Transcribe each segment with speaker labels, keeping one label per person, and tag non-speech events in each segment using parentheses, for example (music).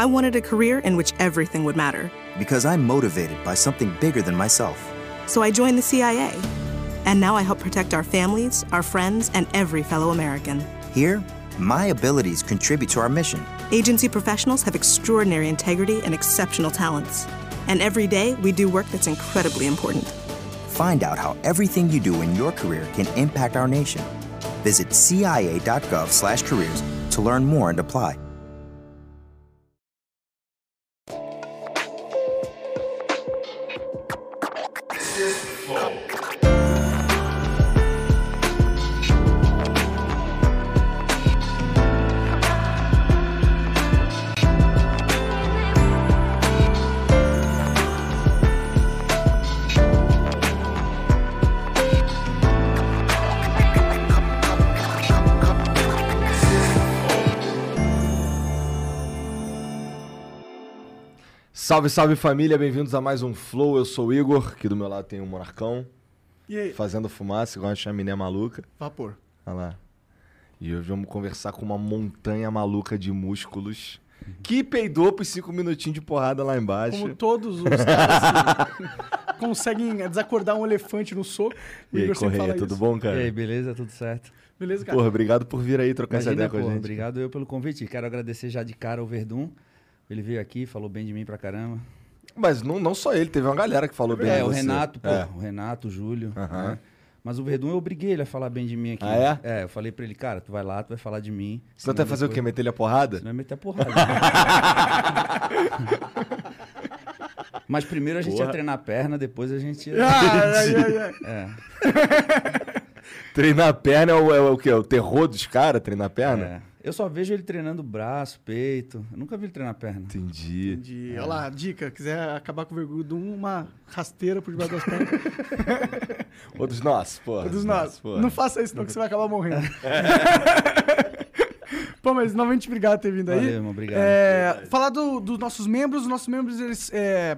Speaker 1: I wanted a career in which everything would matter.
Speaker 2: Because I'm motivated by something bigger than myself.
Speaker 1: So I joined the CIA. And now I help protect our families, our friends, and every fellow American.
Speaker 2: Here, my abilities contribute to our mission.
Speaker 1: Agency professionals have extraordinary integrity and exceptional talents. And every day, we do work that's incredibly important.
Speaker 2: Find out how everything you do in your career can impact our nation. Visit cia.gov/careers to learn more and apply.
Speaker 3: Salve, salve família, bem-vindos a mais um Flow. Eu sou o Igor, aqui do meu lado tem o Monarcão,
Speaker 4: E aí?
Speaker 3: fazendo fumaça, igual a chaminé maluca.
Speaker 4: Vapor.
Speaker 3: Olha lá. E hoje vamos conversar com uma montanha maluca de músculos que peidou por cinco minutinhos de porrada lá embaixo.
Speaker 4: Como todos os caras assim, (laughs) conseguem desacordar um elefante no soco. o
Speaker 3: E aí,
Speaker 4: Igor
Speaker 3: Correia, tudo
Speaker 4: isso.
Speaker 3: bom,
Speaker 5: E
Speaker 3: cara?
Speaker 5: aí, beleza? Tudo certo?
Speaker 4: Beleza, cara?
Speaker 3: Porra, obrigado por vir aí trocar essa
Speaker 5: Imagina,
Speaker 3: ideia com a
Speaker 5: porra,
Speaker 3: gente.
Speaker 5: obrigado eu pelo convite. Quero agradecer já de cara ao Verdun. Ele veio aqui, falou bem de mim pra caramba.
Speaker 3: Mas não, não só ele, teve uma galera que falou bem
Speaker 5: É,
Speaker 3: de
Speaker 5: o
Speaker 3: você.
Speaker 5: Renato, pô,
Speaker 3: É.
Speaker 5: o Renato, o Júlio. Né? Mas o Verdun eu obriguei ele a falar bem de mim aqui.
Speaker 3: Ah, é?
Speaker 5: É, eu falei pra ele, cara, tu vai lá, tu vai falar de mim.
Speaker 3: Senão tu vai fazer o quê?
Speaker 5: depois-
Speaker 3: Meter ele a porrada?
Speaker 5: Senão vai meter a porrada. (laughs) Mas primeiro a gente
Speaker 3: Porra.
Speaker 5: ia treinar a perna, depois a gente ia... (laughs)
Speaker 4: Ah.
Speaker 5: É, (laughs)
Speaker 3: Treinar a perna é o, é o quê? É o terror dos caras, treinar a perna?
Speaker 5: é. Eu só vejo ele treinando braço, peito. Eu nunca vi ele treinar perna.
Speaker 3: Entendi.
Speaker 4: De, olha lá, dica, quiser acabar com o vergudo, uma rasteira por debaixo das pernas. (laughs)
Speaker 3: Ou dos nossos, porra.
Speaker 4: dos nossos.
Speaker 3: porra.
Speaker 4: Não faça isso não, que você vai acabar morrendo. (laughs) Pô, mas novamente obrigado por ter vindo aí.
Speaker 5: Valeu, obrigado.
Speaker 4: É, falar do- dos nossos membros. Os nossos membros, eles. é,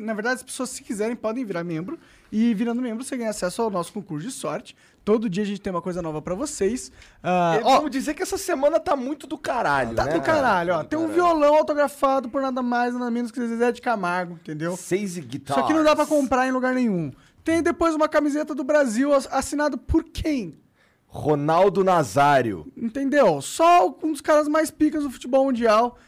Speaker 4: na verdade, as pessoas, se quiserem, podem virar membro. E virando membro, você ganha acesso ao nosso concurso de sorte. Todo dia a gente tem uma coisa nova pra vocês.
Speaker 3: E
Speaker 4: ó,
Speaker 3: vamos dizer que essa semana tá muito do caralho,
Speaker 4: tá
Speaker 3: né?
Speaker 4: do caralho, ó.
Speaker 3: Tá do
Speaker 4: Tem um
Speaker 3: caralho.
Speaker 4: violão autografado por nada mais, nada menos que Zezé de Camargo, entendeu?
Speaker 3: Seis guitarras.
Speaker 4: Isso aqui não dá pra comprar em lugar nenhum. Tem depois uma camiseta do Brasil ass- assinado por quem?
Speaker 3: Ronaldo Nazário.
Speaker 4: Entendeu? Só um dos caras mais picas do futebol mundial.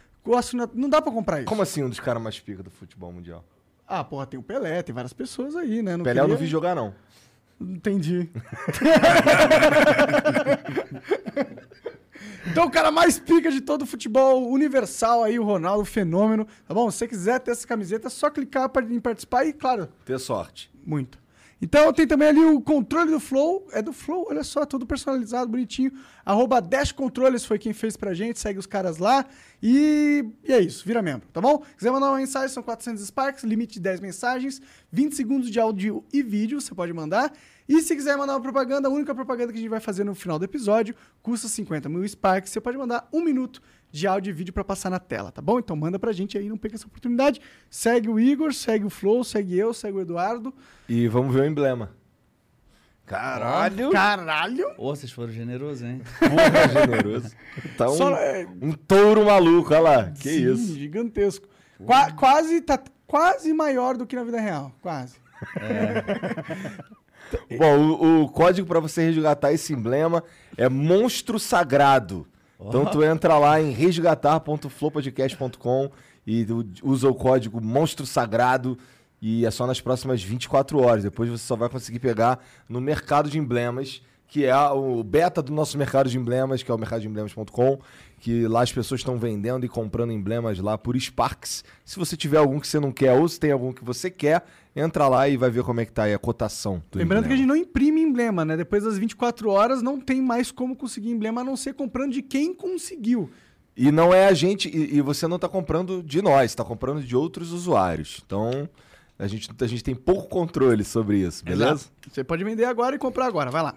Speaker 4: Não dá pra comprar isso.
Speaker 3: Como assim um dos caras mais pica do futebol mundial?
Speaker 4: Ah, porra, tem o Pelé, tem várias pessoas aí, né? Não
Speaker 3: Pelé eu não
Speaker 4: queria-
Speaker 3: vi jogar, não.
Speaker 4: Entendi. (laughs) então, o cara mais pica de todo o futebol universal aí, o Ronaldo, o fenômeno. Tá bom? Se você quiser ter essa camiseta, é só clicar em participar e, claro,
Speaker 3: Ter sorte.
Speaker 4: muito. Então tem também ali o controle do Flow. É do Flow, olha só, tudo personalizado, bonitinho. Arroba Dash Controles foi quem fez pra gente, segue os caras lá. E, e é isso, vira membro, tá bom? Quiser mandar uma mensagem, são 400 Sparks, limite de 10 mensagens, 20 segundos de áudio e vídeo, você pode mandar. E se quiser mandar uma propaganda, a única propaganda que a gente vai fazer no final do episódio custa 50 mil Sparks. Você pode mandar um minuto de áudio e vídeo pra passar na tela, tá bom? Então manda pra gente aí, não perca essa oportunidade. Segue o Igor, segue o Flow, segue eu, segue o Eduardo.
Speaker 3: E vamos ver o emblema. Caralho!
Speaker 4: Caralho!
Speaker 5: Ô, vocês foram generosos, hein? (laughs)
Speaker 3: Porra, generoso. Tá um,
Speaker 4: Só- é,
Speaker 3: um touro maluco, olha lá. Que
Speaker 4: sim,
Speaker 3: isso.
Speaker 4: gigantesco. Qua- quase, tá quase maior do que na vida real. Quase. (laughs)
Speaker 3: Bom, o, o código pra você resgatar esse emblema é Monstro Sagrado. Então tu entra lá em resgatar.flowpodcast.com e usa o código Monstro Sagrado e é só nas próximas 24 horas. Depois você só vai conseguir pegar no mercado de emblemas, que é o beta do nosso mercado de emblemas, que é o mercadodeemblemas.com, que lá as pessoas estão vendendo e comprando emblemas lá por Sparks. Se você tiver algum que você não quer ou se tem algum que você quer, entra lá e vai ver como é que tá aí a cotação. do
Speaker 4: Lembrando que a
Speaker 3: emblema.
Speaker 4: gente não imprime emblema, né? Depois das 24 horas não tem mais como conseguir emblema a não ser comprando de quem conseguiu.
Speaker 3: E não é a gente, e, e você não tá comprando de nós, tá comprando de outros usuários. Então, a gente, a gente tem pouco controle sobre isso, beleza?
Speaker 4: Exato. Você pode vender agora e comprar agora, vai lá.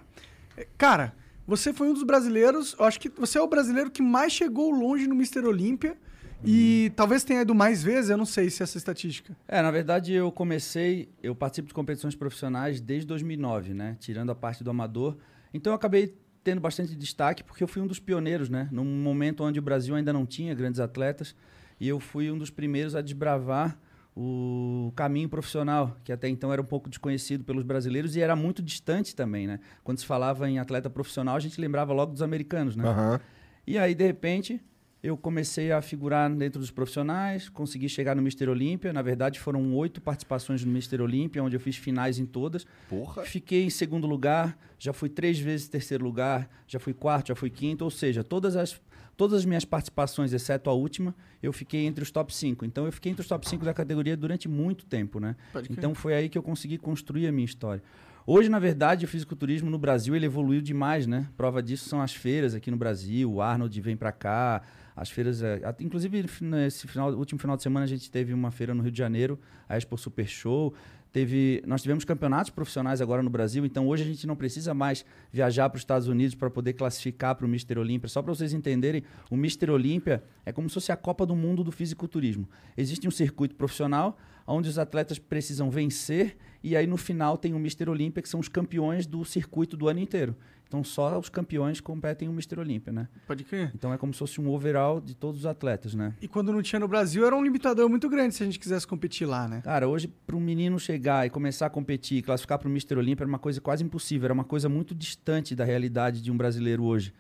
Speaker 4: É, Cara, você foi um dos brasileiros, eu acho que você é o brasileiro que mais chegou longe no Mr. Olímpia e talvez tenha ido mais vezes, eu não sei se essa estatística.
Speaker 5: É, na verdade eu comecei, eu participo de competições profissionais desde 2009, né? Tirando a parte do amador. Então eu acabei tendo bastante destaque porque eu fui um dos pioneiros, né? Num momento onde o Brasil ainda não tinha grandes atletas. e eu fui um dos primeiros a desbravar o caminho profissional, que até então era um pouco desconhecido pelos brasileiros e era muito distante também, né? Quando se falava em atleta profissional, a gente lembrava logo dos americanos, né?
Speaker 3: Aham.
Speaker 5: E aí, de repente, eu comecei a figurar dentro dos profissionais, consegui chegar no Mister Olímpia. Na verdade, foram oito participações no Mister Olímpia, onde eu fiz finais em todas.
Speaker 3: Porra.
Speaker 5: Fiquei em segundo lugar, já fui três vezes terceiro lugar, já fui quarto, já fui quinto, ou seja, todas as, todas as minhas participações, exceto a última, eu fiquei entre os top 5. Então eu fiquei entre os top 5 da categoria durante muito tempo, né? Então foi aí que eu consegui construir a minha história. Hoje, na verdade, o fisiculturismo no Brasil ele evoluiu demais, né? Prova disso são as feiras aqui no Brasil. O Arnold vem para cá, as feiras, é, inclusive nesse final, último final de semana a gente teve uma feira no Rio de Janeiro, a Expo Super Show. Teve, nós tivemos campeonatos profissionais agora no Brasil, então hoje a gente não precisa mais viajar para os Estados Unidos para poder classificar para o Mister Olímpia. Só para vocês entenderem, o Mister Olímpia é como se fosse a Copa do Mundo do fisiculturismo. Existe um circuito profissional onde os atletas precisam vencer e aí no final tem o Mister Olímpia, que são os campeões do circuito do ano inteiro. Então só os campeões competem o Mister Olímpia, né?
Speaker 4: Pode crer.
Speaker 5: Então é como se fosse um overall de todos os atletas, né?
Speaker 4: E quando não tinha no Brasil, era um limitador muito grande se a gente quisesse competir lá, né?
Speaker 5: Cara, hoje para um menino chegar e começar a competir, classificar para o Mister Olímpia era uma coisa quase impossível, era uma coisa muito distante da realidade de um brasileiro hoje.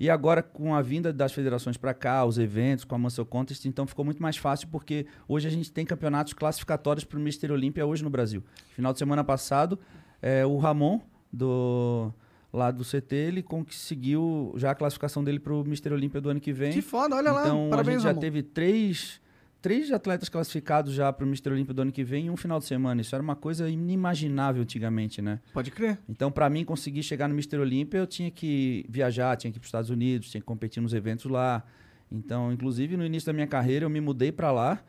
Speaker 5: E agora, com a vinda das federações para cá, os eventos, com a Muscle Contest, então ficou muito mais fácil, porque hoje a gente tem campeonatos classificatórios para o Mister Olímpia hoje no Brasil. Final de semana passado, é, o Ramon, do, lá do CT, ele conseguiu já a classificação dele para o Mister Olímpia do ano que vem.
Speaker 4: Que foda, olha lá.
Speaker 5: Então, a gente já
Speaker 4: Ramon.
Speaker 5: teve três, três atletas classificados já para o Mister Olímpia do ano que vem em um final de semana. Isso era uma coisa inimaginável antigamente, né?
Speaker 4: Pode crer.
Speaker 5: Então, para mim conseguir chegar no Mister Olímpia, eu tinha que viajar, tinha que ir para os Estados Unidos, tinha que competir nos eventos lá. Então, inclusive, no início da minha carreira, eu me mudei para lá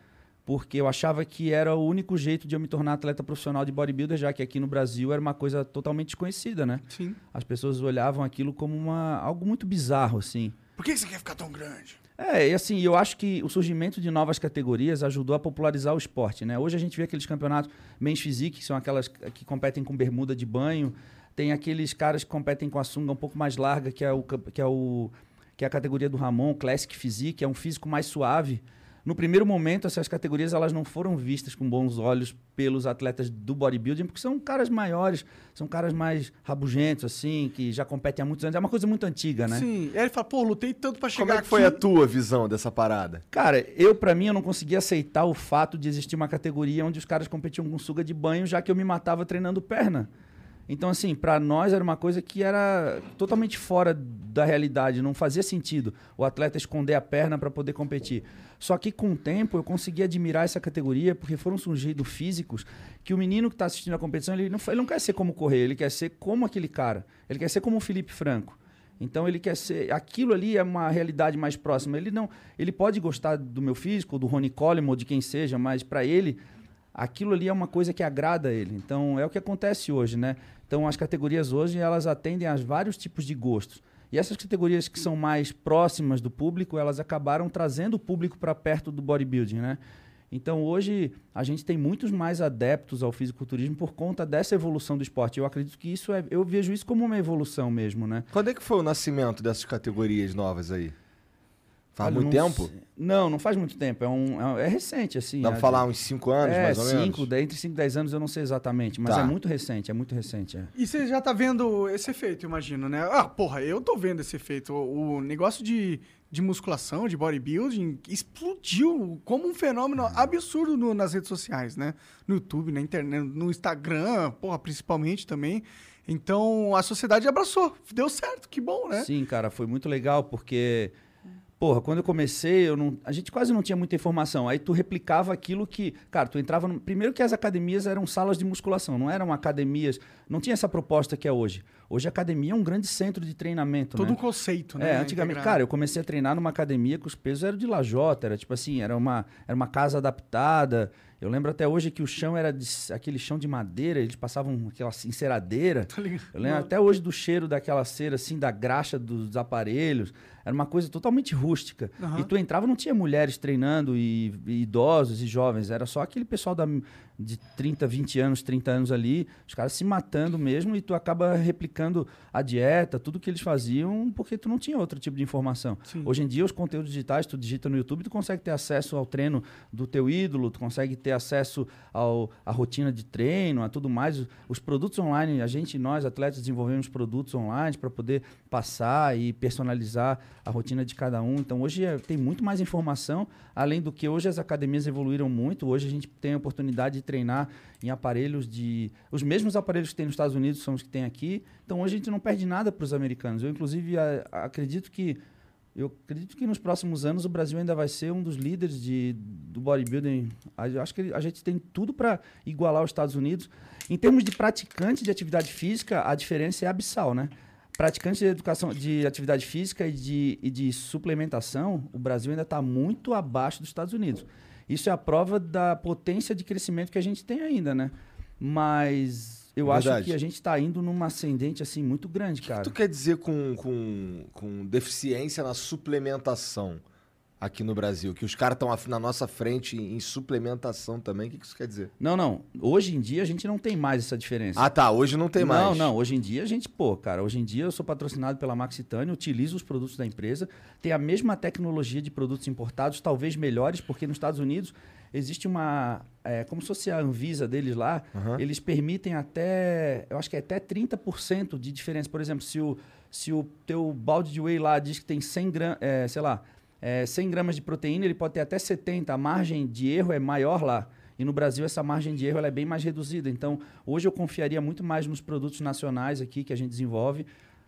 Speaker 5: porque eu achava que era o único jeito de eu me tornar atleta profissional de bodybuilder, já que aqui no Brasil era uma coisa totalmente desconhecida, né?
Speaker 4: Sim.
Speaker 5: As pessoas olhavam aquilo como uma, algo muito bizarro, assim.
Speaker 4: Por que você quer ficar tão grande?
Speaker 5: É, e assim, eu acho que o surgimento de novas categorias ajudou a popularizar o esporte, né? Hoje a gente vê aqueles campeonatos Men's Physique, que são aquelas que competem com bermuda de banho, tem aqueles caras que competem com a sunga um pouco mais larga, que é o que é o que é a categoria do Ramon, Classic Physique, que é um físico mais suave. No primeiro momento, essas categorias elas não foram vistas com bons olhos pelos atletas do bodybuilding, porque são caras maiores, são caras mais rabugentos, assim, que já competem há muitos anos. É uma coisa muito antiga, né?
Speaker 4: Sim. E aí ele fala, pô, lutei tanto pra chegar
Speaker 3: Como é que
Speaker 4: aqui.
Speaker 3: foi a tua visão dessa parada?
Speaker 5: Cara, eu, pra mim, eu não conseguia aceitar o fato de existir uma categoria onde os caras competiam com suga de banho, já que eu me matava treinando perna. Então, assim, pra nós era uma coisa que era totalmente fora da realidade, não fazia sentido o atleta esconder a perna pra poder competir. Só que com o tempo eu consegui admirar essa categoria porque foram surgindo físicos que o menino que está assistindo a competição, ele não, ele não quer ser como correr, ele quer ser como aquele cara. Ele quer ser como o Felipe Franco. Então ele quer ser. Aquilo ali é uma realidade mais próxima. Ele não. Ele pode gostar do meu físico, do Ronnie Coleman, ou de quem seja, mas para ele, aquilo ali é uma coisa que agrada a ele. Então é o que acontece hoje, né? Então as categorias hoje elas atendem a vários tipos de gostos. E essas categorias que são mais próximas do público, elas acabaram trazendo o público para perto do bodybuilding, né? Então hoje a gente tem muitos mais adeptos ao fisiculturismo por conta dessa evolução do esporte. Eu acredito que isso é, eu vejo isso como uma evolução mesmo, né?
Speaker 3: Quando é que foi o nascimento dessas categorias novas aí? Faz
Speaker 5: Olha,
Speaker 3: muito
Speaker 5: não
Speaker 3: tempo?
Speaker 5: Não, não faz muito tempo. É, um, é, é recente, assim.
Speaker 3: Dá pra falar uns 5 anos,
Speaker 5: é,
Speaker 3: mais ou
Speaker 5: cinco,
Speaker 3: menos?
Speaker 5: de- entre 5 e 10 anos eu não sei exatamente, mas
Speaker 3: Tá.
Speaker 5: é muito recente, é muito recente. é.
Speaker 4: E você já tá vendo esse efeito, imagino, né? Ah, porra, eu tô vendo esse efeito. O, o negócio de, de musculação, de bodybuilding, explodiu como um fenômeno absurdo no- nas redes sociais, né? No YouTube, na internet, no Instagram, porra, principalmente também. Então, a sociedade abraçou. Deu certo, que bom, né?
Speaker 5: Sim, cara, foi muito legal porque, porra, quando eu comecei, eu não, a gente quase não tinha muita informação. Aí tu replicava aquilo que, cara, tu entrava no, primeiro que as academias eram salas de musculação, não eram academias, não tinha essa proposta que é hoje. Hoje a academia é um grande centro de treinamento,
Speaker 4: Todo
Speaker 5: né?
Speaker 4: um conceito, né?
Speaker 5: É, antigamente, cara, eu comecei a treinar numa academia que os pesos eram de lajota, era tipo assim, era uma, era uma casa adaptada. Eu lembro até hoje que o chão era de, aquele chão de madeira, eles passavam aquela enceradeira. (laughs)
Speaker 4: Tá?
Speaker 5: Eu lembro até hoje do cheiro daquela cera, assim, da graxa dos aparelhos. Era uma coisa totalmente rústica.
Speaker 4: Aham.
Speaker 5: E tu entrava, não tinha mulheres treinando, e, e idosos e jovens. Era só aquele pessoal da, de 30, 20 anos, 30 anos ali, os caras se matando mesmo, e tu acaba replicando a dieta, tudo que eles faziam, porque tu não tinha outro tipo de informação. Hoje em dia, os conteúdos digitais, tu digita no YouTube, tu consegue ter acesso ao treino do teu ídolo, tu consegue ter acesso ao, à rotina de treino, a tudo mais. Os produtos online, a gente, nós, atletas, desenvolvemos produtos online para poder passar e personalizar a rotina de cada um. Então, hoje é, tem muito mais informação, além do que hoje as academias evoluíram muito. Hoje a gente tem a oportunidade de treinar em aparelhos de. Os mesmos aparelhos que tem nos Estados Unidos são os que tem aqui. Então hoje a gente não perde nada para os americanos. Eu, inclusive, a, a, acredito que. Eu acredito que nos próximos anos o Brasil ainda vai ser um dos líderes de, do bodybuilding. Eu acho que a gente tem tudo para igualar os Estados Unidos. Em termos de praticante de atividade física, a diferença é abissal, né? Praticante de educação de atividade física e de, e de suplementação, o Brasil ainda está muito abaixo dos Estados Unidos. Isso é a prova da potência de crescimento que a gente tem ainda, né? Mas eu
Speaker 3: Verdade.
Speaker 5: acho que a gente está indo numa ascendente assim muito grande,
Speaker 3: O
Speaker 5: cara.
Speaker 3: que tu quer dizer com, com, com deficiência na suplementação aqui no Brasil? Que os caras estão na nossa frente em suplementação também. O que que isso quer dizer?
Speaker 5: Não, não. Hoje em dia a gente não tem mais essa diferença.
Speaker 3: Ah, tá. Hoje não tem mais.
Speaker 5: Não, não. Hoje em dia a gente, pô, cara, hoje em dia eu sou patrocinado pela Maxitânia, utilizo os produtos da empresa, tem a mesma tecnologia de produtos importados, talvez melhores, porque nos Estados Unidos existe uma. É, como se fosse a Anvisa deles lá, eles permitem até. Eu acho que é até 30% de diferença. Por exemplo, se o, se o teu balde de whey lá diz que tem 100 gramas, é, sei lá, é, 100 gramas de proteína, ele pode ter até 70. A margem de erro é maior lá. E no Brasil essa margem de erro ela é bem mais reduzida. Então, hoje eu confiaria muito mais nos produtos nacionais aqui que a gente desenvolve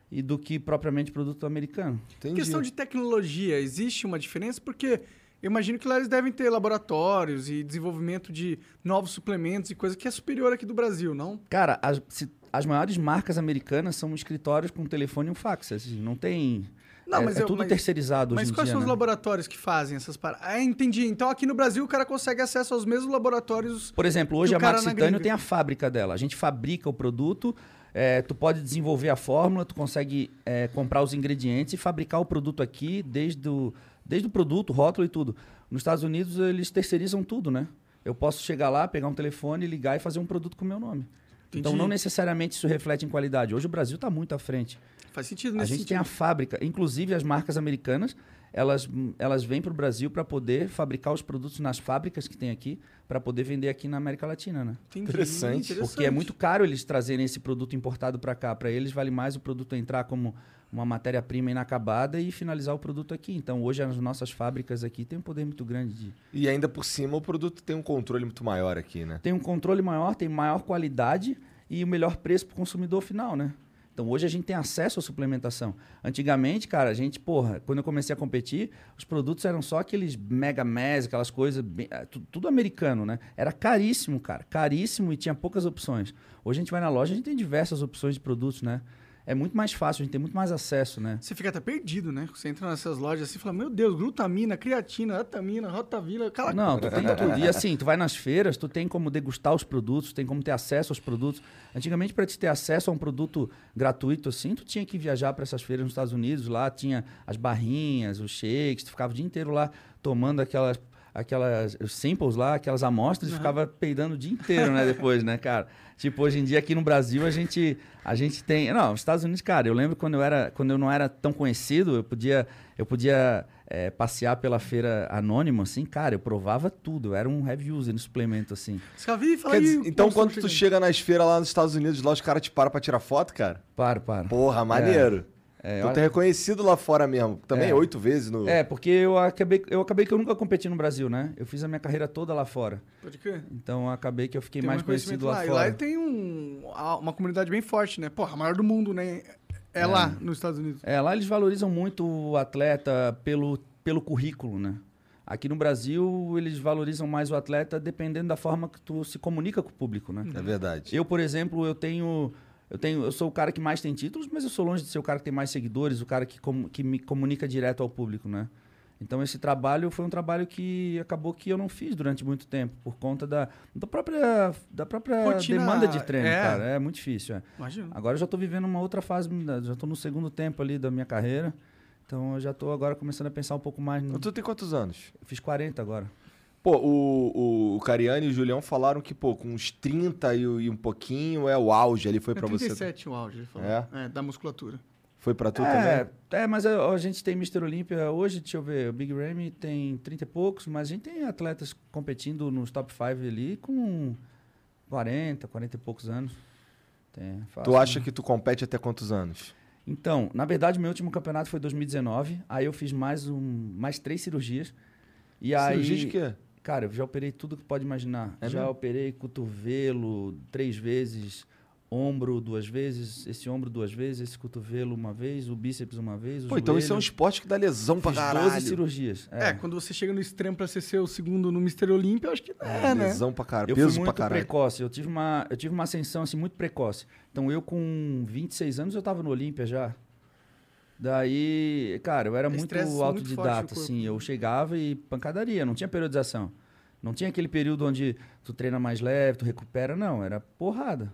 Speaker 5: e do que propriamente produto americano.
Speaker 3: Entendi.
Speaker 4: Questão de tecnologia, existe uma diferença? Porque eu imagino que lá eles devem ter laboratórios e desenvolvimento de novos suplementos e coisa que é superior aqui do Brasil, não?
Speaker 5: Cara, as, se- as maiores marcas americanas são escritórios com telefone e um fax. assim, não tem.
Speaker 4: Não,
Speaker 5: é,
Speaker 4: mas
Speaker 5: é
Speaker 4: eu-
Speaker 5: tudo
Speaker 4: mas-
Speaker 5: terceirizado
Speaker 4: Mas
Speaker 5: hoje em
Speaker 4: quais
Speaker 5: dia.
Speaker 4: são os
Speaker 5: né?
Speaker 4: laboratórios que fazem essas paradas? Ah, entendi. Então aqui no Brasil o cara consegue acesso aos mesmos laboratórios.
Speaker 5: Por exemplo, hoje a
Speaker 4: gringa.
Speaker 5: tem a fábrica dela. A gente fabrica o produto, é, tu pode desenvolver a fórmula, tu consegue é, comprar os ingredientes e fabricar o produto aqui, desde o, desde o produto, rótulo e tudo. Nos Estados Unidos, eles terceirizam tudo, né? Eu posso chegar lá, pegar um telefone, ligar e fazer um produto com o meu nome. Então,
Speaker 4: Entendi.
Speaker 5: não necessariamente isso reflete em qualidade. Hoje o Brasil está muito à frente.
Speaker 4: Faz sentido
Speaker 5: A
Speaker 4: nesse
Speaker 5: gente
Speaker 4: sentido.
Speaker 5: tem a fábrica, inclusive as marcas americanas, elas, elas vêm para o Brasil para poder fabricar os produtos nas fábricas que tem aqui, para poder vender aqui na América Latina, né?
Speaker 4: Entendi.
Speaker 3: Interessante,
Speaker 5: Porque é muito caro eles trazerem esse produto importado para cá. Para eles vale mais o produto entrar como uma matéria-prima inacabada e finalizar o produto aqui. Então hoje as nossas fábricas aqui têm um poder muito grande de
Speaker 3: E ainda por cima o produto tem um controle muito maior aqui, né?
Speaker 5: tem um controle maior, tem maior qualidade e o melhor preço para o consumidor final, né? Então hoje a gente tem acesso à suplementação. Antigamente, cara, a gente, porra, quando eu comecei a competir, os produtos eram só aqueles mega mes, aquelas coisas, bem- eh, tu- tudo americano, né? Era caríssimo, cara, caríssimo e tinha poucas opções. Hoje a gente vai na loja, a gente tem diversas opções de produtos, né? É muito mais fácil, a gente tem muito mais acesso, né?
Speaker 4: Você fica até perdido, né? Você entra nessas lojas assim e fala, meu Deus, glutamina, creatina, atamina, rotavila, cala
Speaker 5: Não, tu tem tudo. E assim, tu vai nas feiras, tu tem como degustar os produtos, tem como ter acesso aos produtos. Antigamente, para te ter acesso a um produto gratuito assim, tu tinha que viajar para essas feiras nos Estados Unidos, lá tinha as barrinhas, os shakes, tu ficava o dia inteiro lá tomando aquelas aquelas os samples lá, aquelas amostras e ficava peidando o dia inteiro, né, depois, né, cara? Tipo, hoje em dia aqui no Brasil a gente a gente tem, não, nos Estados Unidos, cara, eu lembro quando eu era quando eu não era tão conhecido, eu podia eu podia é, passear pela feira anônima, assim, cara, eu provava tudo. Eu era um heavy user no suplemento, assim.
Speaker 4: Você "Ih, fala
Speaker 3: Quer dizer, então quando tu
Speaker 4: chegando."
Speaker 3: chega nas feiras lá nos Estados Unidos, lá os caras te param pra tirar foto, cara?
Speaker 5: Para, para.
Speaker 3: Porra, maneiro.
Speaker 5: É,
Speaker 3: tu
Speaker 5: olha-
Speaker 3: tá reconhecido lá fora mesmo. Também
Speaker 5: É.
Speaker 3: oito vezes no.
Speaker 5: É, porque eu acabei, eu acabei que eu nunca competi no Brasil, né? Eu fiz a minha carreira toda lá fora.
Speaker 4: Pode crer.
Speaker 5: Então acabei que eu fiquei
Speaker 4: Tem
Speaker 5: mais conhecido lá,
Speaker 4: lá.
Speaker 5: fora.
Speaker 4: E lá tem um, uma comunidade bem forte, né? Porra, a maior do mundo, né? É, lá, nos Estados Unidos.
Speaker 5: É, lá eles valorizam muito o atleta pelo, pelo currículo, né? Aqui no Brasil, eles valorizam mais o atleta dependendo da forma que tu se comunica com o público, né?
Speaker 3: É verdade.
Speaker 5: Eu, por exemplo, eu tenho, eu tenho, eu sou o cara que mais tem títulos, mas eu sou longe de ser o cara que tem mais seguidores, o cara que, comu- que me comunica direto ao público, né? Então esse trabalho foi um trabalho que acabou que eu não fiz durante muito tempo por conta da, da própria da própria
Speaker 4: Rotina,
Speaker 5: demanda de treino,
Speaker 4: é.
Speaker 5: cara. É muito difícil. é.
Speaker 4: Imagina.
Speaker 5: Agora eu já estou vivendo uma outra fase, já estou no segundo tempo ali da minha carreira. Então eu já estou agora começando a pensar um pouco mais no.
Speaker 3: Tu tem quantos anos?
Speaker 5: Eu fiz 40 agora.
Speaker 3: Pô, o, o, o Cariani e o Julião falaram que, pô, com uns 30 e, e um pouquinho é o auge ali, foi
Speaker 4: É
Speaker 3: pra você.
Speaker 4: 37 o auge, ele falou.
Speaker 3: É?
Speaker 4: É, da musculatura.
Speaker 3: Foi pra tu
Speaker 5: É,
Speaker 3: também?
Speaker 5: é, mas a, a gente tem Mr. Olímpia hoje, deixa eu ver, o Big Ramy tem 30 e poucos, mas a gente tem atletas competindo nos top 5 ali com 40, 40 e poucos anos. Tem, fácil,
Speaker 3: Tu acha
Speaker 5: né?
Speaker 3: que tu compete até quantos anos?
Speaker 5: Então, na verdade, meu último campeonato foi 2019, aí eu fiz mais, um, mais três cirurgias. E aí,
Speaker 3: Cirurgia de quê?
Speaker 5: Cara, eu já operei tudo que pode imaginar.
Speaker 3: É
Speaker 5: já
Speaker 3: mesmo?
Speaker 5: operei cotovelo três vezes, ombro duas vezes, esse ombro duas vezes, esse cotovelo uma vez, o bíceps uma vez, o
Speaker 3: Pô, então isso é um
Speaker 5: joelho.
Speaker 3: esporte que dá lesão pra
Speaker 5: Fiz
Speaker 3: caralho.
Speaker 5: 12 cirurgias.
Speaker 4: É,
Speaker 5: É.
Speaker 4: quando você chega no extremo pra ser seu segundo no Mr. Olímpia, eu acho que é, né?
Speaker 3: Lesão pra caralho,
Speaker 5: Eu
Speaker 3: peso
Speaker 5: fui
Speaker 3: pra
Speaker 5: muito
Speaker 3: caralho.
Speaker 5: precoce. Eu tive, uma, eu tive uma ascensão assim, muito precoce. Então, eu com 26 anos, eu tava no Olímpia já. Daí, cara, eu era muito
Speaker 4: Estresse muito
Speaker 5: autodidata,
Speaker 4: corpo.
Speaker 5: assim. Eu chegava e pancadaria, não tinha periodização. Não tinha aquele período onde tu treina mais leve, tu recupera, não. Era porrada.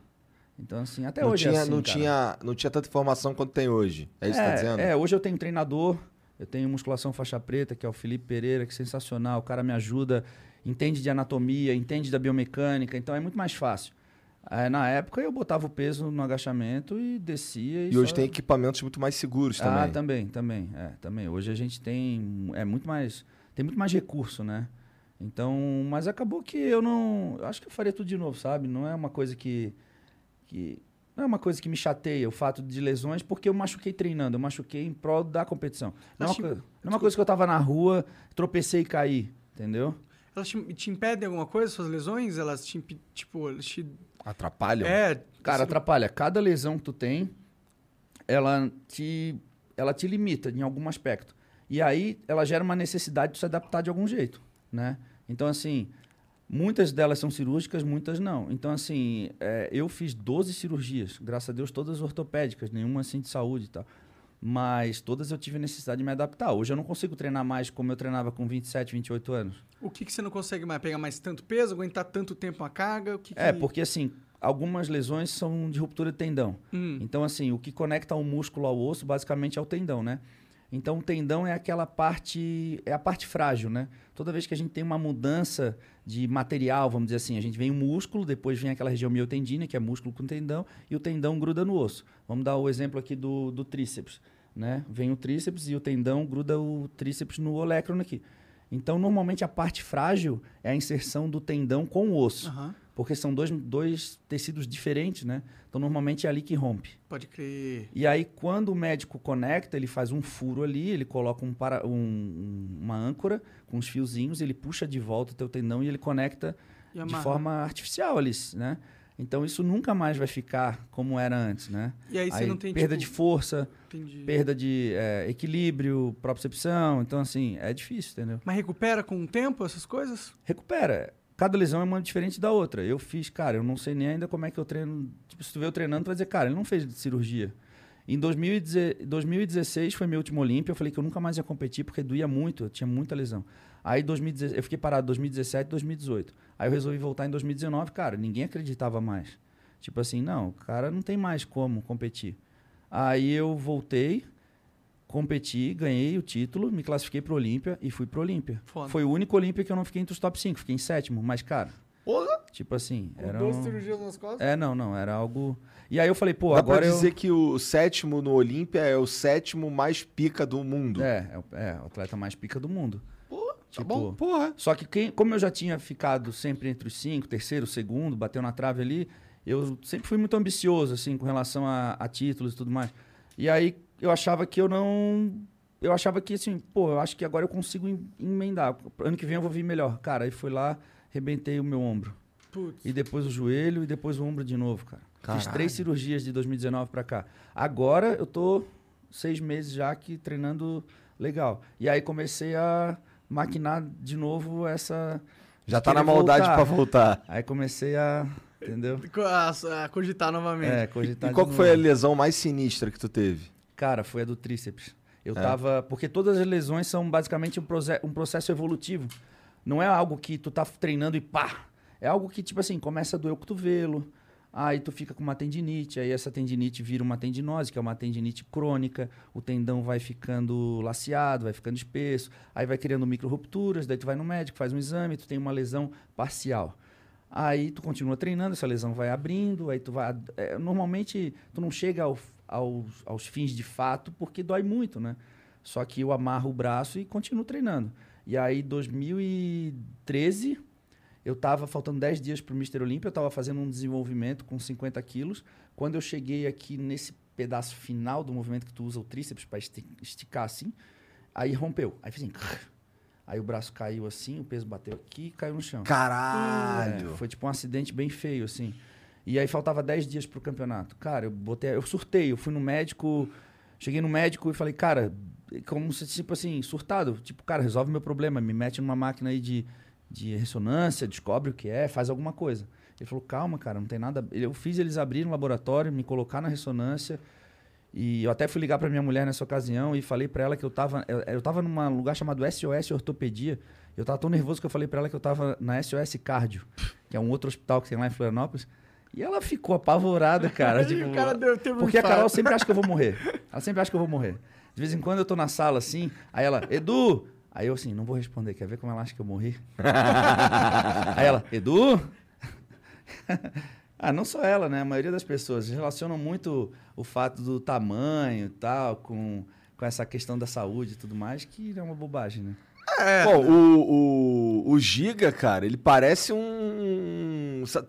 Speaker 5: Então, assim, até
Speaker 3: não
Speaker 5: hoje
Speaker 3: tinha,
Speaker 5: é assim,
Speaker 3: não,
Speaker 5: cara.
Speaker 3: tinha, não tinha tanta informação quanto tem hoje. É isso que tá dizendo?
Speaker 5: É, hoje eu tenho treinador, eu tenho musculação faixa preta, que é o Felipe Pereira, que é sensacional. O cara me ajuda, entende de anatomia, entende da biomecânica, então é muito mais fácil. É, na época eu botava o peso no agachamento e descia. E,
Speaker 3: E hoje
Speaker 5: só-
Speaker 3: tem equipamentos muito mais seguros também.
Speaker 5: Ah, também, também, é, também. Hoje a gente tem é muito mais tem muito mais recurso, né? Então, mas acabou que eu não, eu acho que eu faria tudo de novo, sabe? Não é uma coisa que que não é uma coisa que me chateia o fato de lesões, porque eu machuquei treinando, eu machuquei em prol da competição. Não é uma, não é uma coisa que eu tava na rua, tropecei e caí, entendeu?
Speaker 4: Elas te, te impedem alguma coisa, suas lesões? Elas te, tipo, elas te...
Speaker 3: Atrapalham?
Speaker 4: É,
Speaker 5: Cara,
Speaker 4: você-
Speaker 5: atrapalha. Cada lesão que tu tem, ela te, ela te limita em algum aspecto. E aí, ela gera uma necessidade de se adaptar de algum jeito, né? Então, assim, muitas delas são cirúrgicas, muitas não. Então, assim, é, eu fiz 12 cirurgias, graças a Deus, todas ortopédicas, nenhuma assim de saúde e tal. Mas todas eu tive necessidade de me adaptar. Hoje eu não consigo treinar mais como eu treinava com 27, 28 anos.
Speaker 4: O que, que você não consegue mais? Pegar mais tanto peso, aguentar tanto tempo a carga? O que
Speaker 5: É,
Speaker 4: que-
Speaker 5: porque assim, algumas lesões são de ruptura de tendão.
Speaker 4: Hum.
Speaker 5: Então, assim, o que conecta o músculo ao osso, basicamente, é o tendão, né? Então, o tendão é aquela parte, é a parte frágil, né? Toda vez que a gente tem uma mudança de material, vamos dizer assim, a gente vem o músculo, depois vem aquela região miotendina, que é músculo com tendão, e o tendão gruda no osso. Vamos dar o exemplo aqui do, do tríceps, né? Vem o tríceps e o tendão gruda o tríceps no olecron aqui. Então, normalmente, a parte frágil é a inserção do tendão com o osso.
Speaker 4: Aham,
Speaker 5: Porque são dois, dois tecidos diferentes, né? Então, normalmente é ali que rompe.
Speaker 4: pode crer.
Speaker 5: E aí, quando o médico conecta, ele faz um furo ali, ele coloca um para, um- um- uma âncora com os fiozinhos, ele puxa de volta o teu tendão e ele conecta
Speaker 4: E
Speaker 5: de forma artificial ali, né? Então, isso nunca mais vai ficar como era antes, né?
Speaker 4: E aí você não tem,
Speaker 5: perda
Speaker 4: tipo-
Speaker 5: de força,
Speaker 4: Entendi.
Speaker 5: perda de é, equilíbrio, propriocepção. Então, assim, é difícil, entendeu?
Speaker 4: Mas recupera com o tempo essas coisas?
Speaker 5: recupera. Cada lesão é uma diferente da outra. Eu fiz, cara, eu não sei nem ainda como é que eu treino. Tipo, se tu vê eu treinando, tu vai dizer, cara, ele não fez cirurgia. Em 2010 2016 foi meu último Olímpia. Eu falei que eu nunca mais ia competir porque doía muito, eu tinha muita lesão. Aí 2016, eu fiquei parado 2017, 2018. Aí eu resolvi voltar em 2019, cara, ninguém acreditava mais. Tipo assim, não, o cara não tem mais como competir. Aí eu voltei, competi, ganhei o título, me classifiquei pro Olímpia e fui pro Olímpia. Foi o único Olímpia que eu não fiquei entre os top 5, fiquei em sétimo, mas cara,
Speaker 4: Porra!
Speaker 5: tipo assim, era
Speaker 4: duas
Speaker 5: um...
Speaker 4: cirurgias nas costas?
Speaker 5: É, não, não, era algo... E aí eu falei, pô,
Speaker 3: Dá
Speaker 5: agora
Speaker 3: pra
Speaker 5: eu...
Speaker 3: dizer que o sétimo no Olímpia é o sétimo mais pica do mundo.
Speaker 5: É, é, o- é, o atleta mais pica do mundo.
Speaker 4: Pô, tá
Speaker 5: Tipo,
Speaker 4: bom.
Speaker 3: Porra.
Speaker 5: Só que quem, como eu já tinha ficado sempre entre os cinco, terceiro, segundo, bateu na trave ali, eu sempre fui muito ambicioso, assim, com relação a, a títulos e tudo mais. E aí eu achava que eu não. Eu achava que, assim, pô, eu acho que agora eu consigo em- emendar. Ano que vem eu vou vir melhor. Cara, aí fui lá, arrebentei o meu ombro.
Speaker 4: Putz.
Speaker 5: E depois o joelho e depois o ombro de novo, cara. Fiz
Speaker 3: Caralho.
Speaker 5: três cirurgias de 2019 pra cá. Agora eu tô seis meses já que treinando legal. E aí comecei a maquinar de novo essa.
Speaker 3: Já tá na maldade
Speaker 5: voltar.
Speaker 3: pra voltar. (laughs)
Speaker 5: Aí comecei a. Entendeu?
Speaker 4: A, a cogitar novamente.
Speaker 5: É, cogitar
Speaker 3: E qual
Speaker 5: de
Speaker 3: que foi a lesão mais sinistra que tu teve?
Speaker 5: Cara, foi a do tríceps. Eu
Speaker 3: É.
Speaker 5: tava. Porque todas as lesões são basicamente um, proce- um processo evolutivo. Não é algo que tu tá treinando e pá. É algo que, tipo assim, começa a doer o cotovelo. Aí tu fica com uma tendinite, aí essa tendinite vira uma tendinose, que é uma tendinite crônica, o tendão vai ficando laceado, vai ficando espesso, aí vai criando micro-rupturas, daí tu vai no médico, faz um exame, tu tem uma lesão parcial. Aí tu continua treinando, essa lesão vai abrindo, aí tu vai... é, normalmente tu não chega ao- aos, aos fins de fato porque dói muito, né? Só que eu amarro o braço e continuo treinando. E aí, 2013, eu tava faltando 10 dias pro Mr. Olímpia, eu tava fazendo um desenvolvimento com 50 quilos. Quando eu cheguei aqui nesse pedaço final do movimento que tu usa o tríceps para esticar assim, aí rompeu. Aí fiz assim... (laughs) Aí o braço caiu assim, o peso bateu aqui e caiu no chão.
Speaker 3: Caralho!
Speaker 5: É, foi tipo um acidente bem feio, assim. E aí faltava 10 dias pro campeonato. Cara, eu botei. Eu surtei, eu fui no médico. Cheguei no médico e falei, cara, como se, tipo assim, surtado. Tipo, cara, resolve meu problema. Me mete numa máquina aí de, de ressonância, descobre o que é, faz alguma coisa. Ele falou, calma, cara, não tem nada. Eu fiz eles abrirem no laboratório, me colocar na ressonância. E eu até fui ligar para minha mulher nessa ocasião e falei para ela que eu tava, eu, eu tava num lugar chamado SOS Ortopedia. Eu tava tão nervoso que eu falei para ela que eu tava na SOS Cardio, que é um outro hospital que tem lá em Florianópolis. E ela ficou apavorada, cara. (laughs) tipo,
Speaker 4: o cara deu- teve um
Speaker 5: porque a. Carol sempre acha que eu vou (laughs) morrer. Ela sempre acha que eu vou morrer. De vez em quando eu tô na sala assim, aí ela, Edu! Aí eu assim, não vou responder, quer ver como ela acha que eu morri? (laughs) aí ela, Edu? ah, não só ela, né? A maioria das pessoas relacionam muito o fato do tamanho e tal com, com essa questão da saúde e tudo mais, que é uma bobagem, né?
Speaker 3: Bom, o, o, o Giga, cara, ele parece um.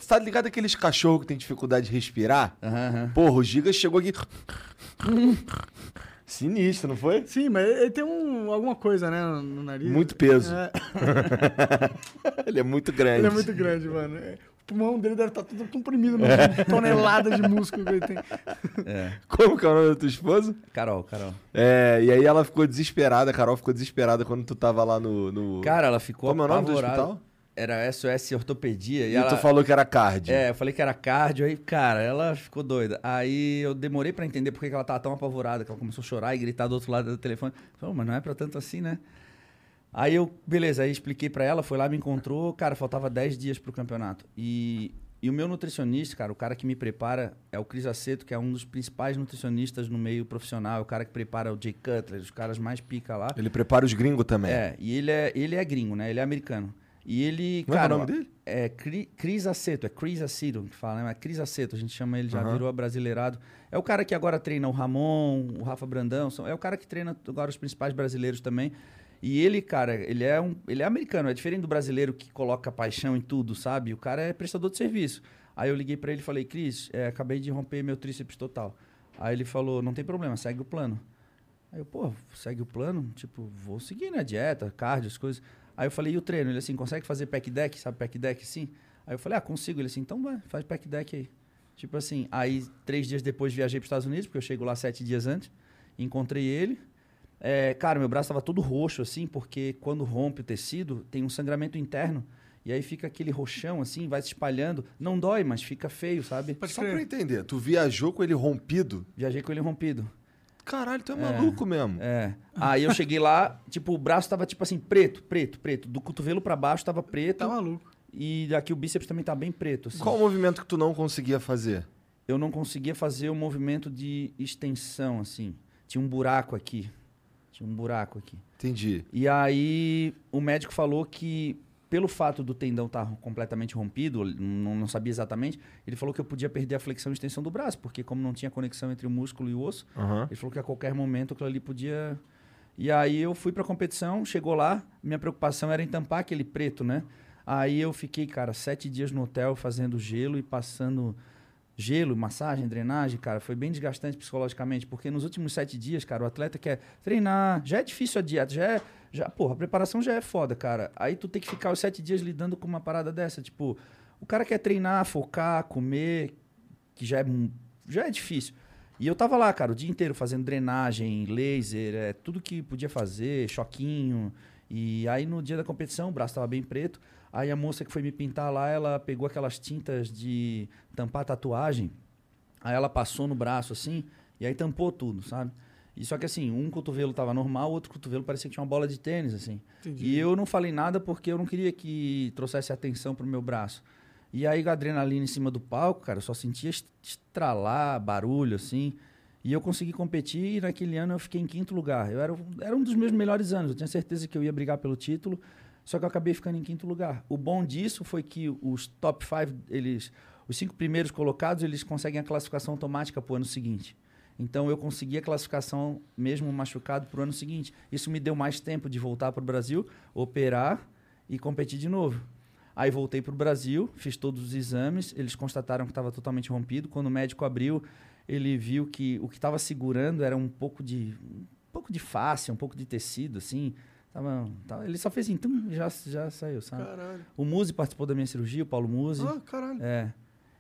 Speaker 3: Tá ligado aqueles cachorros que tem dificuldade de respirar?
Speaker 5: Aham.
Speaker 3: Porra, o Giga chegou aqui. Sinistro, não foi?
Speaker 4: Sim, mas ele tem um, alguma coisa, né, no, nariz.
Speaker 3: Muito peso.
Speaker 4: É, (laughs)
Speaker 3: ele é muito grande.
Speaker 4: ele é muito grande, mano. É, O pulmão dele deve estar tudo comprimido, mano. de tonelada de músculo que ele tem.
Speaker 5: É.
Speaker 3: Como que é o nome da tua esposa?
Speaker 5: Carol, Carol.
Speaker 3: É, e aí ela ficou desesperada, a Carol ficou desesperada quando tu tava lá no. no...
Speaker 5: Cara, ela ficou
Speaker 3: Como é o nome do
Speaker 5: apavorada.
Speaker 3: hospital?
Speaker 5: Era SOS Ortopedia. E,
Speaker 3: E,
Speaker 5: ela...
Speaker 3: tu falou que era card.
Speaker 5: É, eu falei que era cardio, aí, cara, ela ficou doida. Aí eu demorei pra entender por que que ela tava tão apavorada, que ela começou a chorar e gritar do outro lado do telefone. Falei, mas não é pra tanto assim, né? Aí eu, beleza, aí expliquei pra ela, foi lá, me encontrou, cara, faltava 10 dias pro campeonato. E, e o meu nutricionista, cara, o cara que me prepara é o Cris Aceto, que é um dos principais nutricionistas no meio profissional, é o cara que prepara o Jay Cutler, os caras mais pica lá.
Speaker 3: Ele prepara os gringos também.
Speaker 5: É, e ele é, ele é gringo, né? Ele é americano. E ele,
Speaker 3: Como é que é
Speaker 5: cara,
Speaker 3: o nome dele?
Speaker 5: é Cri- Cris Aceto, é Cris Aceto que fala, né? Mas Cris Aceto, a gente chama ele, já
Speaker 3: Aham.
Speaker 5: virou brasileirado. É o cara que agora treina o Ramon, o Rafa Brandão, é o cara que treina agora os principais brasileiros também. E ele, cara, ele é um, ele é americano, é diferente do brasileiro que coloca paixão em tudo, sabe? O cara é prestador de serviço. Aí eu liguei pra ele e falei, Cris, é, acabei de romper meu tríceps total. Aí ele falou, não tem problema, segue o plano. Aí eu, pô, segue o plano? Tipo, vou seguir, né? Dieta, cardio, as coisas. Aí eu falei, e o treino? Ele assim, consegue fazer pack deck? Sabe pack deck, sim? Aí eu falei, ah, consigo. Ele assim, então vai, faz pack deck aí. Tipo assim, aí três dias depois viajei para os Estados Unidos, porque eu chego lá sete dias antes. Encontrei ele. É, cara, meu braço tava todo roxo, assim, porque quando rompe o tecido, tem um sangramento interno. E aí fica aquele roxão, assim, vai se espalhando. Não dói, mas fica feio, sabe?
Speaker 4: Pode
Speaker 3: Só pra entender, tu viajou com ele rompido?
Speaker 5: Viajei com ele rompido.
Speaker 3: Caralho, tu é, maluco mesmo.
Speaker 5: É. Aí eu cheguei lá, tipo, o braço tava tipo assim, preto, preto, preto. Do cotovelo pra baixo tava preto.
Speaker 4: Tá maluco.
Speaker 5: E aqui o bíceps também tá bem preto. assim.
Speaker 3: Qual o movimento que tu não conseguia fazer?
Speaker 5: Eu não conseguia fazer o movimento de extensão, assim. Tinha um buraco aqui. Tinha um buraco aqui.
Speaker 3: Entendi.
Speaker 5: E aí o médico falou que, pelo fato do tendão estar completamente rompido, não, não sabia exatamente, ele falou que eu podia perder a flexão e extensão do braço, porque como não tinha conexão entre o músculo e o osso,
Speaker 3: Aham.
Speaker 5: ele falou que a qualquer momento aquilo ali podia. E aí eu fui pra competição, chegou lá, minha preocupação era em tampar aquele preto, né? Aí eu fiquei, cara, sete dias no hotel fazendo gelo e passando gelo, massagem, drenagem, cara. Foi bem desgastante psicologicamente, porque nos últimos sete dias, cara, o atleta quer treinar, já é difícil a dieta, já é. Já, porra, a preparação já é foda, cara. Aí tu tem que ficar os sete dias lidando com uma parada dessa. Tipo, o cara quer treinar, focar, comer, que já é, já é difícil. E eu tava lá, cara, o dia inteiro fazendo drenagem, laser, é, tudo que podia fazer, choquinho. E aí no dia da competição, o braço tava bem preto. Aí a moça que foi me pintar lá, ela pegou aquelas tintas de tampar tatuagem. Aí ela passou no braço assim, e aí tampou tudo, sabe? E só que assim, um cotovelo tava normal, outro cotovelo parecia que tinha uma bola de tênis, assim.
Speaker 4: Entendi.
Speaker 5: E eu não falei nada porque eu não queria que trouxesse atenção pro meu braço. E aí, a adrenalina em cima do palco, cara, eu só sentia est- estralar, barulho, assim. E eu consegui competir e naquele ano eu fiquei em quinto lugar. Eu era, um- era um dos meus melhores anos. Eu tinha certeza que eu ia brigar pelo título, só que eu acabei ficando em quinto lugar. O bom disso foi que os top five, eles, os cinco primeiros colocados, eles conseguem a classificação automática para o ano seguinte. Então eu consegui a classificação mesmo machucado para o ano seguinte. Isso me deu mais tempo de voltar para o Brasil, operar e competir de novo. Aí voltei para o Brasil, fiz todos os exames, eles constataram que estava totalmente rompido. Quando o médico abriu, ele viu que o que estava segurando era um pouco de um pouco de face, um pouco de tecido, assim. Tava, tava- ele só fez assim, tum, já, já saiu, sabe?
Speaker 4: Caralho.
Speaker 5: O Muzi participou da minha cirurgia, o Paulo Muzi.
Speaker 4: Ah, caralho.
Speaker 5: É.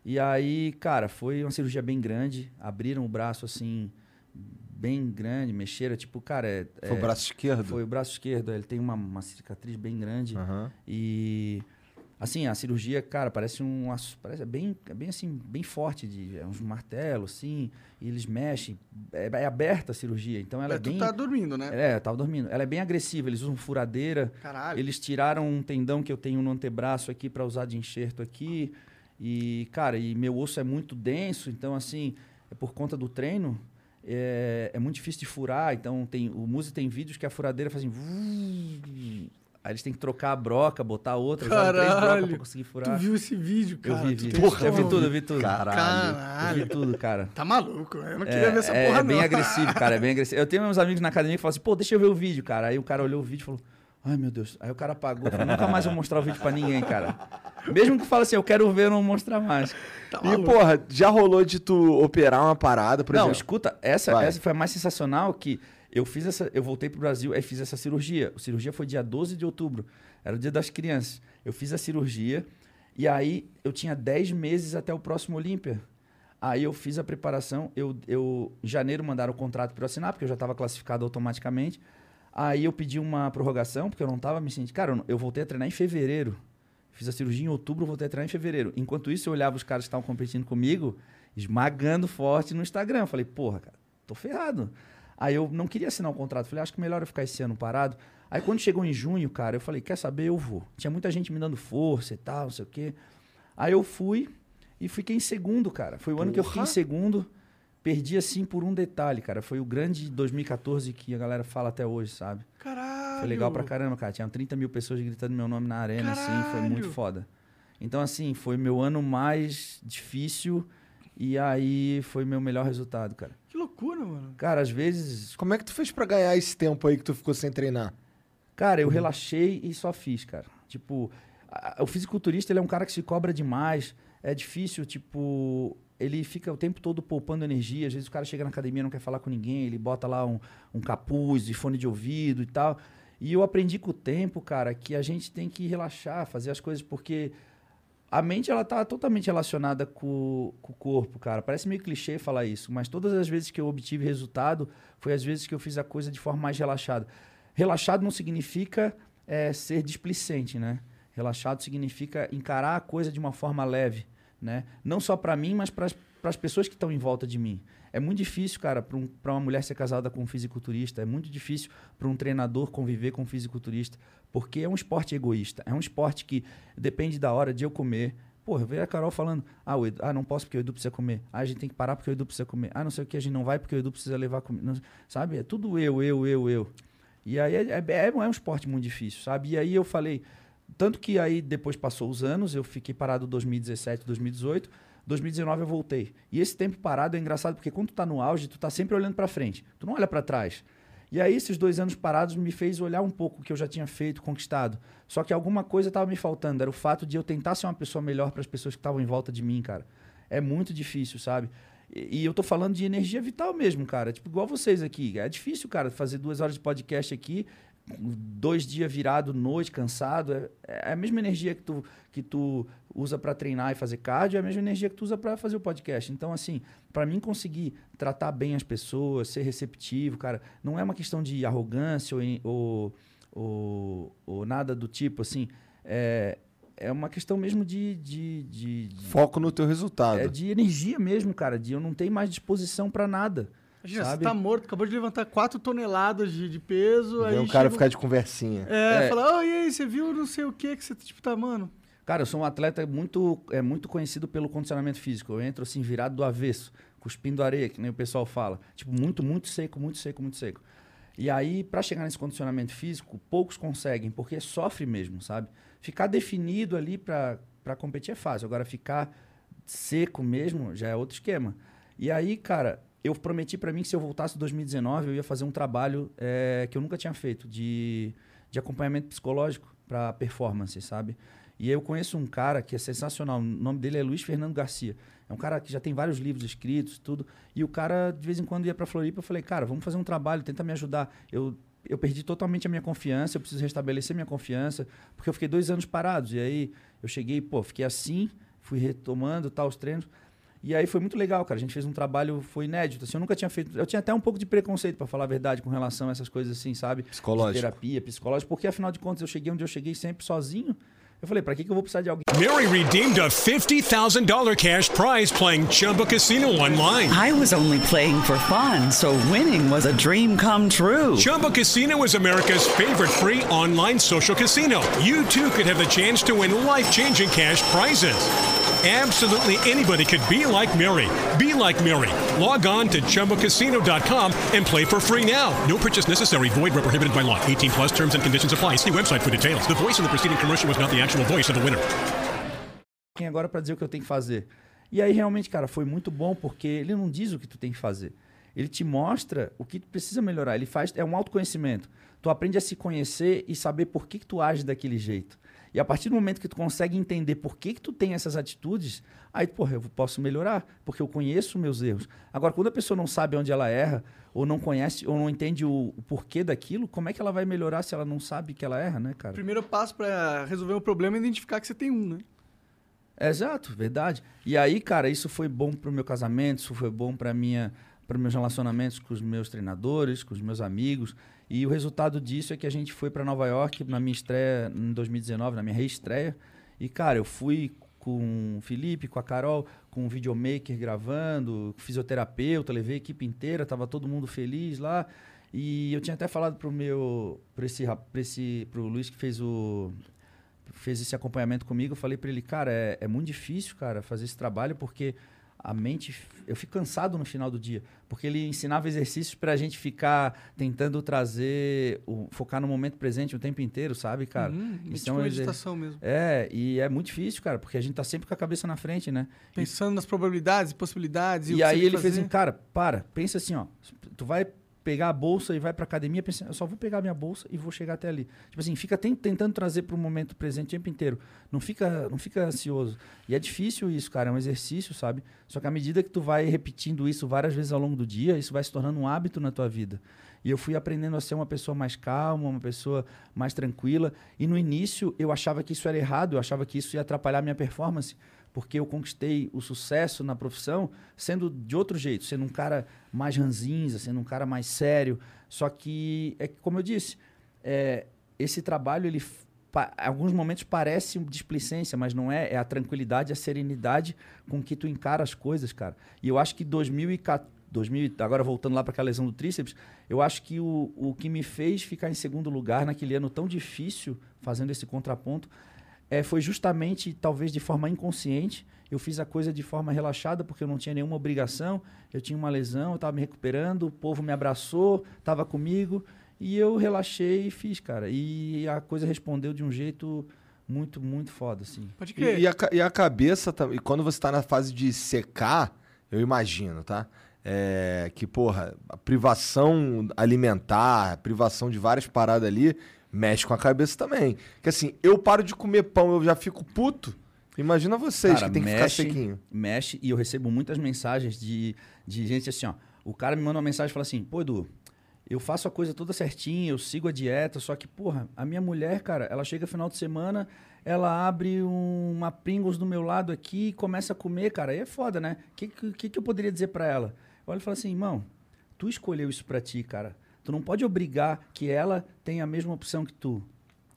Speaker 5: E aí, cara, foi uma cirurgia bem grande. Abriram o braço assim, bem grande, mexeram. Tipo, cara, é,
Speaker 3: Foi o
Speaker 5: é-
Speaker 3: braço esquerdo?
Speaker 5: foi o braço esquerdo. Ele tem uma, uma cicatriz bem grande.
Speaker 3: Aham.
Speaker 5: E assim, a cirurgia, cara, parece um parece é bem, é bem assim, bem forte de é uns martelos assim, e eles mexem, é, é aberta a cirurgia, então ela é,
Speaker 4: É, tu
Speaker 5: bem
Speaker 4: tá dormindo, né?
Speaker 5: É, eu tava dormindo. Ela é bem agressiva, eles usam furadeira.
Speaker 4: Caralho.
Speaker 5: Eles tiraram um tendão que eu tenho no antebraço aqui para usar de enxerto aqui. E, cara, e meu osso é muito denso, então assim, é por conta do treino, é, é muito difícil de furar. Então tem o Muse tem vídeos que a furadeira faz assim. Aí eles têm que trocar a broca, botar outra, usar três brocas
Speaker 4: Caralho.
Speaker 5: pra conseguir
Speaker 4: Tu
Speaker 5: furar.
Speaker 4: viu esse vídeo,
Speaker 5: Eu
Speaker 4: cara?
Speaker 5: vi,
Speaker 4: Tu
Speaker 5: vi.
Speaker 4: tem
Speaker 5: eu vi tudo, eu vi tudo.
Speaker 3: Caralho.
Speaker 5: Eu
Speaker 4: Caralho.
Speaker 5: vi tudo, cara.
Speaker 4: Tá maluco, eu não
Speaker 5: É,
Speaker 4: queria ver essa
Speaker 5: é,
Speaker 4: porra,
Speaker 5: é
Speaker 4: não.
Speaker 5: bem agressivo, cara, é bem agressivo. Eu tenho uns amigos na academia que falam assim, pô, deixa eu ver o vídeo, cara. Aí o cara olhou o vídeo e falou, ai meu Deus. Aí o cara apagou, falou, nunca mais vou mostrar o vídeo pra ninguém, cara. Mesmo que fale assim, eu quero ver, eu não vou mostrar mais.
Speaker 4: Tá
Speaker 3: E, porra, já rolou de tu operar uma parada, por
Speaker 5: não,
Speaker 3: exemplo?
Speaker 5: escuta, essa,
Speaker 3: Vai.
Speaker 5: essa foi a mais sensacional que eu fiz essa, eu voltei pro Brasil e fiz essa cirurgia. A cirurgia foi dia 12 de outubro, era o dia das crianças. Eu fiz a cirurgia e aí eu tinha 10 meses até o próximo Olímpia. Aí eu fiz a preparação, eu, eu em janeiro mandaram o contrato para eu assinar, porque eu já estava classificado automaticamente. Aí eu pedi uma prorrogação, porque eu não estava me sentindo. Cara, eu voltei a treinar em fevereiro. Fiz a cirurgia em outubro, voltei a treinar em fevereiro. Enquanto isso, eu olhava os caras que estavam competindo comigo, esmagando forte no Instagram. Eu falei, porra, cara, tô ferrado. Aí eu não queria assinar o contrato. Falei, acho que melhor eu ficar esse ano parado. Aí quando chegou em junho, cara, eu falei, quer saber, eu vou. Tinha muita gente me dando força e tal, não sei o quê. Aí eu fui e fiquei em segundo, cara. Foi o ano que eu fiquei em
Speaker 4: Porra.
Speaker 5: segundo. Perdi assim por um detalhe, cara. Foi o grande 2014 que a galera fala até hoje, sabe?
Speaker 4: Caralho.
Speaker 5: Foi legal pra caramba, cara. Tinha 30 mil pessoas gritando meu nome na arena, assim. Foi muito
Speaker 4: Caralho.
Speaker 5: foda. Então, assim, foi meu ano mais difícil e aí foi meu melhor resultado, cara.
Speaker 4: Que loucura, mano.
Speaker 5: Cara, às vezes...
Speaker 3: Como é que tu fez pra ganhar esse tempo aí que tu ficou sem treinar?
Speaker 5: Cara, eu relaxei e só fiz, cara. Tipo, a- o fisiculturista, ele é um cara que se cobra demais. É difícil, tipo... Ele fica o tempo todo poupando energia. Às vezes o cara chega na academia não quer falar com ninguém. Ele bota lá um, um capuz e fone de ouvido e tal. E eu aprendi com o tempo, cara, que a gente tem que relaxar, fazer as coisas, porque a mente ela tá totalmente relacionada com, com o corpo, cara. Parece meio clichê falar isso, mas todas as vezes que eu obtive resultado foi as vezes que eu fiz a coisa de forma mais relaxada. Relaxado não significa é, ser displicente, né? Relaxado significa encarar a coisa de uma forma leve, né? Não só para mim, mas para as pessoas que estão em volta de mim. É muito difícil, cara, para um, uma mulher ser casada com um fisiculturista. É muito difícil para um treinador conviver com um fisiculturista. Porque é um esporte egoísta. É um esporte que depende da hora de eu comer. Porra, eu vejo a Carol falando: ah, o Edu, ah, não posso porque o Edu precisa comer. Ah, a gente tem que parar porque o Edu precisa comer. Ah, não sei o que, a gente não vai porque o Edu precisa levar comida. Sabe? É tudo eu, eu, eu, eu. E aí é, é, é um esporte muito difícil, sabe? E aí eu falei. Tanto que aí depois passou os anos, eu fiquei parado 2017, 2018. 2019 eu voltei. E esse tempo parado é engraçado porque quando tu tá no auge, tu tá sempre olhando para frente. Tu não olha para trás. E aí esses dois anos parados me fez olhar um pouco o que eu já tinha feito, conquistado. Só que alguma coisa estava me faltando, era o fato de eu tentar ser uma pessoa melhor para as pessoas que estavam em volta de mim, cara. É muito difícil, sabe? E, e eu tô falando de energia vital mesmo, cara. Tipo, igual vocês aqui. É difícil, cara, fazer duas horas de podcast aqui, dois dias virado, noite, cansado. É, é a mesma energia que tu, que tu usa para treinar e fazer cardio, é a mesma energia que tu usa para fazer o podcast. Então, assim, para mim conseguir tratar bem as pessoas, ser receptivo, cara, não é uma questão de arrogância ou, ou, ou, ou nada do tipo, assim. É, é uma questão mesmo de, de, de, de
Speaker 3: Foco no teu resultado.
Speaker 5: é de energia mesmo, cara. De eu não ter mais disposição para nada.
Speaker 4: Imagina,
Speaker 5: sabe?
Speaker 4: você tá morto, acabou de levantar 4 toneladas de, de peso. aí
Speaker 3: um cara
Speaker 4: chega
Speaker 3: ficar de conversinha.
Speaker 4: É,
Speaker 5: É.
Speaker 4: falar, oh, e aí, você viu não sei o que que você, tipo, tá, mano...
Speaker 5: Cara, eu sou um atleta muito, é, muito conhecido pelo condicionamento físico. Eu entro assim, virado do avesso, cuspindo areia, que nem o pessoal fala. Tipo, muito, muito seco, muito seco, muito seco. E aí, para chegar nesse condicionamento físico, poucos conseguem, porque sofre mesmo, sabe? Ficar definido ali para competir é fácil. Agora, ficar seco mesmo já é outro esquema. E aí, cara, eu prometi para mim que se eu voltasse em 2019, eu ia fazer um trabalho é, que eu nunca tinha feito, de, de acompanhamento psicológico para performance, sabe? E eu conheço um cara que é sensacional, o nome dele é Luiz Fernando Garcia. É um cara que já tem vários livros escritos, tudo. E o cara, de vez em quando, ia para Floripa. Eu falei, cara, vamos fazer um trabalho, tenta me ajudar. Eu, eu perdi totalmente a minha confiança, eu preciso restabelecer minha confiança, porque eu fiquei dois anos parados. E aí eu cheguei, pô, fiquei assim, fui retomando tal, os treinos. E aí foi muito legal, cara. A gente fez um trabalho, foi inédito. Assim, eu nunca tinha feito. Eu tinha até um pouco de preconceito, para falar a verdade, com relação a essas coisas assim, sabe?
Speaker 3: Psicológico.
Speaker 5: De terapia, psicológica, porque afinal de contas eu cheguei onde eu cheguei sempre sozinho. Eu falei, pra que, que eu vou precisar de alguém?
Speaker 6: Mary redeemed a $50,000 cash prize playing Chumba Casino online.
Speaker 7: I was only playing for fun, so winning was a dream come true.
Speaker 6: Chumba Casino is America's favorite free online social casino. You too could have the chance to win life changing cash prizes. Absolutely anybody could be like Mary. Be like Mary. Log on to ChumbaCasino.com and play for free now. No purchase necessary. Void where prohibited by law. 18 plus terms and conditions apply. See website for details. The voice in the preceding commercial was not the actual voice of the winner.
Speaker 5: Quem agora para dizer o que eu tenho que fazer? E aí realmente, cara, foi muito bom porque ele não diz o que tu tem que fazer. Ele te mostra o que tu precisa melhorar. Ele faz é um autoconhecimento. Tu aprende a se conhecer e saber por que, que tu age daquele jeito. E a partir do momento que tu consegue entender por que, que tu tem essas atitudes, aí, porra, eu posso melhorar, porque eu conheço meus erros. Agora, quando a pessoa não sabe onde ela erra, ou não conhece, ou não entende o, o porquê daquilo, como é que ela vai melhorar se ela não sabe que ela erra, né,
Speaker 4: O
Speaker 5: cara?
Speaker 4: primeiro passo pra resolver um problema é identificar que você tem um, né?
Speaker 5: Exato, verdade. E aí, cara, isso foi bom pro meu casamento, isso foi bom para minha para meus relacionamentos com os meus treinadores, com os meus amigos. E o resultado disso é que a gente foi para Nova York na minha estreia em 2019, na minha reestreia. E cara, eu fui com o Felipe, com a Carol, com o videomaker gravando, fisioterapeuta, levei a equipe inteira, tava todo mundo feliz lá. E eu tinha até falado pro meu, para esse, pra esse, pro Luiz que fez o fez esse acompanhamento comigo, eu falei para ele, cara, é, é muito difícil, cara, fazer esse trabalho, porque a mente, eu fico cansado no final do dia, porque ele ensinava exercícios para a gente ficar tentando trazer, o, focar no momento presente o tempo inteiro, sabe, cara?
Speaker 4: Hum,
Speaker 5: Isso
Speaker 4: tipo
Speaker 5: é um exer-
Speaker 4: meditação mesmo.
Speaker 5: É, e é muito difícil, cara, porque a gente tá sempre com a cabeça na frente, né?
Speaker 4: Pensando nas probabilidades e possibilidades. E, o
Speaker 5: E aí ele
Speaker 4: que
Speaker 5: fez
Speaker 4: fazer.
Speaker 5: assim, cara, para, pensa assim, ó, tu vai pegar a bolsa e vai pra academia, pensa, eu só vou pegar minha bolsa e vou chegar até ali. Tipo assim, fica ten- tentando trazer pro momento presente o tempo inteiro. Não fica, não fica ansioso. E é difícil isso, cara, é um exercício, sabe? Só que à medida que tu vai repetindo isso várias vezes ao longo do dia, isso vai se tornando um hábito na tua vida. E eu fui aprendendo a ser uma pessoa mais calma, uma pessoa mais tranquila. E no início eu achava que isso era errado, eu achava que isso ia atrapalhar minha performance porque eu conquistei o sucesso na profissão sendo de outro jeito, sendo um cara mais ranzinza, sendo um cara mais sério. Só que, é como eu disse, é, esse trabalho, ele, alguns momentos parece displicência, mas não é. É a tranquilidade, a serenidade com que tu encara as coisas, cara. E eu acho que 2014, 2000, e- agora voltando lá para aquela lesão do tríceps, eu acho que o, o que me fez ficar em segundo lugar naquele ano tão difícil, fazendo esse contraponto, é, foi justamente, talvez de forma inconsciente, eu fiz a coisa de forma relaxada, porque eu não tinha nenhuma obrigação, eu tinha uma lesão, eu estava me recuperando, o povo me abraçou, estava comigo, e eu relaxei e fiz, cara. E a coisa respondeu de um jeito muito, muito foda, assim.
Speaker 4: Pode
Speaker 3: E,
Speaker 4: crer.
Speaker 3: e a, ca- e a cabeça, tam- e quando você tá na fase de secar, eu imagino, tá? É, que, porra, a privação alimentar, a privação de várias paradas ali, mexe com a cabeça também. Que assim, eu paro de comer pão, eu já fico puto. Imagina vocês
Speaker 5: Cara,
Speaker 3: que tem que ficar sequinho.
Speaker 5: Mexe, e eu recebo muitas mensagens de, de gente assim, ó. O cara me manda uma mensagem e fala assim, pô, Edu, eu faço a coisa toda certinha, eu sigo a dieta, só que, porra, a minha mulher, cara, ela chega final de semana, ela abre um- uma Pringles do meu lado aqui e começa a comer, cara. Aí é foda, né? O que, que, que eu poderia dizer pra ela? Eu olho e falo assim, irmão, tu escolheu isso pra ti, cara. Tu não pode obrigar que ela tenha a mesma opção que tu.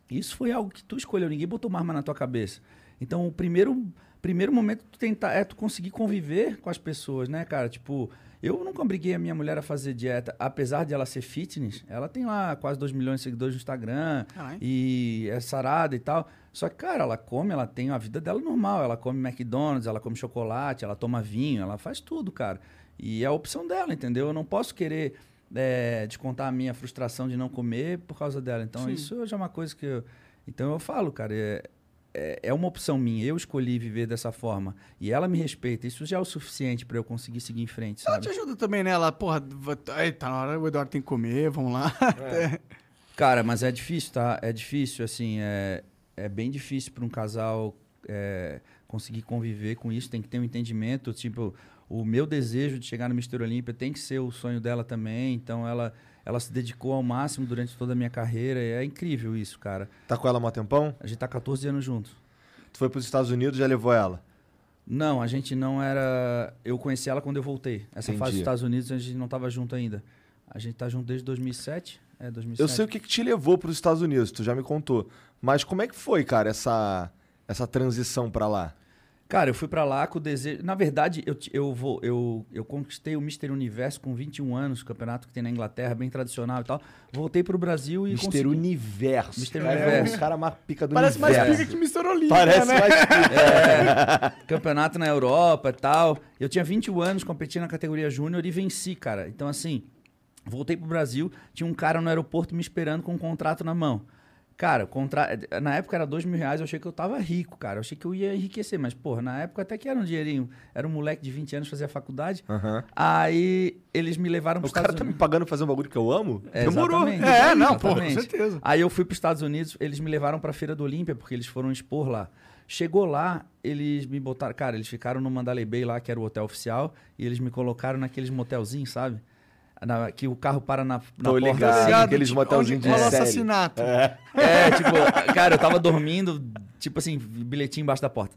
Speaker 5: Isso foi algo que tu escolheu, ninguém botou uma arma na tua cabeça. Então, o primeiro, primeiro momento tu tentar, é tu conseguir conviver com as pessoas, né, cara? Tipo, eu nunca obriguei a minha mulher a fazer dieta, apesar de ela ser fitness. Ela tem lá quase 2 milhões de seguidores no Instagram
Speaker 4: Caralho.
Speaker 5: e é sarada e tal. Só que, cara, ela come, ela tem a vida dela normal. Ela come McDonald's, ela come chocolate, ela toma vinho, ela faz tudo, cara. E é a opção dela, entendeu? Eu não posso querer é, descontar a minha frustração de não comer por causa dela. Então,
Speaker 4: Sim.
Speaker 5: isso já é uma coisa que eu. Então, eu falo, cara, é, é, é uma opção minha. Eu escolhi viver dessa forma. E ela me respeita. Isso já é o suficiente pra eu conseguir seguir em frente,
Speaker 4: Ela
Speaker 5: sabe?
Speaker 4: te ajuda também, né? Ela, porra, aí, tá na hora, o Eduardo tem que comer, vamos lá. (laughs)
Speaker 5: Cara, mas é difícil, tá? É difícil, assim, é, é bem difícil para um casal é, conseguir conviver com isso. Tem que ter um entendimento. Tipo, o meu desejo de chegar no Mister Olímpia tem que ser o sonho dela também. Então, ela, ela se dedicou ao máximo durante toda a minha carreira. E é incrível isso, cara.
Speaker 3: Tá com ela há mó tempão?
Speaker 5: A gente tá 14 anos juntos.
Speaker 3: Tu foi pros Estados Unidos já levou ela?
Speaker 5: Não, a gente não era. Eu conheci ela quando eu voltei. Essa fase
Speaker 3: Entendi.
Speaker 5: dos Estados Unidos a gente não tava junto ainda. A gente tá junto desde 2007. É, 2007.
Speaker 3: Eu sei o que, que te levou pros Estados Unidos, tu já me contou. Mas como é que foi, cara, essa, essa transição pra lá?
Speaker 5: Cara, eu fui pra lá com o desejo. Na verdade, eu, eu, vou, eu, eu conquistei o Mister Universo com 21 anos, campeonato que tem na Inglaterra, bem tradicional e tal. Voltei pro Brasil e
Speaker 3: Mister
Speaker 5: consegui.
Speaker 3: Universo.
Speaker 5: Mister
Speaker 3: Cara,
Speaker 5: Universo.
Speaker 3: É o cara mais pica do
Speaker 4: Parece mais
Speaker 3: universo.
Speaker 4: pica que Mr. Olímpia,
Speaker 3: Parece
Speaker 4: né?
Speaker 3: mais pica. (laughs)
Speaker 5: É, campeonato na Europa e tal. Eu tinha 21 anos, competi na categoria júnior e venci, cara. Então, assim, voltei pro Brasil, tinha um cara no aeroporto me esperando com um contrato na mão. Cara, contra... na época era dois mil reais, eu achei que eu tava rico, cara. Eu achei que eu ia enriquecer, mas, porra, na época até que era um dinheirinho. Era um moleque de 20 anos, fazia faculdade.
Speaker 3: Aham.
Speaker 5: Aí eles me levaram pros
Speaker 3: O cara
Speaker 5: Estados
Speaker 3: tá me
Speaker 5: Unidos.
Speaker 3: pagando pra fazer um bagulho que eu amo?
Speaker 5: É,
Speaker 3: Demorou.
Speaker 5: exatamente.
Speaker 4: É, não, pô, com certeza.
Speaker 5: Aí eu fui para os Estados Unidos, eles me levaram para a Feira do Olímpia, porque eles foram expor lá. Chegou lá, eles me botaram. Cara, eles ficaram no Mandalay Bay lá, que era o hotel oficial, e eles me colocaram naqueles motelzinhos, sabe? Na- que o carro para na, na
Speaker 3: Tô
Speaker 5: porta.
Speaker 3: ligado.
Speaker 5: assim.
Speaker 3: aqueles
Speaker 4: tipo,
Speaker 3: motelzinhos de série.
Speaker 4: assassinato.
Speaker 5: É, tipo, cara, eu tava dormindo, tipo assim, bilhetinho embaixo da porta.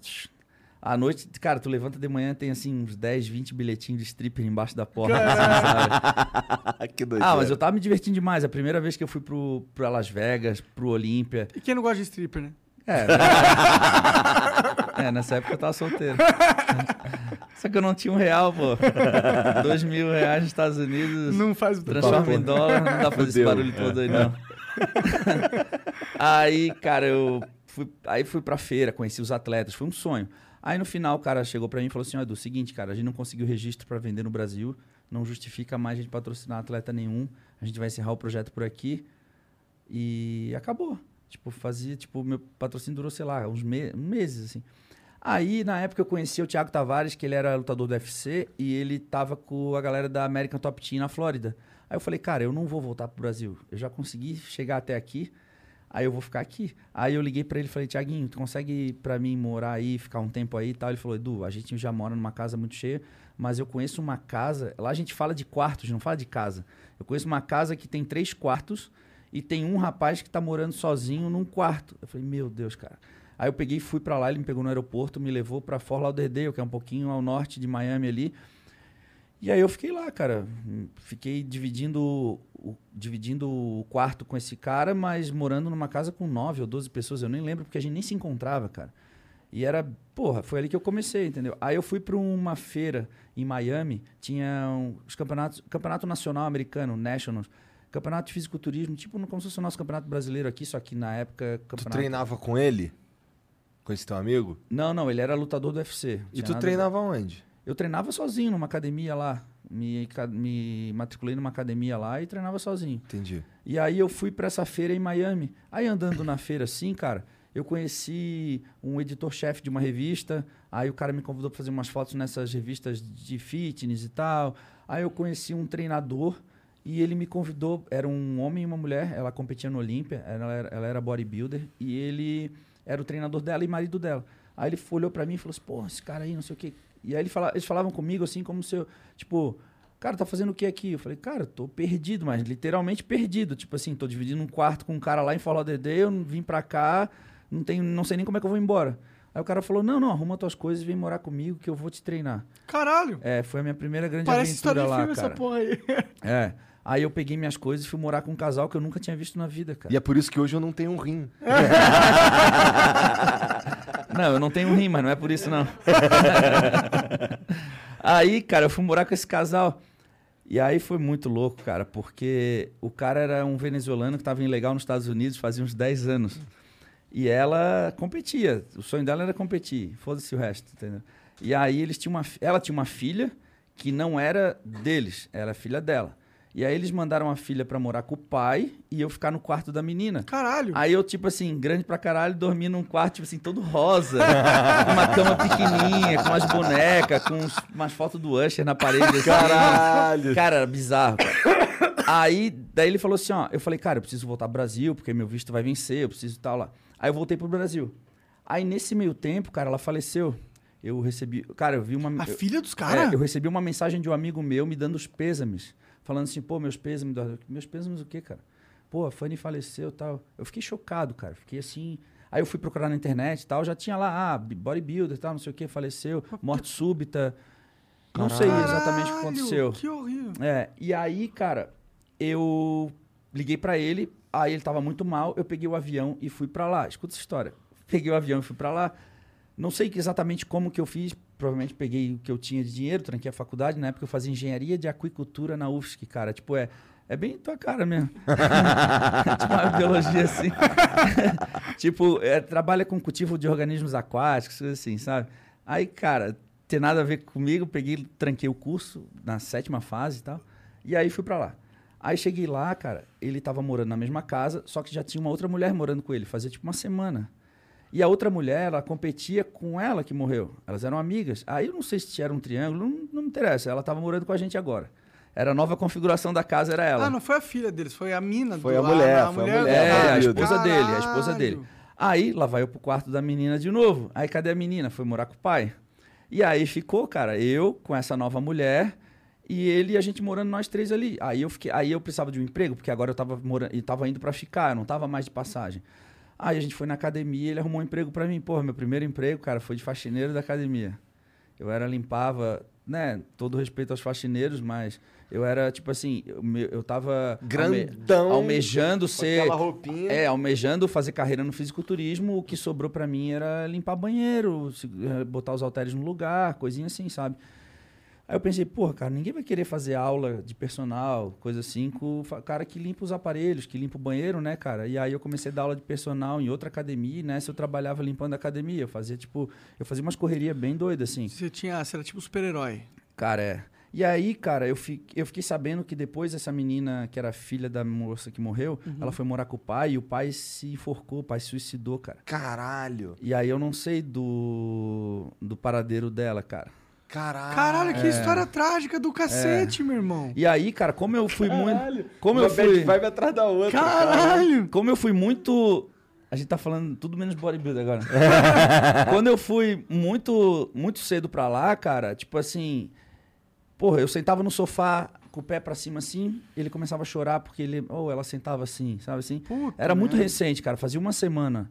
Speaker 5: À noite, cara, tu levanta de manhã, tem assim uns 10, 20 bilhetinhos de stripper embaixo da porta. assim, sabe? (laughs)
Speaker 3: que doideira.
Speaker 5: Ah, mas eu tava me divertindo demais. A primeira vez que eu fui pro, pra Las Vegas, pro Olímpia.
Speaker 4: E quem não gosta de stripper, né?
Speaker 5: É, (laughs) é, nessa época eu tava solteiro. (laughs) Só que eu não tinha um real, pô. Dois mil reais nos Estados Unidos.
Speaker 4: Não faz
Speaker 5: Transforma em dólar, não dá pra fazer esse barulho todo aí, não. (laughs) aí, cara, eu fui, aí fui pra feira, conheci os atletas, foi um sonho. Aí no final o cara chegou pra mim e falou assim: ó, Edu, seguinte, cara, a gente não conseguiu registro pra vender no Brasil, não justifica mais a gente patrocinar atleta nenhum, a gente vai encerrar o projeto por aqui. E acabou. Tipo, fazia, tipo, meu patrocínio durou, sei lá, uns me meses, assim. Aí, na época, eu conheci o Thiago Tavares, que ele era lutador do UFC, e ele tava com a galera da American Top Team na Flórida. Aí eu falei, cara, eu não vou voltar pro Brasil. Eu já consegui chegar até aqui, aí eu vou ficar aqui. Aí eu liguei pra ele e falei, Tiaguinho, tu consegue pra mim morar aí, ficar um tempo aí e tal? Ele falou, Edu, a gente já mora numa casa muito cheia, mas eu conheço uma casa. Lá a gente fala de quartos, não fala de casa. Eu conheço uma casa que tem três quartos e tem um rapaz que tá morando sozinho num quarto. Eu falei, meu Deus, cara. Aí eu peguei e fui pra lá, ele me pegou no aeroporto, me levou pra Fort Lauderdale, que é um pouquinho ao norte de Miami ali. E aí eu fiquei lá, cara. Fiquei dividindo o, dividindo o quarto com esse cara, mas morando numa casa com nove ou doze pessoas. Eu nem lembro, porque a gente nem se encontrava, cara. E era, porra, foi ali que eu comecei, entendeu? Aí eu fui para uma feira em Miami, tinha um- os campeonatos, campeonato nacional americano, Nationals, campeonato de fisiculturismo, tipo como se fosse o nosso campeonato brasileiro aqui, só que na época
Speaker 3: Tu
Speaker 5: campeonato...
Speaker 3: treinava com ele? Com esse teu amigo?
Speaker 5: Não, não, ele era lutador do UFC.
Speaker 3: E tu treinava onde?
Speaker 5: Eu treinava sozinho numa academia lá. Me, me matriculei numa academia lá e treinava sozinho.
Speaker 3: Entendi.
Speaker 5: E aí eu fui pra essa feira em Miami. Aí andando na feira assim, cara, eu conheci um editor-chefe de uma revista. Aí o cara me convidou pra fazer umas fotos nessas revistas de fitness e tal. Aí eu conheci um treinador e ele me convidou. Era um homem e uma mulher. Ela competia no Olímpia. Ela era, ela era bodybuilder. E ele era o treinador dela e marido dela. Aí ele olhou pra mim e falou assim: pô, esse cara aí, não sei o quê. E aí ele fala, eles falavam comigo assim, como se eu, tipo, cara, tá fazendo o que aqui? Eu falei, cara, tô perdido, mas literalmente perdido. Tipo assim, tô dividindo um quarto com um cara lá em Fort Lauderdale, eu vim pra cá, não, tenho, não sei nem como é que eu vou embora. Aí o cara falou, não, não, arruma tuas coisas e vem morar comigo que eu vou te treinar.
Speaker 4: Caralho.
Speaker 5: É, foi a minha primeira grande
Speaker 4: Parece história
Speaker 5: aventura
Speaker 4: de
Speaker 5: lá,
Speaker 4: filme
Speaker 5: cara.
Speaker 4: essa porra aí.
Speaker 5: É. Aí eu peguei minhas coisas e fui morar com um casal que eu nunca tinha visto na vida, cara.
Speaker 3: E é por isso que hoje eu não tenho um rim. (laughs)
Speaker 5: Não, eu não tenho rim, mas não é por isso, não. (laughs) aí, cara, eu fui morar com esse casal. E aí foi muito louco, cara, porque o cara era um venezuelano que estava ilegal nos Estados Unidos fazia uns 10 anos. E ela competia. O sonho dela era competir. Foda-se o resto, entendeu? E aí eles tinham uma, ela tinha uma filha que não era deles, era filha dela. E aí eles mandaram a filha pra morar com o pai e eu ficar no quarto da menina.
Speaker 4: Caralho.
Speaker 5: Aí eu, tipo assim, grande pra caralho, dormi num quarto, tipo assim, todo rosa. com (laughs) uma cama pequenininha, com umas bonecas, com uns- umas fotos do Usher na parede. Assim.
Speaker 3: Caralho.
Speaker 5: Cara, era bizarro. cara. Aí, daí ele falou assim, ó. Eu falei, cara, eu preciso voltar pro Brasil, porque meu visto vai vencer, eu preciso tal lá. Aí eu voltei pro Brasil. Aí, nesse meio tempo, cara, ela faleceu. Eu recebi... Cara, eu vi uma...
Speaker 4: A
Speaker 5: eu-
Speaker 4: filha dos
Speaker 5: é,
Speaker 4: caras?
Speaker 5: eu recebi uma mensagem de um amigo meu me dando os pêsames. Falando assim, pô, meus pêsames. Meus pêsames o quê, cara? Pô, a Fanny faleceu e tal. Eu fiquei chocado, cara. Fiquei assim. Aí eu fui procurar na internet e tal. Já tinha lá, ah, bodybuilder e tal, não sei o que, faleceu. Morte súbita. Não sei exatamente o que
Speaker 4: Caralho,
Speaker 5: aconteceu.
Speaker 4: Que horrível.
Speaker 5: É, e aí, cara, eu liguei pra ele, aí ele tava muito mal, eu peguei o avião e fui pra lá. Escuta essa história. Peguei o avião e fui pra lá. Não sei exatamente como que eu fiz, provavelmente peguei o que eu tinha de dinheiro, tranquei a faculdade, na época eu fazia engenharia de aquicultura na UFSC, cara. Tipo, é, é bem tua cara mesmo. (laughs) tipo uma biologia assim. (laughs) tipo, é, trabalha com cultivo de organismos aquáticos, assim, sabe? Aí, cara, tem nada a ver comigo, peguei, tranquei o curso na sétima fase e tal. E aí fui pra lá. Aí cheguei lá, cara, ele tava morando na mesma casa, só que já tinha uma outra mulher morando com ele, fazia tipo uma semana. E a outra mulher, ela competia com ela que morreu. Elas eram amigas. Aí eu não sei se era um triângulo, não, não me interessa. Ela tava morando com a gente agora. Era a nova configuração da casa, era ela.
Speaker 4: Ah, não foi a filha deles, foi a mina
Speaker 3: Foi
Speaker 4: do
Speaker 3: a mulher,
Speaker 4: a
Speaker 3: foi a mulher.
Speaker 5: É, a
Speaker 3: Caralho.
Speaker 5: esposa dele, a esposa dele.
Speaker 4: Caralho.
Speaker 5: Aí, lá vai eu pro quarto da menina de novo. Aí, cadê a menina? Foi morar com o pai. E aí ficou, cara, eu com essa nova mulher e ele e a gente morando nós três ali. Aí eu fiquei, aí eu precisava de um emprego, porque agora eu tava morando, e tava indo pra ficar, eu não tava mais de passagem. Aí a gente foi na academia, ele arrumou um emprego pra mim. Porra, meu primeiro emprego, cara, foi de faxineiro da academia. Eu era limpava, né, todo respeito aos faxineiros, mas eu era tipo assim, eu, eu tava alme-
Speaker 3: Grandão,
Speaker 5: almejando
Speaker 3: com
Speaker 5: ser
Speaker 3: aquela roupinha.
Speaker 5: é, almejando fazer carreira no fisiculturismo, o que sobrou pra mim era limpar banheiro, eh, botar os halteres no lugar, coisinha assim, sabe? Aí eu pensei, porra, cara, ninguém vai querer fazer aula de personal, coisa assim, com o cara que limpa os aparelhos, que limpa o banheiro, né, cara? E aí eu comecei a dar aula de personal em outra academia, né? Se eu trabalhava limpando a academia, eu fazia tipo, eu fazia umas correrias bem doidas, assim.
Speaker 4: Você tinha, você era tipo super-herói.
Speaker 5: Cara, é. E aí, cara, eu fiquei, eu fiquei sabendo que depois essa menina, que era filha da moça que morreu, ela foi morar com o pai e o pai se enforcou, o pai se suicidou, cara.
Speaker 3: Caralho.
Speaker 5: E aí eu não sei do, do paradeiro dela, cara.
Speaker 3: Caralho.
Speaker 4: Caralho,
Speaker 5: É.
Speaker 4: que história trágica do cacete, meu irmão.
Speaker 5: E aí, cara, como eu fui muito. Como
Speaker 3: Uma
Speaker 5: eu fui.
Speaker 3: vibe atrás da outra.
Speaker 4: Caralho!
Speaker 5: Como eu fui muito. A gente tá falando tudo menos bodybuilder agora. (laughs) Quando eu fui muito muito cedo pra lá, cara, tipo assim. Porra, eu sentava no sofá com o pé pra cima assim, ele começava a chorar porque ele. Ou ela sentava assim, sabe assim?
Speaker 4: Puta
Speaker 5: Era muito
Speaker 4: merda.
Speaker 5: recente, cara, fazia uma semana.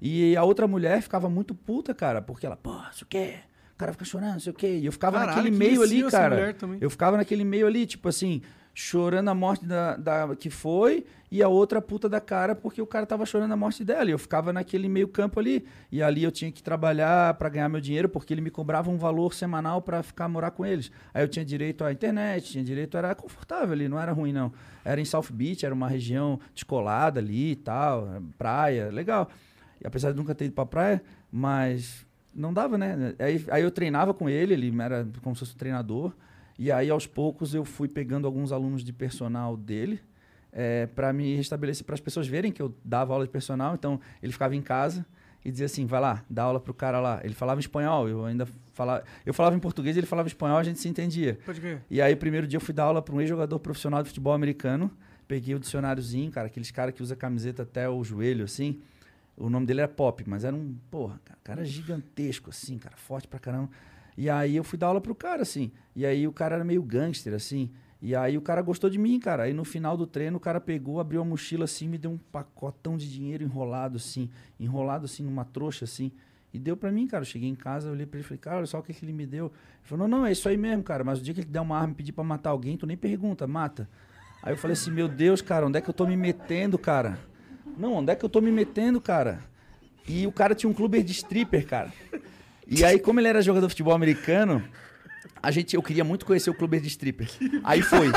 Speaker 5: E a outra mulher ficava muito puta, cara, porque ela, pô, isso o quê? O cara fica chorando, não sei o quê. E eu ficava
Speaker 4: Caralho,
Speaker 5: naquele
Speaker 4: que
Speaker 5: meio ali, cara. Eu ficava naquele meio ali, tipo assim, chorando a morte da, da que foi e a outra puta da cara porque o cara tava chorando a morte dela. E eu ficava naquele meio campo ali. E ali eu tinha que trabalhar pra ganhar meu dinheiro porque ele me cobrava um valor semanal pra ficar morar com eles. Aí eu tinha direito à internet, tinha direito, era confortável ali, não era ruim não. Era em South Beach, era uma região descolada ali e tal, praia, legal. E apesar de nunca ter ido pra praia, mas não dava, né? Aí, aí eu treinava com ele, ele era como se fosse um treinador. E aí, aos poucos, eu fui pegando alguns alunos de personal dele é, para me restabelecer, para as pessoas verem que eu dava aula de personal. Então, ele ficava em casa e dizia assim: vai lá, dá aula pro cara lá. Ele falava em espanhol, eu ainda falava. Eu falava em português, ele falava espanhol, a gente se entendia.
Speaker 4: Pode crer.
Speaker 5: E aí, primeiro dia, eu fui dar aula para um ex-jogador profissional de futebol americano. Peguei o dicionáriozinho, cara, aqueles caras que usa camiseta até o joelho, assim. O nome dele era Pop, mas era um, porra, cara, gigantesco, assim, cara, forte pra caramba. E aí eu fui dar aula pro cara, assim. E aí o cara era meio gangster, assim. E aí o cara gostou de mim, cara. Aí no final do treino o cara pegou, abriu a mochila assim, me deu um pacotão de dinheiro enrolado, assim. Enrolado, assim, numa trouxa, assim. E deu pra mim, cara. Eu cheguei em casa, olhei pra ele e falei, cara, olha só o que, que ele me deu. Ele falou, não, não, é isso aí mesmo, cara. Mas o dia que ele der uma arma e pedir pra matar alguém, tu nem pergunta, mata. Aí eu falei assim, meu Deus, cara, onde é que eu tô me metendo, cara? Não, onde é que eu tô me metendo, cara? E o cara tinha um clube de stripper, cara. E aí, como ele era jogador de futebol americano, a gente, eu queria muito conhecer o clube de stripper. Aí foi.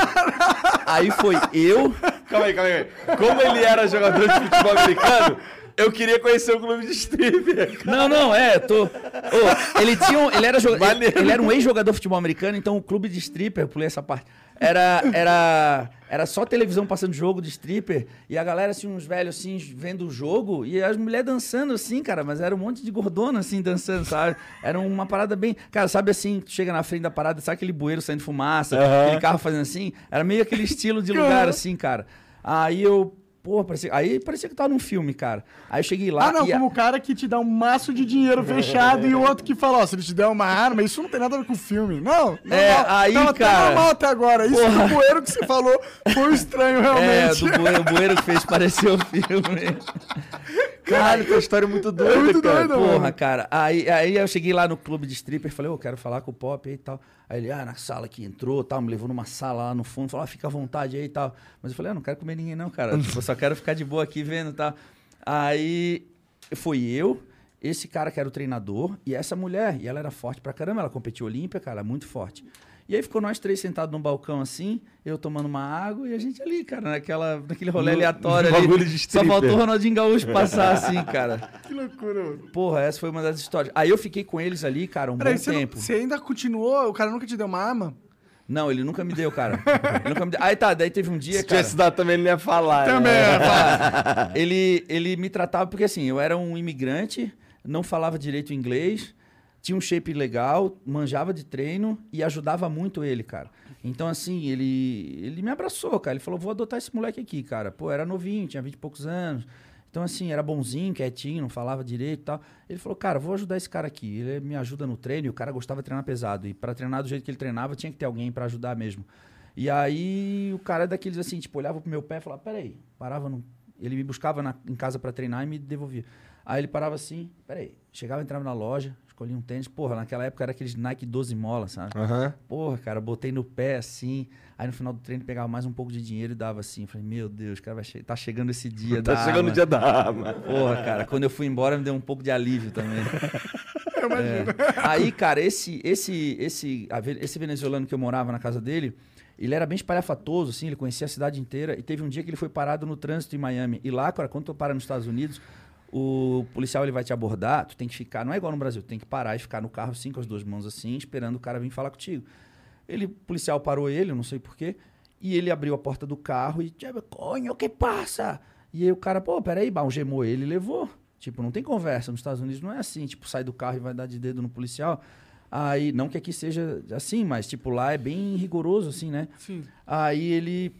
Speaker 5: Aí foi eu.
Speaker 3: Calma aí, calma aí. Como ele era jogador de futebol americano, eu queria conhecer o clube de stripper.
Speaker 5: Não, não, é, tô. Ô, ele tinha um, ele era joga-
Speaker 3: Maneiro.
Speaker 5: ele era um ex-jogador de futebol americano, então o clube de stripper, eu pulei essa parte. Era era era só televisão passando jogo de stripper e a galera assim uns velhos assim vendo o jogo e as mulheres dançando assim, cara, mas era um monte de gordona assim dançando, sabe? Era uma parada bem, cara, sabe assim, tu chega na frente da parada, sabe aquele bueiro saindo fumaça, aquele carro fazendo assim, era meio aquele estilo de (laughs) lugar assim, cara. Aí eu Porra, parecia, aí parecia que tava num filme, cara. Aí eu cheguei lá
Speaker 4: Ah, não,
Speaker 5: a-
Speaker 4: como o cara que te dá um maço de dinheiro fechado e o outro que fala, ó, se ele te der uma arma, isso não tem nada a ver com o filme. Não, não
Speaker 5: É,
Speaker 4: não,
Speaker 5: aí,
Speaker 4: tava
Speaker 5: cara-
Speaker 4: normal até agora. Isso
Speaker 5: Porra.
Speaker 4: do bueiro que você falou foi estranho, (laughs)
Speaker 5: É,
Speaker 4: realmente.
Speaker 5: do bueiro, o bueiro que fez parecer o filme. (laughs)
Speaker 3: Caralho, tua história é muito doida,
Speaker 4: É muito
Speaker 3: cara.
Speaker 4: doida,
Speaker 5: Porra,
Speaker 4: mano.
Speaker 5: cara. Aí, aí eu cheguei lá no clube de stripper, falei, ô, quero falar com o Pop aí e tal. Aí ele, ah, na sala que entrou, tal, me levou numa sala lá no fundo, falou, ah, fica à vontade aí e tal. Mas eu falei, ah, não quero comer ninguém não, cara. (laughs) Tipo, Eu só quero ficar de boa aqui vendo e tal. Aí foi eu, esse cara que era o treinador, e essa mulher. E ela era forte pra caramba, ela competiu olímpia, cara, muito forte. E aí ficou nós três sentados num balcão assim, eu tomando uma água e a gente ali, cara, naquela, naquele rolê
Speaker 3: No-
Speaker 5: aleatório
Speaker 3: no (laughs)
Speaker 5: ali. Só faltou o Ronaldinho Gaúcho passar assim, cara. (laughs)
Speaker 4: Que loucura, mano.
Speaker 5: Porra, essa foi uma das histórias. Aí eu fiquei com eles ali, cara, um
Speaker 4: Peraí,
Speaker 5: bom
Speaker 4: você, não-
Speaker 5: tempo.
Speaker 4: você ainda continuou? O cara nunca te deu uma arma?
Speaker 5: Não, ele nunca me deu, cara. Ele nunca me deu. Aí tá, daí teve um dia,
Speaker 3: Se
Speaker 5: cara.
Speaker 3: tivesse dado também, ele não ia falar.
Speaker 4: Também,
Speaker 3: né? (laughs)
Speaker 5: ele, ele me tratava porque assim, eu era um imigrante, não falava direito inglês, tinha um shape legal, manjava de treino e ajudava muito ele, cara. Então, assim, ele, ele me abraçou, cara. Ele falou: vou adotar esse moleque aqui, cara. Pô, era novinho, tinha 20 e poucos anos. Então, assim, era bonzinho, quietinho, não falava direito e tal. Ele falou, cara, vou ajudar esse cara aqui. Ele me ajuda no treino e o cara gostava de treinar pesado. E pra treinar do jeito que ele treinava, tinha que ter alguém pra ajudar mesmo. E aí, o cara é daqueles assim, tipo, olhava pro meu pé e falava, peraí, parava no... Ele me buscava na- em casa pra treinar e me devolvia. Aí ele parava assim, peraí, chegava, entrava na loja, escolhia um tênis. Porra, naquela época era aqueles Nike 12 molas, sabe?
Speaker 3: Aham.
Speaker 5: Porra, cara, botei no pé assim. Aí no final do treino pegava mais um pouco de dinheiro e dava assim. Falei, meu Deus, cara, vai che tá chegando esse dia. (laughs)
Speaker 3: Tá
Speaker 5: da
Speaker 3: chegando
Speaker 5: arma.
Speaker 3: o dia da arma.
Speaker 5: Porra, cara, quando eu fui embora me deu um pouco de alívio também. (laughs) É. Aí, cara, esse, esse, esse, esse venezuelano que eu morava na casa dele, ele era bem espalhafatoso, assim, ele conhecia a cidade inteira. E teve um dia que ele foi parado no trânsito em Miami. E lá, cara, quando tu para nos Estados Unidos, o policial ele vai te abordar, tu tem que ficar, não é igual no Brasil, tu tem que parar e ficar no carro assim, com as duas mãos assim, esperando o cara vir falar contigo. Ele, o policial parou ele, não sei porquê, e ele abriu a porta do carro e, "Tchê, conho, que passa? E aí o cara, pô, peraí, algemou ele e levou. Tipo, não tem conversa. Nos Estados Unidos não é assim, tipo, sai do carro e vai dar de dedo no policial. Aí, não que aqui seja assim, mas, tipo, lá é bem rigoroso, assim, né?
Speaker 4: Sim.
Speaker 5: Aí ele.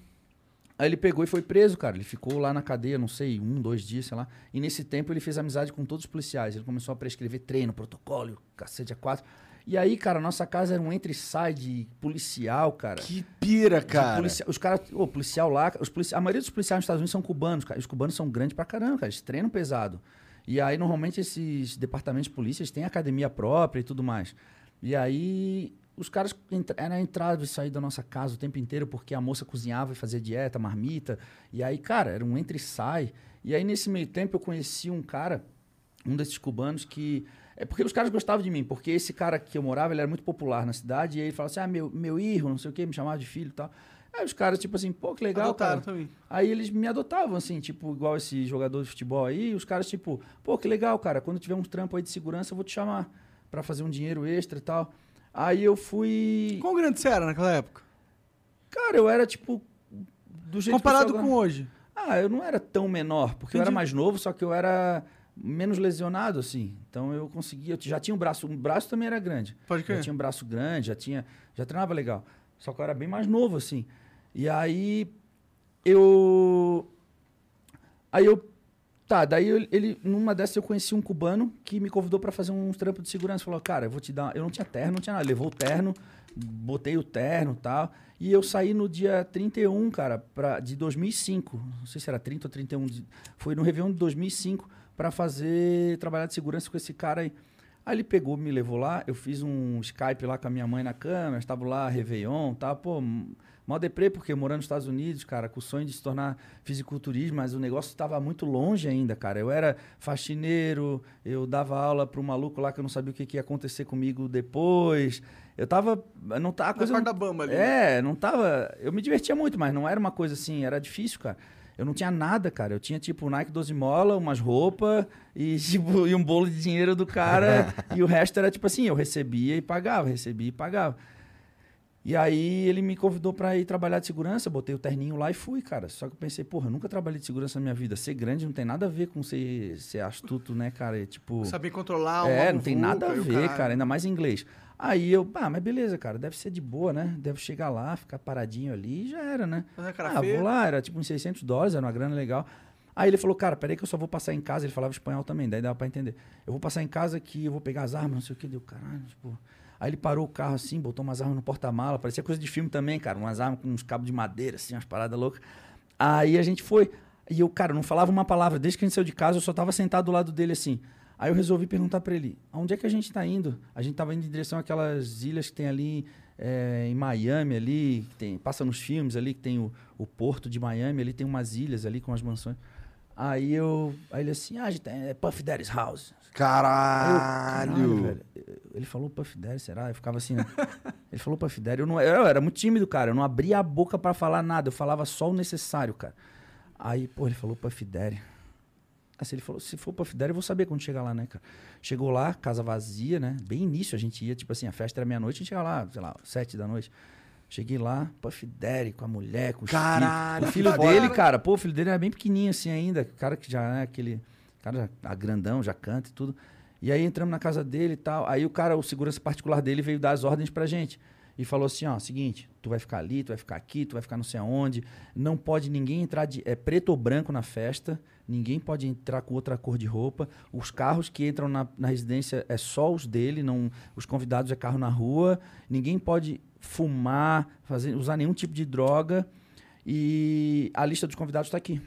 Speaker 5: Aí ele pegou e foi preso, cara. Ele ficou lá na cadeia, não sei, um, dois dias, sei lá. E nesse tempo ele fez amizade com todos os policiais. Ele começou a prescrever treino, protocolo, cacete a quatro. E aí, cara, nossa casa era um entre sai de policial, cara.
Speaker 3: Que pira, cara.
Speaker 5: policia- os caras, o policial lá, os polici- a maioria dos policiais nos Estados Unidos são cubanos, cara. Os cubanos são grandes pra caramba, cara. Eles treinam pesado. E aí, normalmente, esses departamentos de polícia têm academia própria e tudo mais. E aí, os caras era entrada e sair da nossa casa o tempo inteiro porque a moça cozinhava e fazia dieta, marmita. E aí, cara, era um entra e sai. E aí, nesse meio tempo, eu conheci um cara, um desses cubanos que. É porque os caras gostavam de mim, porque esse cara que eu morava, ele era muito popular na cidade, e aí ele falava assim: ah, meu, meu irro, não sei o quê, me chamava de filho e tal. Aí os caras, tipo assim, pô, que legal,
Speaker 4: Adotaram
Speaker 5: cara.
Speaker 4: também.
Speaker 5: Aí eles me adotavam, assim, tipo, igual esse jogador de futebol aí, os caras, tipo, pô, que legal, cara, quando tiver um trampo aí de segurança, eu vou te chamar pra fazer um dinheiro extra e tal. Aí eu fui.
Speaker 4: Quão grande você era naquela época?
Speaker 5: Cara, eu era, tipo, do jeito
Speaker 4: Comparado com hoje.
Speaker 5: ah, eu não era tão menor, porque eu era
Speaker 4: Entendi.
Speaker 5: mais novo, só que eu era menos lesionado, assim. Então eu conseguia, eu já tinha um braço, um braço também era grande.
Speaker 4: Pode crer.
Speaker 5: Já tinha um braço grande, já tinha, já treinava legal. Só que eu era bem mais novo, assim. E aí eu aí eu tá, daí eu- ele numa dessas eu conheci um cubano que me convidou para fazer um trampo de segurança, falou: "Cara, eu vou te dar, eu não tinha terno, não tinha nada, levou o terno, botei o terno, e tal, e eu saí no dia 31, cara, pra, de 2005. Não sei se era 30 ou 31. de- foi no Réveillon de 2005 para fazer trabalhar de segurança com esse cara aí. Aí ele pegou, me levou lá, eu fiz um Skype lá com a minha mãe na câmera, estava lá, Réveillon, tá, pô, mó deprê, porque morando nos Estados Unidos, cara, com o sonho de se tornar fisiculturismo, mas o negócio estava muito longe ainda, cara. Eu era faxineiro, eu dava aula para um maluco lá que eu não sabia o que, que ia acontecer comigo depois. Eu tava. Não tá, a coisa.
Speaker 4: corda
Speaker 5: não-
Speaker 4: bamba ali,
Speaker 5: É, não tava. Eu me divertia muito, mas não era uma coisa assim, era difícil, cara. Eu não tinha nada, cara. Eu tinha, tipo, Nike 12 mola, umas roupas e, (laughs) tipo, e um bolo de dinheiro do cara. (laughs) e o resto era, tipo assim, eu recebia e pagava, recebia e pagava. E aí ele me convidou pra ir trabalhar de segurança, botei o terninho lá e fui, cara. Só que eu pensei, porra, eu nunca trabalhei de segurança na minha vida. Ser grande não tem nada a ver com ser, ser astuto, né, cara? É, tipo...
Speaker 4: Saber controlar uma
Speaker 5: É, não tem nada a
Speaker 4: o
Speaker 5: ver, cara, ainda mais em inglês. Aí eu, ah, mas beleza, cara, deve ser de boa, né? Deve chegar lá, ficar paradinho ali e já era, né?
Speaker 4: A cara
Speaker 5: ah,
Speaker 4: feia.
Speaker 5: vou lá, era tipo uns 600 dólares, era uma grana legal. Aí ele falou, cara, peraí que eu só vou passar em casa. Ele falava espanhol também, daí dava pra entender. Eu vou passar em casa que eu vou pegar as armas, não sei o que. Deu, caralho, tipo... Aí ele parou o carro assim, botou umas armas no porta-mala. Parecia coisa de filme também, cara. Umas armas com uns cabos de madeira, assim, umas paradas loucas. Aí a gente foi. E eu, cara, não falava uma palavra. Desde que a gente saiu de casa, eu só tava sentado do lado dele assim. Aí eu resolvi perguntar pra ele, aonde é que a gente tá indo? A gente tava indo em direção àquelas ilhas que tem ali é, em Miami ali, que tem, passa nos filmes ali, que tem o, o porto de Miami, ali tem umas ilhas ali com as mansões. Aí eu, aí ele assim, ah, a gente tá, é Puff Daddy's House. Aí eu,
Speaker 3: Caralho!
Speaker 5: Ele falou Puff Daddy, será? Eu ficava assim, né? (laughs) Ele falou Puff Daddy. Eu, não, eu era muito tímido, cara. Eu não abria a boca pra falar nada. Eu falava só o necessário, cara. Aí, pô, ele falou Puff Daddy. Assim, ele falou, se for Puff Daddy, eu vou saber quando chegar lá, né, cara? Chegou lá, casa vazia, né? Bem início a gente ia, tipo assim, a festa era meia-noite, a gente chegava lá, sei lá, sete da noite. Cheguei lá, Puff Daddy, com a mulher, com os
Speaker 3: Caralho,
Speaker 5: filhos. O filho dele, cara, pô, o filho dele era bem pequenininho assim ainda. Cara que já é aquele. Cara já, ah, grandão, já canta e tudo. E aí entramos na casa dele e tal. Aí o cara, o segurança particular dele, veio dar as ordens pra gente. E falou assim: ó, seguinte, tu vai ficar ali, tu vai ficar aqui, tu vai ficar não sei aonde. Não pode ninguém entrar de. É preto ou branco na festa. Ninguém pode entrar com outra cor de roupa. Os carros que entram na, na residência é só os dele, não, os convidados é carro na rua. Ninguém pode fumar, fazer, usar nenhum tipo de droga. E a lista dos convidados tá aqui.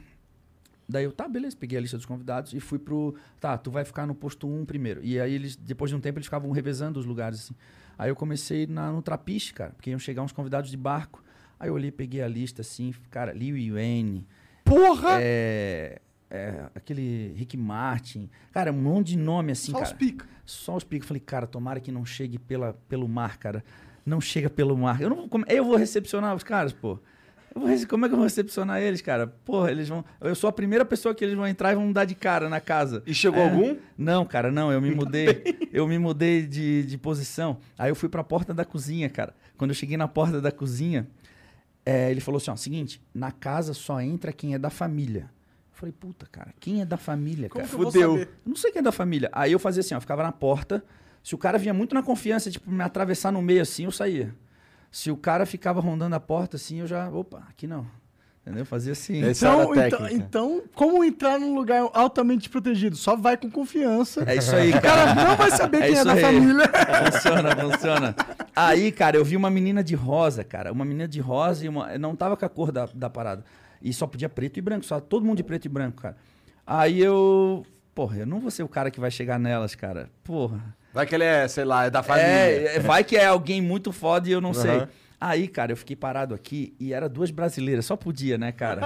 Speaker 5: Daí eu, tá, beleza, peguei a lista dos convidados e fui pro. Tá, tu vai ficar no posto 1 primeiro. E aí eles, depois de um tempo, eles ficavam revezando os lugares, assim. Aí eu comecei na, no trapiche, cara, porque iam chegar uns convidados de barco. Aí eu olhei, peguei a lista, assim, cara, Liu Yuan.
Speaker 3: Porra!
Speaker 5: É, é, aquele Rick Martin. Cara, um monte de nome, assim,
Speaker 4: Só
Speaker 5: cara.
Speaker 4: os pica.
Speaker 5: Só os picos. Falei, cara, tomara que não chegue pela, pelo mar, cara. Não chega pelo mar. Eu, não, eu vou recepcionar os caras, pô. Como é que eu vou recepcionar eles, cara? Porra, eles vão. Eu sou a primeira pessoa que eles vão entrar e vão dar de cara na casa.
Speaker 3: E chegou
Speaker 5: É.
Speaker 3: algum?
Speaker 5: Não, cara, não. Eu me mudei. eu me mudei de, de posição. Aí eu fui pra porta da cozinha, cara. Quando eu cheguei na porta da cozinha, é, ele falou assim: ó, seguinte, na casa só entra quem é da família. Eu falei, puta, cara, quem é da família,
Speaker 4: Como
Speaker 5: cara?
Speaker 4: que eu vou
Speaker 3: Fudeu.
Speaker 4: saber?
Speaker 5: Eu não sei quem é da família. Aí eu fazia assim, ó, ficava na porta. Se o cara vinha muito na confiança, tipo, me atravessar no meio assim, eu saía. Se o cara ficava rondando a porta assim, eu já, opa, aqui não. Entendeu? Fazia assim.
Speaker 4: Então, então, então, como entrar num lugar altamente protegido? Só vai com confiança.
Speaker 5: É isso aí,
Speaker 4: O cara
Speaker 5: cara.
Speaker 4: não vai saber
Speaker 5: É
Speaker 4: quem é da
Speaker 5: aí.
Speaker 4: família.
Speaker 5: Funciona, funciona. Aí, cara, eu vi uma menina de rosa, cara. Uma menina de rosa e uma. Não tava com a cor da, da parada. E só podia preto e branco, só todo mundo de preto e branco, cara. Aí eu. Porra, eu não vou ser o cara que vai chegar nelas, cara. Porra.
Speaker 3: Vai que ele é, sei lá, é da família.
Speaker 5: É, é, vai que é alguém muito foda e eu não sei.
Speaker 3: Aham.
Speaker 5: Aí, cara, eu fiquei parado aqui e era duas brasileiras. Só podia, né, cara?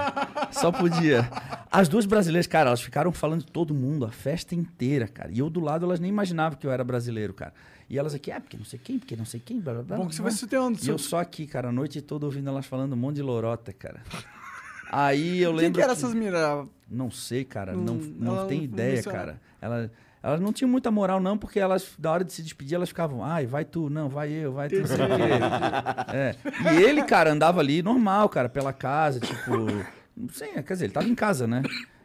Speaker 5: Só podia. As duas brasileiras, cara, elas ficaram falando de todo mundo a festa inteira, cara. E eu do lado, elas nem imaginavam que eu era brasileiro, cara. E elas aqui, ah, porque não sei quem, porque não sei quem, blá blá blá.
Speaker 4: Bom, que você vai se ter onde.
Speaker 5: E eu só aqui, cara, a noite toda ouvindo elas falando um monte de lorota, cara. Aí eu
Speaker 4: Quem
Speaker 5: lembro.
Speaker 4: que eram
Speaker 5: que-
Speaker 4: essas miras?
Speaker 5: não sei, cara.
Speaker 4: Não-
Speaker 5: Não, não,
Speaker 4: não
Speaker 5: ideia,
Speaker 4: mencionava.
Speaker 5: cara. Ela, elas não tinham muita moral, não, porque elas, da hora de se despedir, elas ficavam, ai, vai tu, não, vai eu, vai tu, não sei o quê. É. E ele, cara, andava ali normal, cara, pela casa, tipo. Não sei, quer dizer, ele tava em casa, né?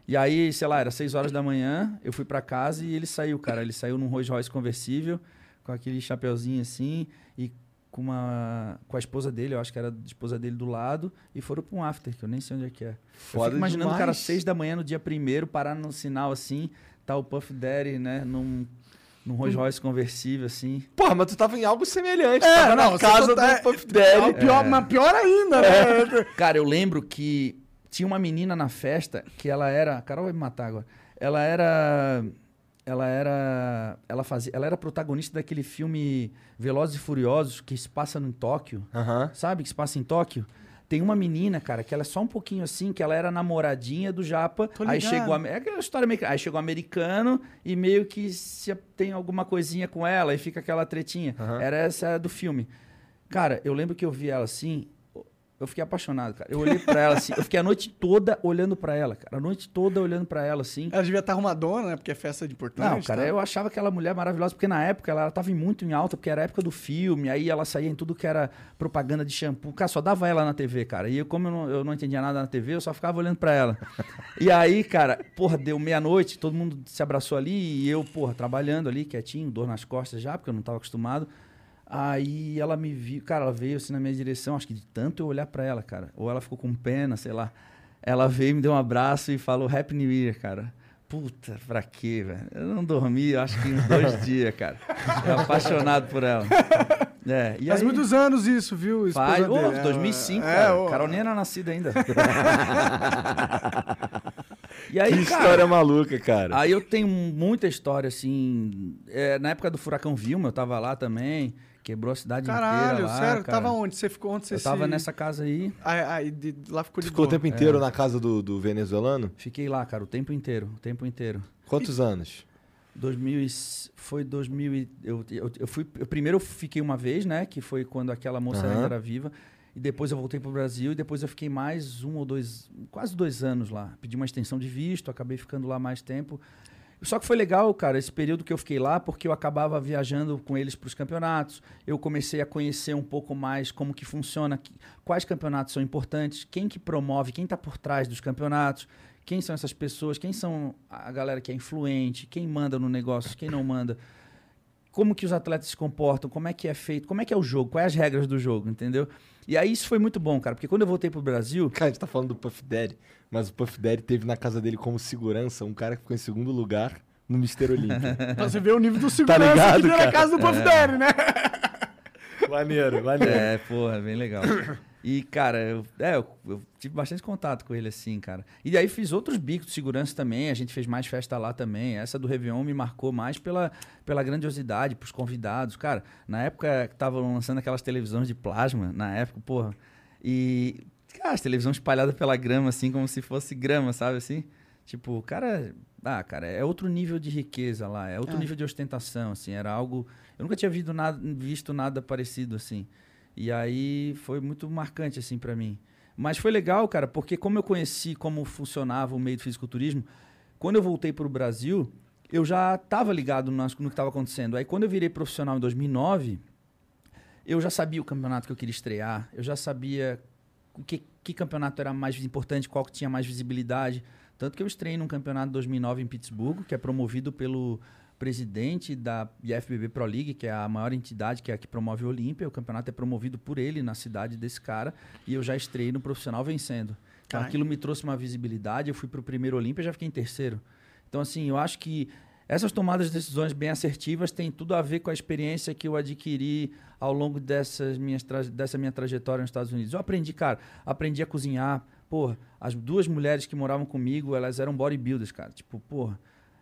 Speaker 5: E aí, sei lá, era 6 horas da manhã, eu fui pra casa e ele saiu, cara. Ele saiu num Rolls Royce conversível, com aquele chapeuzinho assim, e com uma. com a esposa dele, eu acho que era a esposa dele do lado, e foram pra um after, que eu nem sei onde é que é. eu
Speaker 3: Foda
Speaker 5: fico imaginando o cara
Speaker 3: demais.
Speaker 5: seis da manhã no dia primeiro, parar no sinal assim, tá o Puff Daddy, né, num, num Rolls Royce conversível, assim.
Speaker 3: Porra, mas tu tava em algo semelhante.
Speaker 4: É,
Speaker 3: tava
Speaker 4: não,
Speaker 3: na casa
Speaker 4: tá-
Speaker 3: do Puff
Speaker 4: É,
Speaker 3: Daddy.
Speaker 4: o pior, mas pior ainda, né? (laughs)
Speaker 5: Cara, eu lembro que tinha uma menina na festa que ela era. A Carol vai me matar agora. Ela era. ela era ela fazia ela era protagonista daquele filme Velozes e Furiosos que se passa em Tóquio
Speaker 3: Aham.
Speaker 5: sabe que se passa em Tóquio tem uma menina, cara, que ela é só um pouquinho assim, que ela era namoradinha do Japa. Aí chegou. a- É aquela história americana. Aí chegou o americano e meio que se tem alguma coisinha com ela e fica aquela tretinha. Era essa do filme. Cara, eu lembro que eu vi ela assim. Eu fiquei apaixonado, cara. Eu olhei pra ela assim. Eu fiquei a noite toda olhando pra ela, cara. A noite toda olhando pra ela assim.
Speaker 4: Ela devia estar arrumadona, né? Porque é festa de importante.
Speaker 5: Não, cara,
Speaker 4: tá?
Speaker 5: eu achava aquela mulher maravilhosa, porque na época ela, tava muito em alta, porque era a época do filme, aí ela saía em tudo que era propaganda de shampoo. Cara, só dava ela na TV, cara. E eu, como eu não, eu não entendia nada na TV, eu só ficava olhando pra ela. e aí, cara, porra, deu meia-noite, todo mundo se abraçou ali, e eu, porra, trabalhando ali, quietinho, dor nas costas já, porque eu não tava acostumado. Aí ela me viu, cara, ela veio assim na minha direção, acho que de tanto eu olhar pra ela, cara. Ou ela ficou com pena, sei lá. Ela veio, me deu um abraço e falou Happy New Year, cara. Puta, pra quê, velho? Eu não dormi, acho que uns dois (laughs) dias, cara. Eu apaixonado por ela. É, e
Speaker 4: Faz
Speaker 5: aí,
Speaker 4: muitos anos isso, viu?
Speaker 5: Faz,
Speaker 4: dele. É,
Speaker 5: 2005,
Speaker 4: é,
Speaker 5: cara.
Speaker 4: ô,
Speaker 5: Carol nem era nascida ainda. (laughs) e aí,
Speaker 3: Que
Speaker 5: cara,
Speaker 3: história maluca, cara.
Speaker 5: Aí eu tenho muita história, assim. é, na época do Furacão Vilma, eu tava lá também. Quebrou a cidade
Speaker 4: Caralho,
Speaker 5: inteira lá.
Speaker 4: sério?
Speaker 5: cara.
Speaker 4: Tava onde? Você ficou onde você
Speaker 5: Eu tava
Speaker 4: se...
Speaker 5: nessa casa aí.
Speaker 4: Aí, aí, de- lá ficou de
Speaker 3: Ficou o tempo inteiro na casa do, do venezuelano?
Speaker 5: Fiquei lá, cara, o tempo inteiro. O tempo inteiro.
Speaker 3: Quantos anos?
Speaker 5: 2000 e- foi 2000 e- eu, eu, eu fui eu primeiro eu fiquei uma vez né que foi quando aquela moça
Speaker 3: Aham.
Speaker 5: ainda era viva e depois eu voltei pro Brasil e depois eu fiquei mais um ou dois quase dois anos lá pedi uma extensão de visto acabei ficando lá mais tempo só que foi legal, cara, esse período que eu fiquei lá, porque eu acabava viajando com eles para os campeonatos. Eu comecei a conhecer um pouco mais como que funciona, quais campeonatos são importantes, quem que promove, quem está por trás dos campeonatos, quem são essas pessoas, quem são a galera que é influente, quem manda no negócio, quem não manda. Como que os atletas se comportam, como é que é feito, como é que é o jogo, quais as regras do jogo, entendeu? E aí isso foi muito bom, cara, porque quando eu voltei pro Brasil,
Speaker 3: Cara, a gente tá falando do Puff Daddy, mas o Puff Daddy teve na casa dele como segurança um cara que ficou em segundo lugar no Mister Olímpia. (laughs)
Speaker 4: Pra você ver o nível do segurança
Speaker 3: ligado,
Speaker 4: que tem na casa do Puff Daddy, né? (laughs)
Speaker 3: maneiro, maneiro.
Speaker 5: É, porra, bem legal. (coughs) E, cara, eu, é, eu, eu tive bastante contato com ele, assim, cara. E aí fiz outros bicos de segurança também, a gente fez mais festa lá também. Essa do Réveillon me marcou mais pela, pela grandiosidade, pros convidados. Cara, na época que estavam lançando aquelas televisões de plasma, na época, porra. E, cara, as televisões espalhadas pela grama, assim, como se fosse grama, sabe, assim? Tipo, cara... Ah, cara, é outro nível de riqueza lá, é outro
Speaker 4: Ah.
Speaker 5: nível de ostentação, assim. Era algo... Eu nunca tinha visto nada, visto nada parecido, assim. E aí foi muito marcante, assim, pra mim. Mas foi legal, cara, porque como eu conheci como funcionava o meio do fisiculturismo, quando eu voltei pro Brasil, eu já estava ligado nas- no que estava acontecendo. Aí quando eu virei profissional em 2009, eu já sabia o campeonato que eu queria estrear, eu já sabia o que, que campeonato era mais importante, qual que tinha mais visibilidade. Tanto que eu estreiei num campeonato de 2009 em Pittsburgh, que é promovido pelo presidente da IFBB Pro League, que é a maior entidade que é a que promove o Olímpia. O campeonato é promovido por ele na cidade desse cara. E eu já estreiei no profissional vencendo. Então
Speaker 4: Caralho.
Speaker 5: aquilo me trouxe uma visibilidade. Eu fui pro primeiro Olímpia e já fiquei em terceiro. Então, assim, eu acho que essas tomadas de decisões bem assertivas têm tudo a ver com a experiência que eu adquiri ao longo dessas minhas dessa minha trajetória nos Estados Unidos. Eu aprendi, cara, aprendi a cozinhar. Porra, as duas mulheres que moravam comigo, elas eram bodybuilders, cara. Tipo, porra,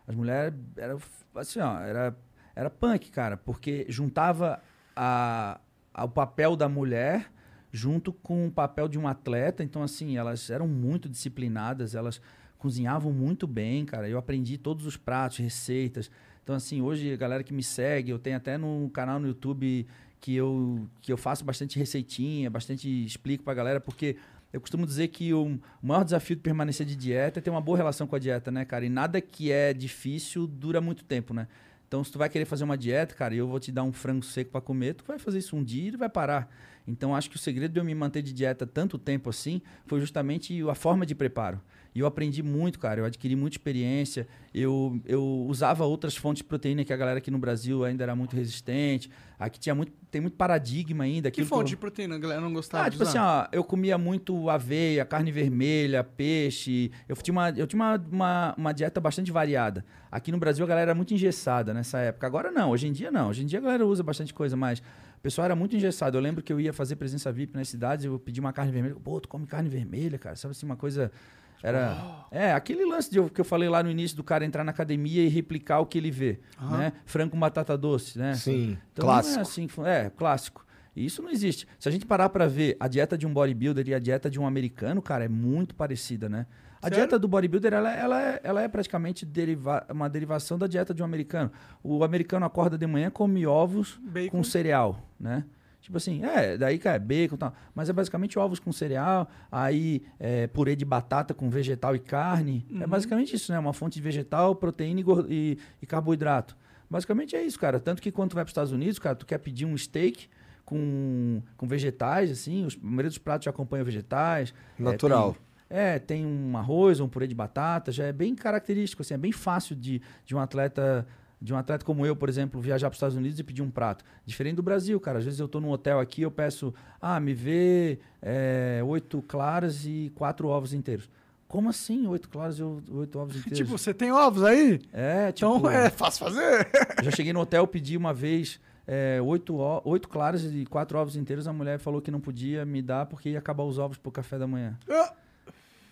Speaker 5: as mulheres eram assim, ó, era, era punk, cara, porque juntava a, a- o papel da mulher junto com o papel de um atleta. Então, assim, elas eram muito disciplinadas, elas cozinhavam muito bem, cara. Eu aprendi todos os pratos, receitas. Então, assim, hoje a galera que me segue, eu tenho até no canal no YouTube que eu, que eu faço bastante receitinha, bastante explico pra galera, porque eu costumo dizer que o, maior desafio de permanecer de dieta é ter uma boa relação com a dieta, né, cara? E nada que é difícil dura muito tempo, né? Então, se tu vai querer fazer uma dieta, cara, e eu vou te dar um frango seco pra comer, tu vai fazer isso um dia e vai parar. Então, acho que o segredo de eu me manter de dieta tanto tempo assim foi justamente a forma de preparo. E eu aprendi muito, cara. Eu adquiri muita experiência. Eu, eu usava outras fontes de proteína que a galera aqui no Brasil ainda era muito resistente. Aqui tinha muito, tem muito paradigma ainda.
Speaker 4: Que fonte
Speaker 5: eu-
Speaker 4: de proteína a galera não gostava
Speaker 5: ah, tipo assim,
Speaker 4: usar?
Speaker 5: ó, eu comia muito aveia, carne vermelha, peixe. Eu tinha uma, eu tinha uma, uma, uma dieta bastante variada. Aqui no Brasil a galera era muito engessada nessa época. Agora não, hoje em dia não. Hoje em dia a galera usa bastante coisa, mas o pessoal era muito engessado. Eu lembro que eu ia fazer presença VIP nas cidades, eu pedi uma carne vermelha. Pô, tu come carne vermelha, cara. Sabe assim, uma coisa. Era. É, aquele lance de, que eu falei lá no início do cara entrar na academia e replicar o que ele vê. Né? Franco batata doce, né?
Speaker 3: Sim,
Speaker 5: Então, não
Speaker 3: clássico.
Speaker 5: É, assim, é, clássico. E isso não existe. Se a gente parar pra ver a dieta de um bodybuilder e a dieta de um americano, cara, é muito parecida, né? A
Speaker 4: Sério?
Speaker 5: dieta do bodybuilder, ela, ela, é, ela é praticamente deriva uma derivação da dieta de um americano. O americano acorda de manhã, come ovos
Speaker 4: Bacon.
Speaker 5: com cereal, né? Tipo assim, é, daí, cara, bacon e tal. Mas é basicamente ovos com cereal, aí é, purê de batata com vegetal e carne. É basicamente isso, né? Uma fonte de vegetal, proteína e, e- e carboidrato. Basicamente é isso, cara. Tanto que quando tu vai para os Estados Unidos, cara, tu quer pedir um steak com, com vegetais, assim, os, a maioria dos pratos já acompanha vegetais. É,
Speaker 3: Natural.
Speaker 5: tem- É, tem um arroz, um purê de batata, já é bem característico, assim, é bem fácil de, de um atleta de um atleta como eu, por exemplo, viajar para os Estados Unidos e pedir um prato. Diferente do Brasil, cara. Às vezes eu tô num hotel aqui, eu peço, ah, me vê é, oito claras e quatro ovos inteiros. Como assim, oito claras e oito ovos (laughs) inteiros?
Speaker 4: Tipo, você tem ovos aí?
Speaker 5: é, tipo,
Speaker 4: Então é fácil fazer.
Speaker 5: já cheguei no hotel, pedi uma vez é, oito, oito claras e quatro ovos inteiros. A mulher falou que não podia me dar porque ia acabar os ovos pro café da manhã.
Speaker 4: Ah,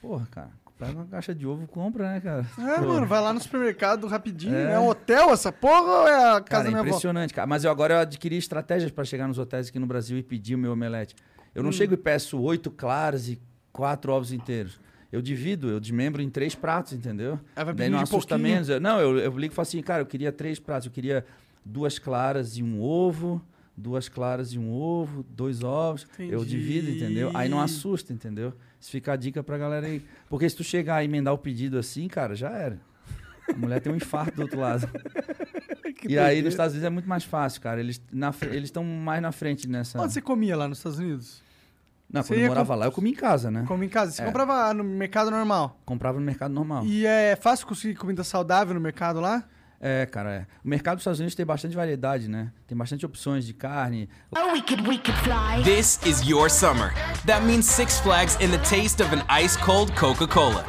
Speaker 5: Porra, cara, pega uma caixa de ovo, compra, né, cara?
Speaker 4: É,
Speaker 5: Pô.
Speaker 4: mano, vai lá no supermercado rapidinho.
Speaker 5: É.
Speaker 4: É um hotel essa porra ou é a casa
Speaker 5: Cara,
Speaker 4: da
Speaker 5: é
Speaker 4: minha avó?
Speaker 5: impressionante, cara. Mas eu agora eu adquiri estratégias para chegar nos hotéis aqui no Brasil e pedir o meu omelete. Eu
Speaker 4: Hum.
Speaker 5: não chego e peço oito claras e quatro ovos inteiros. Eu divido, eu desmembro em três pratos, entendeu?
Speaker 4: Aí vai
Speaker 5: Daí não assusta menos. Eu- não, eu, eu ligo e falo assim, cara, eu queria três pratos. Eu queria duas claras e um ovo, duas claras e um ovo, dois ovos. Eu
Speaker 4: Entendi.
Speaker 5: divido, entendeu? Aí não assusta, entendeu? Isso fica a dica pra galera aí. Porque se tu chegar e emendar o pedido assim, cara, já era. A mulher tem um infarto do outro lado. (laughs) e aí nos Estados Unidos é muito mais fácil, cara. Eles estão mais na frente nessa.
Speaker 4: Onde você comia lá nos Estados Unidos?
Speaker 5: Não,
Speaker 4: você
Speaker 5: quando eu morava
Speaker 4: com-
Speaker 5: lá, eu comia em casa, né?
Speaker 4: Come em casa? Você
Speaker 5: É.
Speaker 4: comprava no mercado normal.
Speaker 5: Comprava no mercado normal.
Speaker 4: E é fácil conseguir comida saudável no mercado lá?
Speaker 5: É, cara, é. O mercado dos Estados Unidos tem bastante variedade, né? Tem bastante opções de carne.
Speaker 8: Oh, we could, we could fly.
Speaker 9: This is your summer. That means Six Flags and the taste of an ice cold Coca Cola.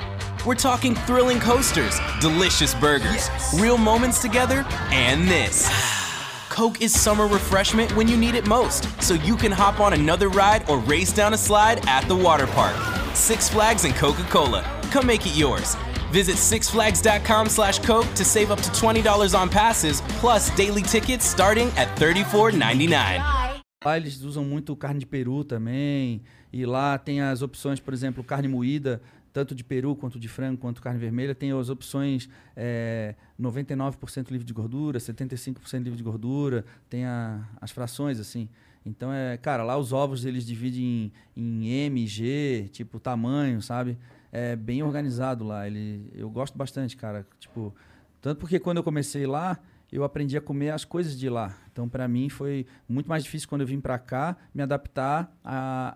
Speaker 9: We're talking thrilling coasters, delicious burgers, real moments together, and this. (sighs) Coke is summer refreshment when you need it most, so you can hop on another ride or race down a slide at the water park. Six Flags and Coca Cola. Come make it yours. Visit sixflags.com slash Coke to save up to $20 on passes, plus daily tickets starting at $34.99.
Speaker 5: Lá eles usam muito carne de peru também. E lá tem as opções, por exemplo, carne moída, tanto de peru quanto de frango, quanto carne vermelha. Tem as opções é, 99% livre de gordura, 75% livre de gordura. Tem a- as frações, assim. Então, é, cara, lá os ovos eles dividem em, em M, G, tipo tamanho, sabe? É bem organizado lá. Ele, eu gosto bastante, cara. Tipo, tanto porque quando eu comecei lá, eu aprendi a comer as coisas de lá. Então, para mim, foi muito mais difícil quando eu vim para cá me adaptar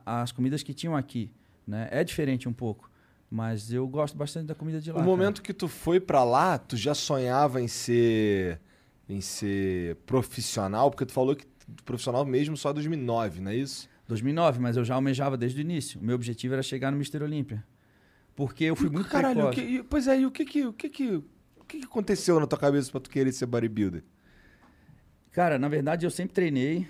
Speaker 5: às comidas que tinham aqui. Né? É diferente um pouco, mas eu gosto bastante da comida de lá.
Speaker 3: No
Speaker 5: cara.
Speaker 3: momento que tu foi pra lá, tu já sonhava em ser em ser profissional, porque tu falou que profissional mesmo só em 2009, não é isso?
Speaker 5: 2009, mas eu já almejava desde o início. O meu objetivo era chegar no Mister Olímpia. Porque eu fui muito
Speaker 3: Caralho,
Speaker 5: precoce.
Speaker 3: que, pois é, e o que que o que que o que que aconteceu na tua cabeça pra tu querer ser bodybuilder?
Speaker 5: Cara, na verdade, eu sempre treinei.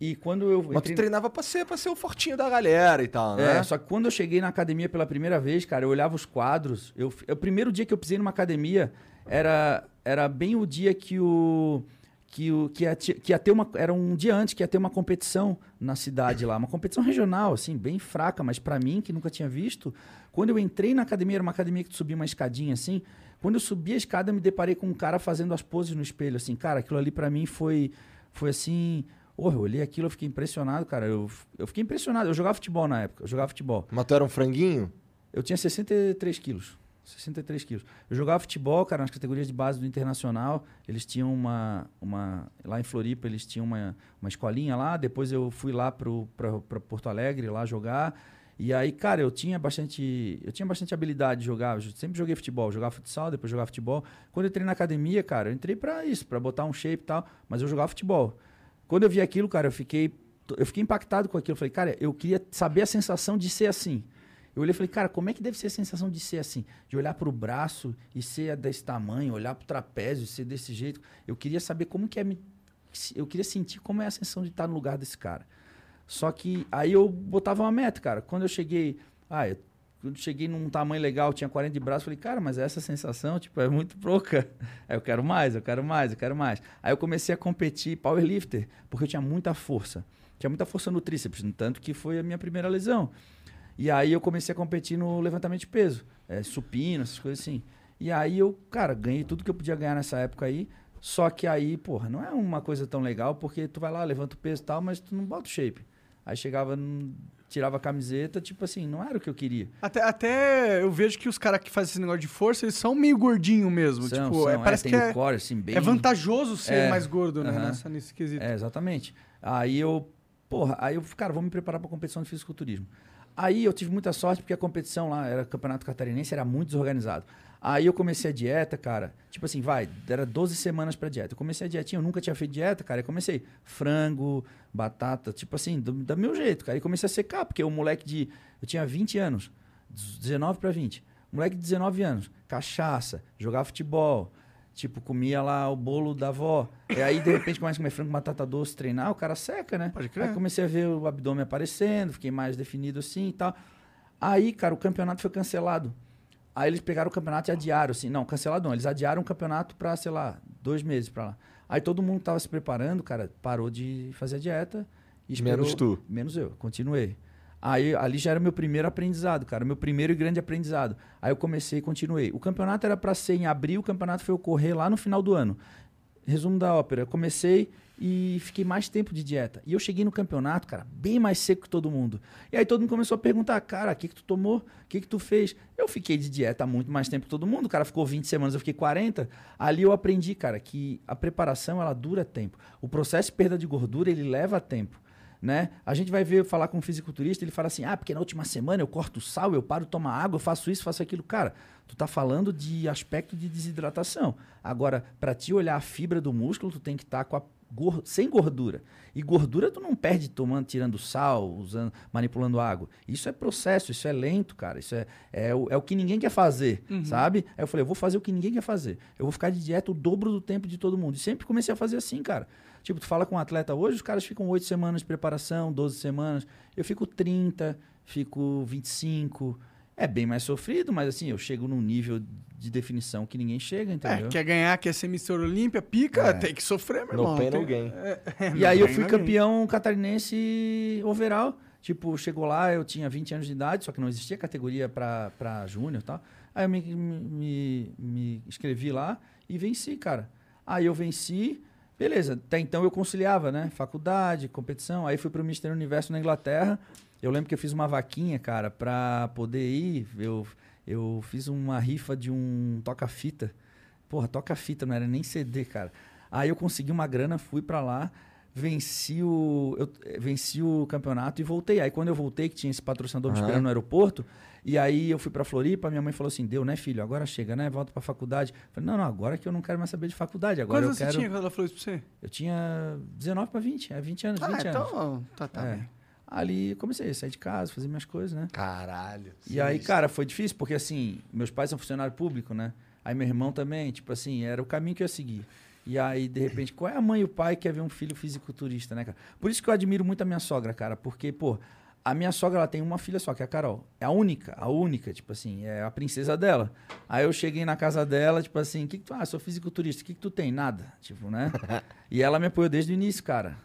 Speaker 5: E quando eu.
Speaker 3: Mas tu treinava pra ser, pra ser o fortinho da galera e tal, né?
Speaker 5: É, só que quando eu cheguei na academia pela primeira vez, cara, eu olhava os quadros. Eu, o primeiro dia que eu pisei numa academia era, era bem o dia que o. Que, o, que, ia, que ia ter uma. Era um dia antes que ia ter uma competição na cidade lá. Uma competição regional, assim, bem fraca, mas pra mim, que nunca tinha visto. Quando eu entrei na academia, era uma academia que tu subia uma escadinha assim. Quando eu subi a escada, eu me deparei com um cara fazendo as poses no espelho, assim. Cara, aquilo ali pra mim foi. Foi assim. Porra, eu olhei aquilo, eu fiquei impressionado, cara. Eu, eu fiquei impressionado. Eu jogava futebol na época, eu jogava futebol.
Speaker 3: Mas tu era um franguinho?
Speaker 5: Eu tinha 63 quilos. 63 quilos. Eu jogava futebol, cara, nas categorias de base do Internacional. Eles tinham uma. uma lá em Floripa, eles tinham uma, uma escolinha lá. Depois eu fui lá pra Porto Alegre lá jogar. E aí, cara, eu tinha bastante. Eu tinha bastante habilidade de jogar. Eu sempre joguei futebol, jogava futsal, depois jogava futebol. Quando eu entrei na academia, cara, eu entrei pra isso, pra botar um shape e tal, mas eu jogava futebol. Quando eu vi aquilo, cara, eu fiquei. Eu fiquei impactado com aquilo. Eu falei, cara, eu queria saber a sensação de ser assim. Eu olhei e falei, cara, como é que deve ser a sensação de ser assim? De olhar pro braço e ser desse tamanho, olhar pro trapézio e ser desse jeito. Eu queria saber como que é. Eu queria sentir como é a sensação de estar no lugar desse cara. Só que aí eu botava uma meta, cara. Quando eu cheguei. Ah, eu quando cheguei num tamanho legal, tinha 40 de braço, falei, cara, mas essa sensação, tipo, é muito pouca. (laughs) Aí eu quero mais, eu quero mais, eu quero mais. Aí eu comecei a competir powerlifter, porque eu tinha muita força. Tinha muita força no tríceps, tanto que foi a minha primeira lesão. E aí eu comecei a competir no levantamento de peso, é, supino, essas coisas assim. E aí eu, cara, ganhei tudo que eu podia ganhar nessa época aí. Só que aí, porra, não é uma coisa tão legal, porque tu vai lá, levanta o peso e tal, mas tu não bota o shape. Aí chegava, tirava a camiseta, tipo assim, não era o que eu queria.
Speaker 4: Até, até eu vejo que os caras que fazem esse negócio de força, eles são meio gordinho mesmo.
Speaker 5: São,
Speaker 4: tipo, é,
Speaker 5: são, é,
Speaker 4: parece
Speaker 5: tem
Speaker 4: que é,
Speaker 5: core, assim, bem...
Speaker 4: é vantajoso ser
Speaker 5: É,
Speaker 4: mais gordo, né?
Speaker 5: aham.
Speaker 4: Nessa, nesse quesito.
Speaker 5: É, exatamente. Aí eu, porra, aí eu, cara, vou me preparar para competição de fisiculturismo. Aí eu tive muita sorte porque a competição lá, era campeonato catarinense, era muito desorganizado. Aí eu comecei a dieta, cara, tipo assim, vai, era 12 semanas pra dieta. Eu comecei a dietinha, eu nunca tinha feito dieta, cara. Eu comecei frango, batata, tipo assim, do, do meu jeito, cara. E comecei a secar, porque o moleque de. Eu tinha 20 anos, 19 pra 20. Moleque de 19 anos, cachaça, jogava futebol, tipo, comia lá o bolo da avó. E aí, de repente, começa a comer frango, batata doce, treinar, o cara seca, né?
Speaker 4: Pode crer.
Speaker 5: Aí comecei a ver o abdômen aparecendo, fiquei mais definido assim e tal. Aí, cara, o campeonato foi cancelado. Aí eles pegaram o campeonato e adiaram, assim. Não, cancelado não. Eles adiaram o campeonato pra, sei lá, dois meses pra lá. Aí todo mundo tava se preparando, cara, parou de fazer a dieta. E esperou,
Speaker 3: Menos tu.
Speaker 5: Menos eu, continuei. Aí ali já era meu primeiro aprendizado, cara, meu primeiro e grande aprendizado. Aí eu comecei e continuei. O campeonato era para ser em abril, o campeonato foi ocorrer lá no final do ano. Resumo da ópera, comecei e fiquei mais tempo de dieta. E eu cheguei no campeonato, cara, bem mais seco que todo mundo. E aí todo mundo começou a perguntar, cara, o que que tu tomou? O que que tu fez? Eu fiquei de dieta muito mais tempo que todo mundo. O cara ficou 20 semanas, eu fiquei 40. Ali eu aprendi, cara, que a preparação, ela dura tempo. O processo de perda de gordura, ele leva tempo né? A gente vai ver falar com um fisiculturista, ele fala assim: "Ah, porque na última semana eu corto sal, eu paro de tomar água, eu faço isso, faço aquilo". Cara, tu tá falando de aspecto de desidratação. Agora, para ti olhar a fibra do músculo, tu tem que estar com a gor- sem gordura. E gordura tu não perde tomando, tirando sal, usando, manipulando água. Isso é processo, isso é lento, cara. Isso é, é, o, é o que ninguém quer fazer, sabe? Aí eu falei, eu vou fazer o que ninguém quer fazer. Eu vou ficar de dieta o dobro do tempo de todo mundo. E sempre comecei a fazer assim, cara. Tipo, tu fala com um atleta hoje, os caras ficam 8 semanas de preparação, 12 semanas. Eu fico 30, fico 25. É bem mais sofrido, mas assim, eu chego num nível de definição que ninguém chega,
Speaker 4: É,
Speaker 5: entendeu?
Speaker 4: quer ganhar, quer ser Mr. Olímpia, pica,
Speaker 5: É.
Speaker 4: tem que sofrer, meu
Speaker 3: No
Speaker 4: irmão.
Speaker 3: pain,
Speaker 4: tem-
Speaker 3: no gain.
Speaker 4: É,
Speaker 5: E aí eu
Speaker 4: no
Speaker 5: fui
Speaker 4: no
Speaker 5: campeão catarinense overall. Tipo, chegou lá, eu tinha 20 anos de idade, só que não existia categoria pra, pra júnior e tal. Aí eu me, me, me- me inscrevi lá e venci, cara. Aí eu venci, beleza. Até então eu conciliava, né? Faculdade, competição. Aí fui pro Mister Universo na Inglaterra. Eu lembro que eu fiz uma vaquinha, cara, pra poder ir. Eu, eu fiz uma rifa de um toca-fita. Porra, toca-fita, não era nem CD, cara. Aí eu consegui uma grana, fui pra lá, venci o, eu, eh, venci o campeonato e voltei. Aí quando eu voltei, que tinha esse patrocinador me esperando no aeroporto, e aí eu fui pra Floripa, minha mãe falou assim: deu, né, filho? Agora chega, né? Volta pra faculdade. Eu falei: não, não, agora que eu não quero mais saber de faculdade. Agora
Speaker 4: Quantos
Speaker 5: eu
Speaker 4: você
Speaker 5: quero.
Speaker 4: tinha quando ela falou isso pra você?
Speaker 5: Eu tinha 19 pra 20, é 20 anos, 20
Speaker 4: Ah,
Speaker 5: anos.
Speaker 4: então tá, tá
Speaker 5: É.
Speaker 4: bem.
Speaker 5: Ali eu comecei a sair de casa, fazer minhas coisas, né?
Speaker 3: Caralho.
Speaker 5: E aí, cara, foi difícil, porque assim, meus pais são funcionário público, né? Aí meu irmão também, tipo assim, era o caminho que eu ia seguir. E aí, de repente, qual é a mãe e o pai que quer ver um filho fisiculturista, né, cara? Por isso que eu admiro muito a minha sogra, cara, porque, pô, a minha sogra, ela tem uma filha só, que é a Carol. É a única, a única, tipo assim, é a princesa dela. Aí eu cheguei na casa dela, tipo assim, o que, que tu, ah, sou fisiculturista, o que, que tu tem? Nada, tipo, né? (laughs) e ela me apoiou desde o início, cara.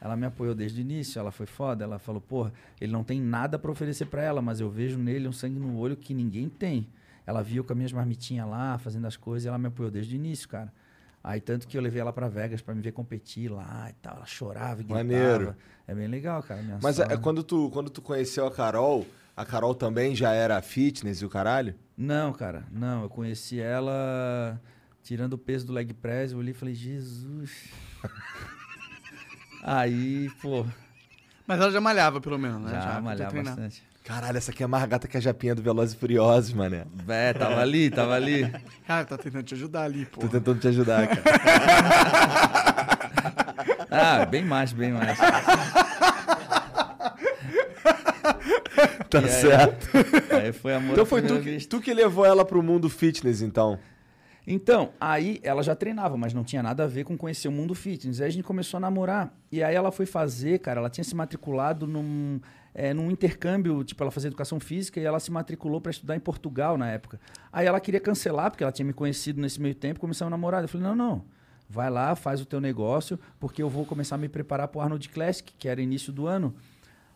Speaker 5: Ela me apoiou desde o início, ela foi foda, ela falou, porra, ele não tem nada pra oferecer pra ela, mas eu vejo nele um sangue no olho que ninguém tem. Ela viu com as minhas marmitinhas lá, fazendo as coisas, e ela me apoiou desde o início, cara. Aí tanto que eu levei ela pra Vegas pra me ver competir lá e tal, ela chorava e gritava.
Speaker 3: Maneiro.
Speaker 5: É bem legal, cara. Minha
Speaker 3: Mas é, quando, tu, quando tu conheceu a Carol, a Carol também já era fitness e o caralho?
Speaker 5: Não, cara, não. Eu conheci ela tirando o peso do leg press, eu olhei e falei, Jesus. (laughs) Aí, pô,
Speaker 4: Mas ela já malhava, pelo menos, né?
Speaker 5: já,
Speaker 4: podia
Speaker 5: malhava bastante.
Speaker 3: Caralho, essa aqui é mais gata que a japinha do Velozes e Furiosos, mané.
Speaker 5: É, tava ali, tava ali.
Speaker 4: Cara, tá tentando te ajudar ali, pô.
Speaker 3: Tô tentando te ajudar, cara. (laughs)
Speaker 5: Ah, bem mais, bem mais.
Speaker 3: tá
Speaker 5: E aí?
Speaker 3: certo.
Speaker 5: Aí foi amor
Speaker 3: Então foi tu que,
Speaker 5: vista.
Speaker 3: tu que levou ela pro mundo fitness, então.
Speaker 5: Então, aí ela já treinava, mas não tinha nada a ver com conhecer o mundo fitness. Aí a gente começou a namorar. E aí ela foi fazer, cara, ela tinha se matriculado num. É, num intercâmbio, tipo, ela fazia educação física e ela se matriculou para estudar em Portugal na época. Aí ela queria cancelar, porque ela tinha me conhecido nesse meio tempo, começou a namorar. Eu falei, não, não, vai lá, faz o teu negócio, porque eu vou começar a me preparar para o Arnold Classic, que era início do ano.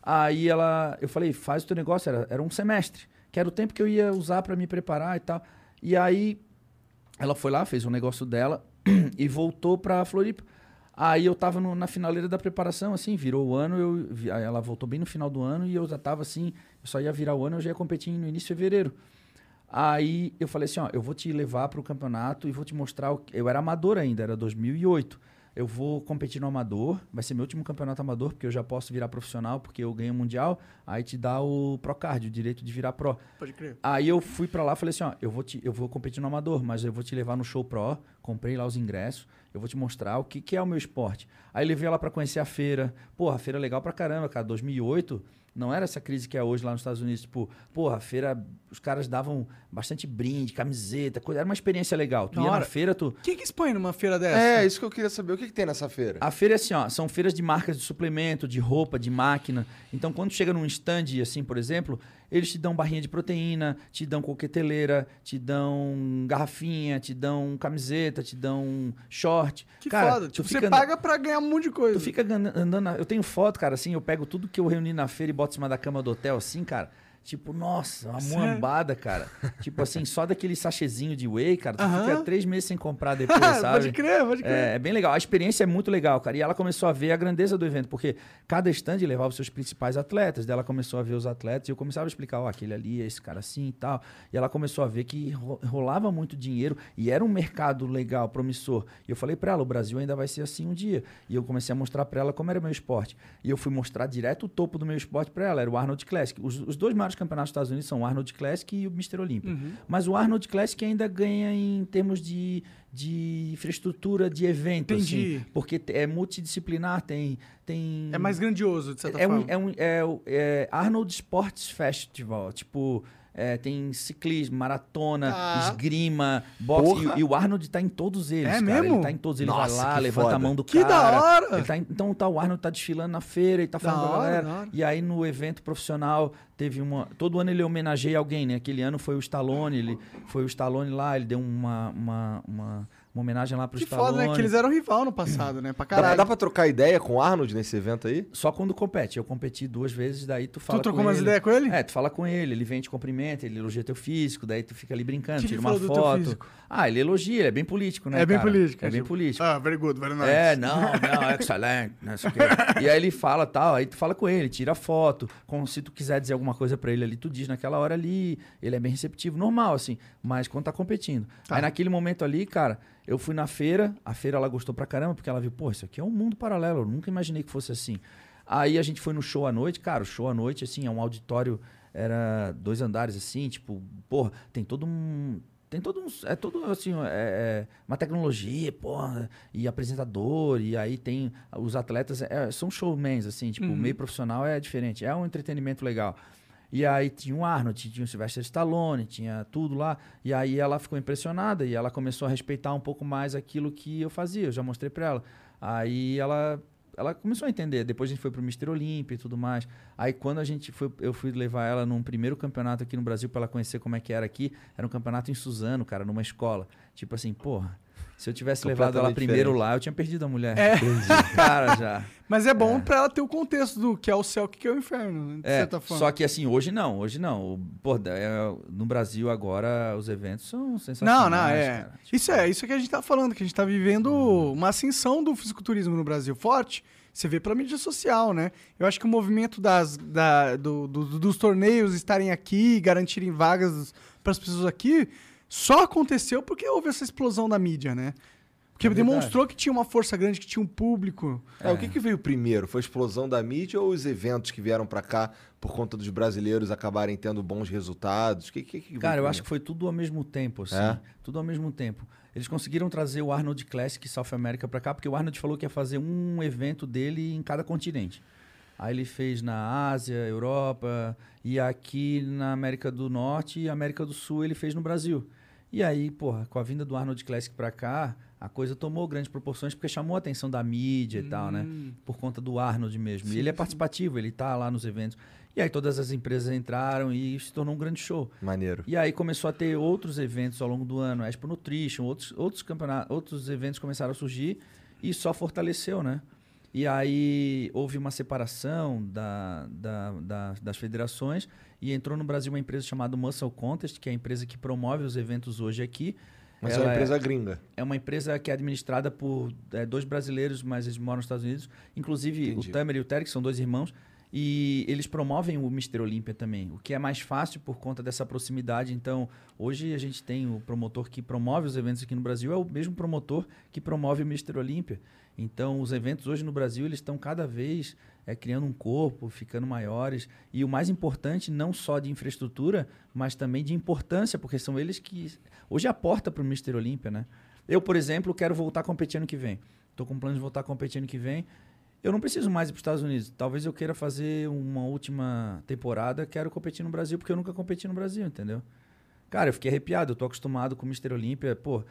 Speaker 5: Aí ela, eu falei, faz o teu negócio, era, era um semestre, que era o tempo que eu ia usar para me preparar e tal. E aí ela foi lá, fez o negócio dela (clears throat) e voltou para Floripa. Aí eu tava no- na finaleira da preparação, assim, virou o ano, eu, ela voltou bem no final do ano e eu já tava assim, eu só ia virar o ano, eu já ia competir no início de fevereiro. Aí eu falei assim, ó, eu vou te levar para o campeonato e vou te mostrar, o que- eu era amador ainda, era 2008. Eu vou competir no amador, vai ser meu último campeonato amador, porque eu já posso virar profissional, porque eu ganho o mundial, aí te dá o Procard, o direito de virar pro.
Speaker 4: Pode crer.
Speaker 5: Aí eu fui pra lá e falei assim, ó, eu vou, te, eu vou competir no amador, mas eu vou te levar no show pro, comprei lá os ingressos, eu vou te mostrar o que, que é o meu esporte. Aí levei ela pra conhecer a feira. Porra, a feira é legal pra caramba, cara. 2008 não era essa crise que é hoje lá nos Estados Unidos. Tipo, porra, a feira, os caras davam bastante brinde, camiseta, coisa. Era uma experiência legal. Tu
Speaker 4: Da
Speaker 5: ia na
Speaker 4: hora.
Speaker 5: feira, tu,
Speaker 4: Quem que expõe numa feira dessa?
Speaker 3: É, isso que eu queria saber. O que, que tem nessa feira?
Speaker 5: a feira é assim, ó, são feiras de marcas de suplemento, de roupa, de máquina. Então, quando chega num stand, assim, por exemplo, eles te dão barrinha de proteína, te dão coqueteleira, te dão garrafinha, te dão camiseta, te dão short.
Speaker 4: Que
Speaker 5: Cara,
Speaker 4: foda. Tipo, você paga pra ganhar um monte de coisa.
Speaker 5: Tu fica andando. Eu tenho foto, cara, assim, eu pego tudo que eu reuni na feira e boto em cima da cama do hotel, assim, cara. Tipo, nossa, uma
Speaker 4: Sério?
Speaker 5: muambada, cara. (laughs) tipo assim, só daquele sachezinho de whey, cara, tu
Speaker 4: Aham.
Speaker 5: fica três meses sem comprar depois, (laughs) sabe?
Speaker 4: pode crer, pode crer.
Speaker 5: É, é bem legal. A experiência é muito legal, cara. E ela começou a ver a grandeza do evento, porque cada stand levava os seus principais atletas. Daí ela começou a ver os atletas e eu começava a explicar, ó, aquele ali, esse cara assim e tal. E ela começou a ver que ro- rolava muito dinheiro e era um mercado legal, promissor. E eu falei pra ela, o Brasil ainda vai ser assim um dia. E eu comecei a mostrar pra ela como era meu esporte. E eu fui mostrar direto o topo do meu esporte pra ela, era o Arnold Classic. Os, os dois maiores campeonatos dos Estados Unidos são o Arnold Classic e o Mr. Olympia. Mas o Arnold Classic ainda ganha em termos de, de infraestrutura de evento,
Speaker 4: Entendi.
Speaker 5: assim. Porque é multidisciplinar, tem... tem
Speaker 4: É mais grandioso, de certa
Speaker 5: é, um,
Speaker 4: forma.
Speaker 5: é, um, é, o- é Arnold Sports Festival, tipo... é, tem ciclismo, maratona,
Speaker 4: Tá.
Speaker 5: esgrima, boxe. E, e o Arnold tá em todos eles.
Speaker 4: É
Speaker 5: cara.
Speaker 4: mesmo?
Speaker 5: Ele tá em todos eles.
Speaker 3: Nossa,
Speaker 5: vai lá,
Speaker 3: que
Speaker 5: levanta
Speaker 3: foda.
Speaker 5: a mão do
Speaker 4: Que
Speaker 5: cara.
Speaker 4: da hora!
Speaker 5: Tá então tá, o Arnold tá desfilando na feira e tá falando
Speaker 4: Da
Speaker 5: com a
Speaker 4: hora,
Speaker 5: galera.
Speaker 4: da.
Speaker 5: E aí no evento profissional teve uma. Todo ano ele homenageia alguém, né? Aquele ano foi o Stallone, ele foi o Stallone lá, ele deu uma, uma, uma, uma homenagem lá pro
Speaker 4: Que
Speaker 5: Stallone.
Speaker 4: foda, né? Que eles eram rival no passado, né? Pra
Speaker 3: Dá,
Speaker 4: caralho.
Speaker 3: dá pra trocar ideia com o Arnold nesse evento aí?
Speaker 5: Só quando compete. Eu competi duas vezes, daí tu fala
Speaker 4: trocou
Speaker 5: com
Speaker 4: umas ideias com ele?
Speaker 5: É, tu fala com ele, ele vem te cumprimenta, ele elogia teu físico, daí tu fica ali brincando,
Speaker 4: Que
Speaker 5: tira uma foto. Ah, ele elogia, ele é bem político, né?
Speaker 4: é bem
Speaker 5: cara?
Speaker 4: político.
Speaker 5: É bem
Speaker 4: tipo,
Speaker 5: político.
Speaker 4: Ah, very good, very nice.
Speaker 5: É, não, não, (laughs) excelente, não sei o quê. E aí ele fala tal, aí tu fala com ele, tira foto, como se tu quiser dizer alguma coisa pra ele ali, tu diz naquela hora ali, ele é bem receptivo, normal, assim, mas quando tá competindo. Aí naquele momento ali, cara, eu fui na feira, a feira ela gostou pra caramba, porque ela viu, pô, isso aqui é um mundo paralelo, eu nunca imaginei que fosse assim. Aí a gente foi no show à noite, cara, o show à noite, assim, é um auditório, era dois andares, assim, tipo, porra, tem todo um tem todo um, é todo assim, é, é uma tecnologia, porra, e apresentador, e aí tem os atletas, é, são showmans, assim, tipo, o meio profissional é diferente, é um entretenimento legal. E aí tinha o Arnold, tinha o Sylvester Stallone, tinha tudo lá. E aí ela ficou impressionada e ela começou a respeitar um pouco mais aquilo que eu fazia. Eu já mostrei pra ela. Aí ela ela começou a entender. Depois a gente foi pro Mr. Olímpia e tudo mais. Aí quando a gente foi, eu fui levar ela num primeiro campeonato aqui no Brasil pra ela conhecer como é que era aqui. Era um campeonato em Suzano, cara, numa escola. Tipo assim, porra, se eu tivesse levado ela primeiro
Speaker 3: diferente.
Speaker 5: lá, eu tinha perdido a mulher.
Speaker 4: É. (laughs)
Speaker 5: Cara, já.
Speaker 4: Mas é bom pra ela ter o contexto do que é o céu, o que é o inferno, né? De
Speaker 5: É,
Speaker 4: certa forma.
Speaker 5: só que assim, hoje não, hoje não. Pô, é, no Brasil agora os eventos são sensacionais.
Speaker 4: Não, não, é.
Speaker 5: Tipo,
Speaker 4: Isso é, isso é que a gente tá falando, que a gente tá vivendo uma ascensão do fisiculturismo no Brasil forte. Você vê pela mídia social, né? Eu acho que o movimento das, da- do- do- dos torneios estarem aqui, garantirem vagas para as pessoas aqui, só aconteceu porque houve essa explosão da mídia, né? Porque
Speaker 5: É
Speaker 4: demonstrou que tinha uma força grande, que tinha um público.
Speaker 3: É, o que, que veio primeiro? Foi a explosão da mídia ou os eventos que vieram pra cá por conta dos brasileiros acabarem tendo bons resultados? O que, que, que
Speaker 5: Cara, eu acho que foi tudo ao mesmo tempo, assim.
Speaker 3: É?
Speaker 5: Tudo ao mesmo tempo. Eles conseguiram trazer o Arnold Classic South America pra cá, porque o Arnold falou que ia fazer um evento dele em cada continente. Aí ele fez na Ásia, Europa, e aqui na América do Norte e América do Sul ele fez no Brasil. E aí, porra, com a vinda do Arnold Classic pra cá, a coisa tomou grandes proporções porque chamou a atenção da mídia e tal, né? Por conta do Arnold mesmo. e ele é participativo, ele tá lá nos eventos. E aí todas as empresas entraram e se tornou um grande show.
Speaker 3: Maneiro.
Speaker 5: E aí começou a ter outros eventos ao longo do ano, a Expo Nutrition, outros, outros campeonatos, outros eventos começaram a surgir e só fortaleceu, né? E aí houve uma separação da, da- da- das federações e entrou no Brasil uma empresa chamada Muscle Contest, que é a empresa que promove os eventos hoje aqui.
Speaker 3: Mas é
Speaker 5: Ela
Speaker 3: uma empresa gringa.
Speaker 5: é uma empresa que é administrada por é, dois brasileiros, mas eles moram nos Estados Unidos. Inclusive,
Speaker 3: Entendi.
Speaker 5: o Tamer e o Terek são dois irmãos. E eles promovem o Mr. Olímpia também, o que é mais fácil por conta dessa proximidade. Então, hoje a gente tem o promotor que promove os eventos aqui no Brasil, é o mesmo promotor que promove o Mr. Olímpia. Então, os eventos hoje no Brasil, eles estão cada vez é, criando um corpo, ficando maiores. E o mais importante, não só de infraestrutura, mas também de importância, porque são eles que... Hoje é a porta para o Mr. Olímpia, né? Eu, por exemplo, quero voltar a competir ano que vem. Estou com plano de voltar a competir ano que vem. Eu não preciso mais ir para os Estados Unidos. Talvez eu queira fazer uma última temporada. Quero competir no Brasil, porque eu nunca competi no Brasil, entendeu? Cara, eu fiquei arrepiado. Eu tô acostumado com o Mr. Olímpia. Pô,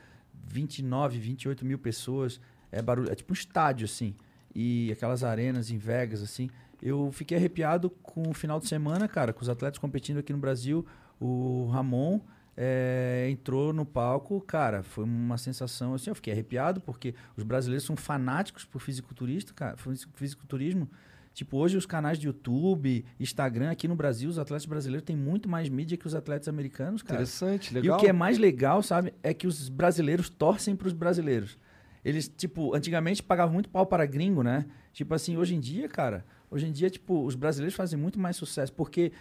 Speaker 5: 29, 28 mil pessoas. É barulho. É tipo um estádio, assim. E aquelas arenas em Vegas, assim. Eu fiquei arrepiado com o final de semana, cara, com os atletas competindo aqui no Brasil. O Ramon é, entrou no palco, cara, foi uma sensação assim, eu fiquei arrepiado porque os brasileiros são fanáticos por fisiculturista, cara, fisi- fisiculturismo. Tipo, hoje os canais de YouTube, Instagram aqui no Brasil, os atletas brasileiros têm muito mais mídia que os atletas americanos, cara.
Speaker 3: Interessante,
Speaker 5: E
Speaker 3: legal.
Speaker 5: o que é mais legal, sabe, é que os brasileiros torcem para os brasileiros. Eles, tipo, antigamente pagavam muito pau para gringo, né? Tipo assim, hoje em dia, cara, hoje em dia, tipo, os brasileiros fazem muito mais sucesso, porque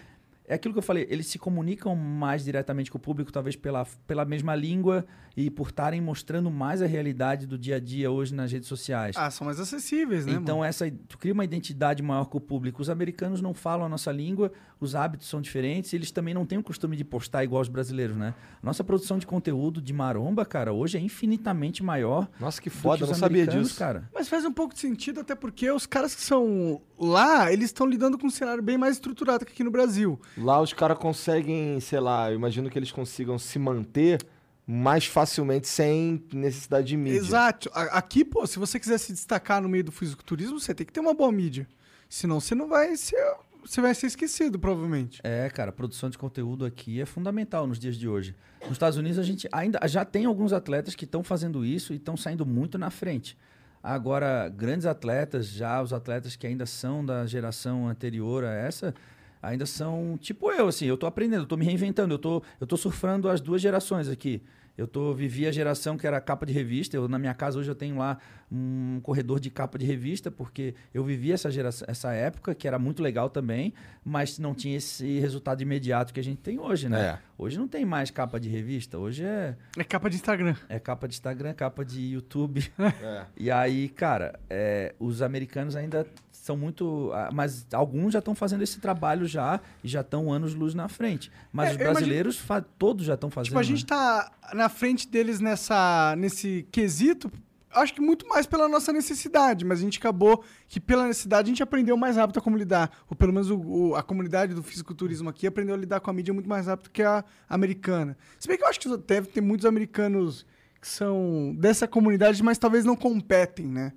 Speaker 5: é aquilo que eu falei, eles se comunicam mais diretamente com o público, talvez pela, pela mesma língua e por estarem mostrando mais a realidade do dia a dia hoje nas redes sociais.
Speaker 4: Ah, são mais acessíveis, né?
Speaker 5: Então
Speaker 4: mano?
Speaker 5: essa tu cria uma identidade maior com o público. Os americanos não falam a nossa língua, os hábitos são diferentes, e eles também não têm o costume de postar igual os brasileiros, né? Nossa produção de conteúdo de maromba, cara, hoje é infinitamente maior.
Speaker 3: Nossa, que foda,
Speaker 5: que
Speaker 3: eu não sabia disso.
Speaker 5: cara.
Speaker 4: Mas faz um pouco de sentido, até porque os caras que são lá, eles estão lidando com um cenário bem mais estruturado que aqui no Brasil.
Speaker 3: Lá os caras conseguem, sei lá, eu imagino que eles consigam se manter mais facilmente sem necessidade de mídia.
Speaker 4: Exato. Aqui, pô, se você quiser se destacar no meio do fisiculturismo, você tem que ter uma boa mídia. Senão você não vai ser. Você vai ser esquecido, provavelmente.
Speaker 5: É, cara, a produção de conteúdo aqui é fundamental nos dias de hoje. Nos Estados Unidos a gente ainda já tem alguns atletas que estão fazendo isso e estão saindo muito na frente. Agora, grandes atletas, já os atletas que ainda são da geração anterior a essa, ainda são tipo eu, assim, eu tô aprendendo, eu tô me reinventando, eu tô, eu tô surfando as duas gerações aqui. Eu tô, vivi a geração que era capa de revista. Eu, na minha casa hoje eu tenho lá um corredor de capa de revista, porque eu vivi essa, geração, essa época, que era muito legal também, mas não tinha esse resultado imediato que a gente tem hoje, né?
Speaker 3: É.
Speaker 5: Hoje não tem mais capa de revista, hoje é,
Speaker 4: É capa de Instagram.
Speaker 5: é capa de Instagram, capa de YouTube. (laughs)
Speaker 3: É.
Speaker 5: E aí, cara, é, os americanos ainda são muito. ah, Mas alguns já estão fazendo esse trabalho já e já estão anos-luz na frente. Mas
Speaker 4: É,
Speaker 5: os
Speaker 4: imagino-
Speaker 5: brasileiros fa- todos já estão fazendo.
Speaker 4: Tipo, a gente
Speaker 5: né?
Speaker 4: tá na frente deles nessa, nesse quesito, acho que muito mais pela nossa necessidade, mas a gente acabou que pela necessidade a gente aprendeu mais rápido a como lidar. Ou pelo menos o- o- a comunidade do fisiculturismo aqui aprendeu a lidar com a mídia muito mais rápido que a americana. Se bem que eu acho que deve ter muitos americanos que são dessa comunidade, mas talvez não competem, né?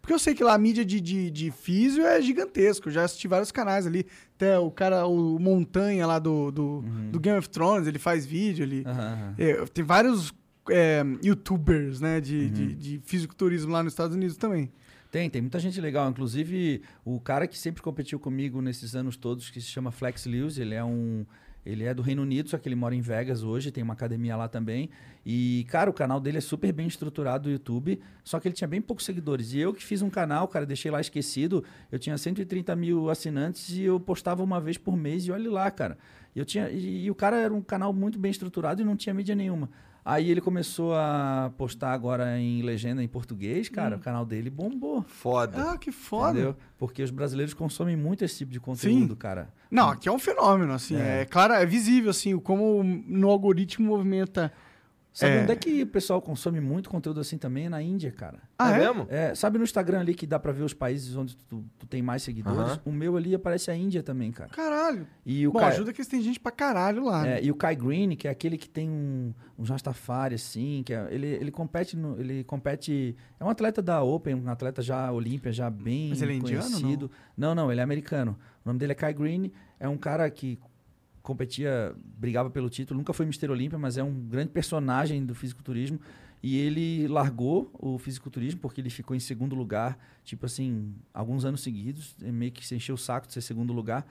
Speaker 4: Porque eu sei que lá a mídia de, de, de físio é gigantesco. Eu já assisti vários canais ali. Até o cara, o Montanha lá do, do, do Game of Thrones, ele faz vídeo ali.
Speaker 5: Aham, aham.
Speaker 4: É, tem vários é, youtubers, né, de,
Speaker 5: Uhum.
Speaker 4: de, de fisiculturismo lá nos Estados Unidos também.
Speaker 5: Tem, tem muita gente legal. Inclusive, o cara que sempre competiu comigo nesses anos todos, que se chama Flex Lewis, ele é um. Ele é do Reino Unido, só que ele mora em Vegas hoje, tem uma academia lá também. E, cara, o canal dele é super bem estruturado do YouTube, só que ele tinha bem poucos seguidores. E eu que fiz um canal, cara, deixei lá esquecido, eu tinha 130 mil assinantes e eu postava uma vez por mês e olha lá, cara. Eu tinha, e, e o cara era um canal muito bem estruturado e não tinha mídia nenhuma. Aí ele começou a postar agora em legenda em português, cara, o canal dele bombou.
Speaker 3: Foda.
Speaker 4: Ah, que foda.
Speaker 5: Entendeu? Porque os brasileiros consomem muito esse tipo de conteúdo,
Speaker 4: Sim.
Speaker 5: cara.
Speaker 4: Não, aqui é um fenômeno, assim. É,
Speaker 5: É.
Speaker 4: claro, é visível, assim, como no algoritmo movimenta
Speaker 5: Sabe
Speaker 4: É.
Speaker 5: onde é que o pessoal consome muito conteúdo assim também? É na Índia, cara.
Speaker 4: Ah,
Speaker 3: é,
Speaker 4: é?
Speaker 3: mesmo?
Speaker 5: É, sabe no Instagram ali que dá pra ver os países onde tu, tu tem mais seguidores? O meu ali aparece a Índia também, cara.
Speaker 4: Caralho.
Speaker 5: E o
Speaker 4: Bom,
Speaker 5: Kai-
Speaker 4: ajuda que eles têm gente pra caralho lá. né?
Speaker 5: é, e o Kai Green, que é aquele que tem um, um Rastafari, assim, que é- ele, ele compete no, ele compete. É um atleta da Open, um atleta já Olímpia, já bem
Speaker 4: Mas ele é indiano,
Speaker 5: conhecido. Não? não, ele é americano. O nome dele é Kai Green, é um cara que competia, brigava pelo título, nunca foi Mister Olímpia, mas é um grande personagem do fisiculturismo. E ele largou o fisiculturismo porque ele ficou em segundo lugar, tipo assim, alguns anos seguidos, meio que se encheu o saco de ser segundo lugar.